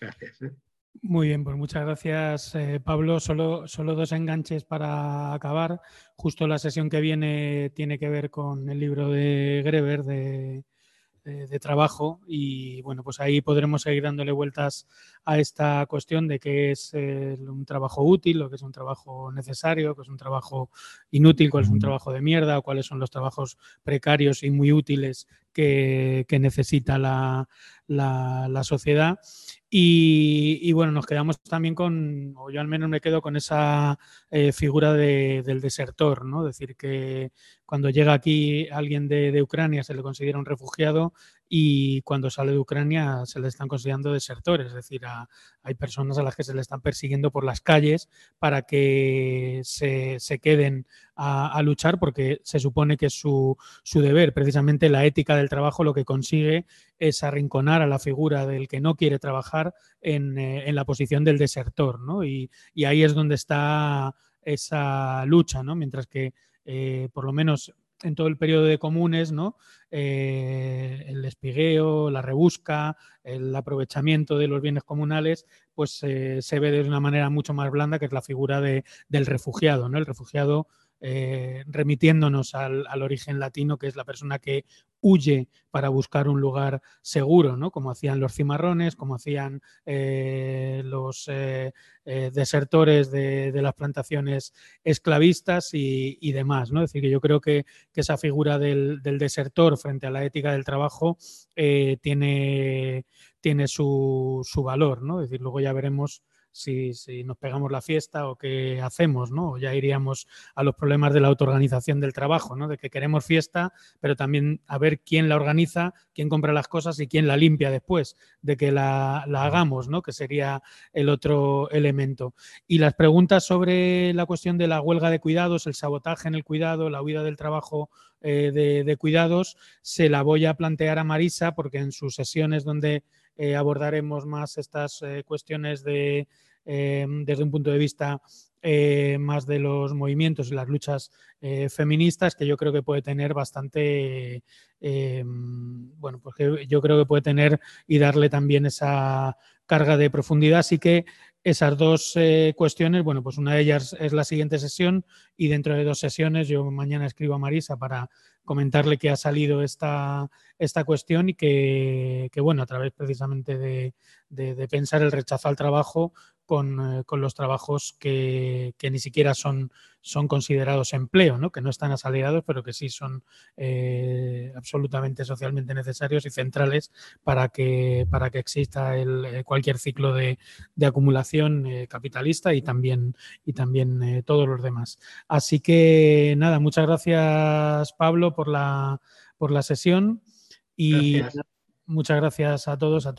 Gracias. ¿eh? Muy bien, pues muchas gracias, eh, Pablo. Solo, solo dos enganches para acabar. Justo la sesión que viene tiene que ver con el libro de Greber de de, trabajo y bueno, pues ahí podremos seguir dándole vueltas a esta cuestión de qué es eh, un trabajo útil, lo que es un trabajo necesario, qué es un trabajo inútil, cuál es un trabajo de mierda o cuáles son los trabajos precarios y muy útiles que, necesita la, la sociedad. Y, bueno, nos quedamos también con, o yo al menos me quedo con esa eh, figura del desertor, ¿no? Es decir, que cuando llega aquí alguien de, Ucrania se le considera un refugiado y cuando sale de Ucrania se le están considerando desertores, es decir, hay personas a las que se le están persiguiendo por las calles para que se, queden a, luchar porque se supone que es su, su deber. Precisamente la ética del trabajo lo que consigue es arrinconar a la figura del que no quiere trabajar en, eh, la posición del desertor, ¿no? Y, ahí es donde está esa lucha, ¿no? Mientras que, eh, por lo menos en todo el periodo de comunes, ¿no? Eh, el espigueo, la rebusca, el aprovechamiento de los bienes comunales, pues se ve de una manera mucho más blanda que es la figura de, del refugiado. ¿no? El refugiado eh, remitiéndonos al, origen latino, que es la persona que huye para buscar un lugar seguro, ¿no? como hacían los cimarrones, como hacían eh, los eh, desertores de, las plantaciones esclavistas y, demás. ¿no? Es decir, que yo creo que, esa figura del, desertor frente a la ética del trabajo tiene, tiene su, su, valor. ¿no? Es decir, luego ya veremos si, nos pegamos la fiesta o qué hacemos, ¿no? ya iríamos a los problemas de la autoorganización del trabajo, ¿no? De que queremos fiesta, pero también a ver quién la organiza, quién compra las cosas y quién la limpia después de que la, hagamos, ¿no? Que sería el otro elemento. Y las preguntas sobre la cuestión de la huelga de cuidados, el sabotaje en el cuidado, la huida del trabajo eh, de, cuidados, se la voy a plantear a Marisa porque en sus sesiones donde eh, abordaremos más estas eh, cuestiones de, desde un punto de vista más de los movimientos y las luchas feministas, que yo creo que puede tener bastante, bueno, pues yo creo que puede tener y darle también esa carga de profundidad. Así que esas dos eh, cuestiones, bueno, pues una de ellas es la siguiente sesión y dentro de dos sesiones yo mañana escribo a Marisa para comentarle que ha salido esta, esta cuestión y que, bueno, a través precisamente de, pensar el rechazo al trabajo con, eh, los trabajos que, ni siquiera son, son considerados empleo, ¿no? que no están asalariados, pero que sí son eh, absolutamente socialmente necesarios y centrales para que, para que exista el, cualquier ciclo de, de acumulación eh, capitalista y también, y también todos los demás. Así que nada, muchas gracias Pablo por la, por la sesión y muchas gracias a todos, a todos.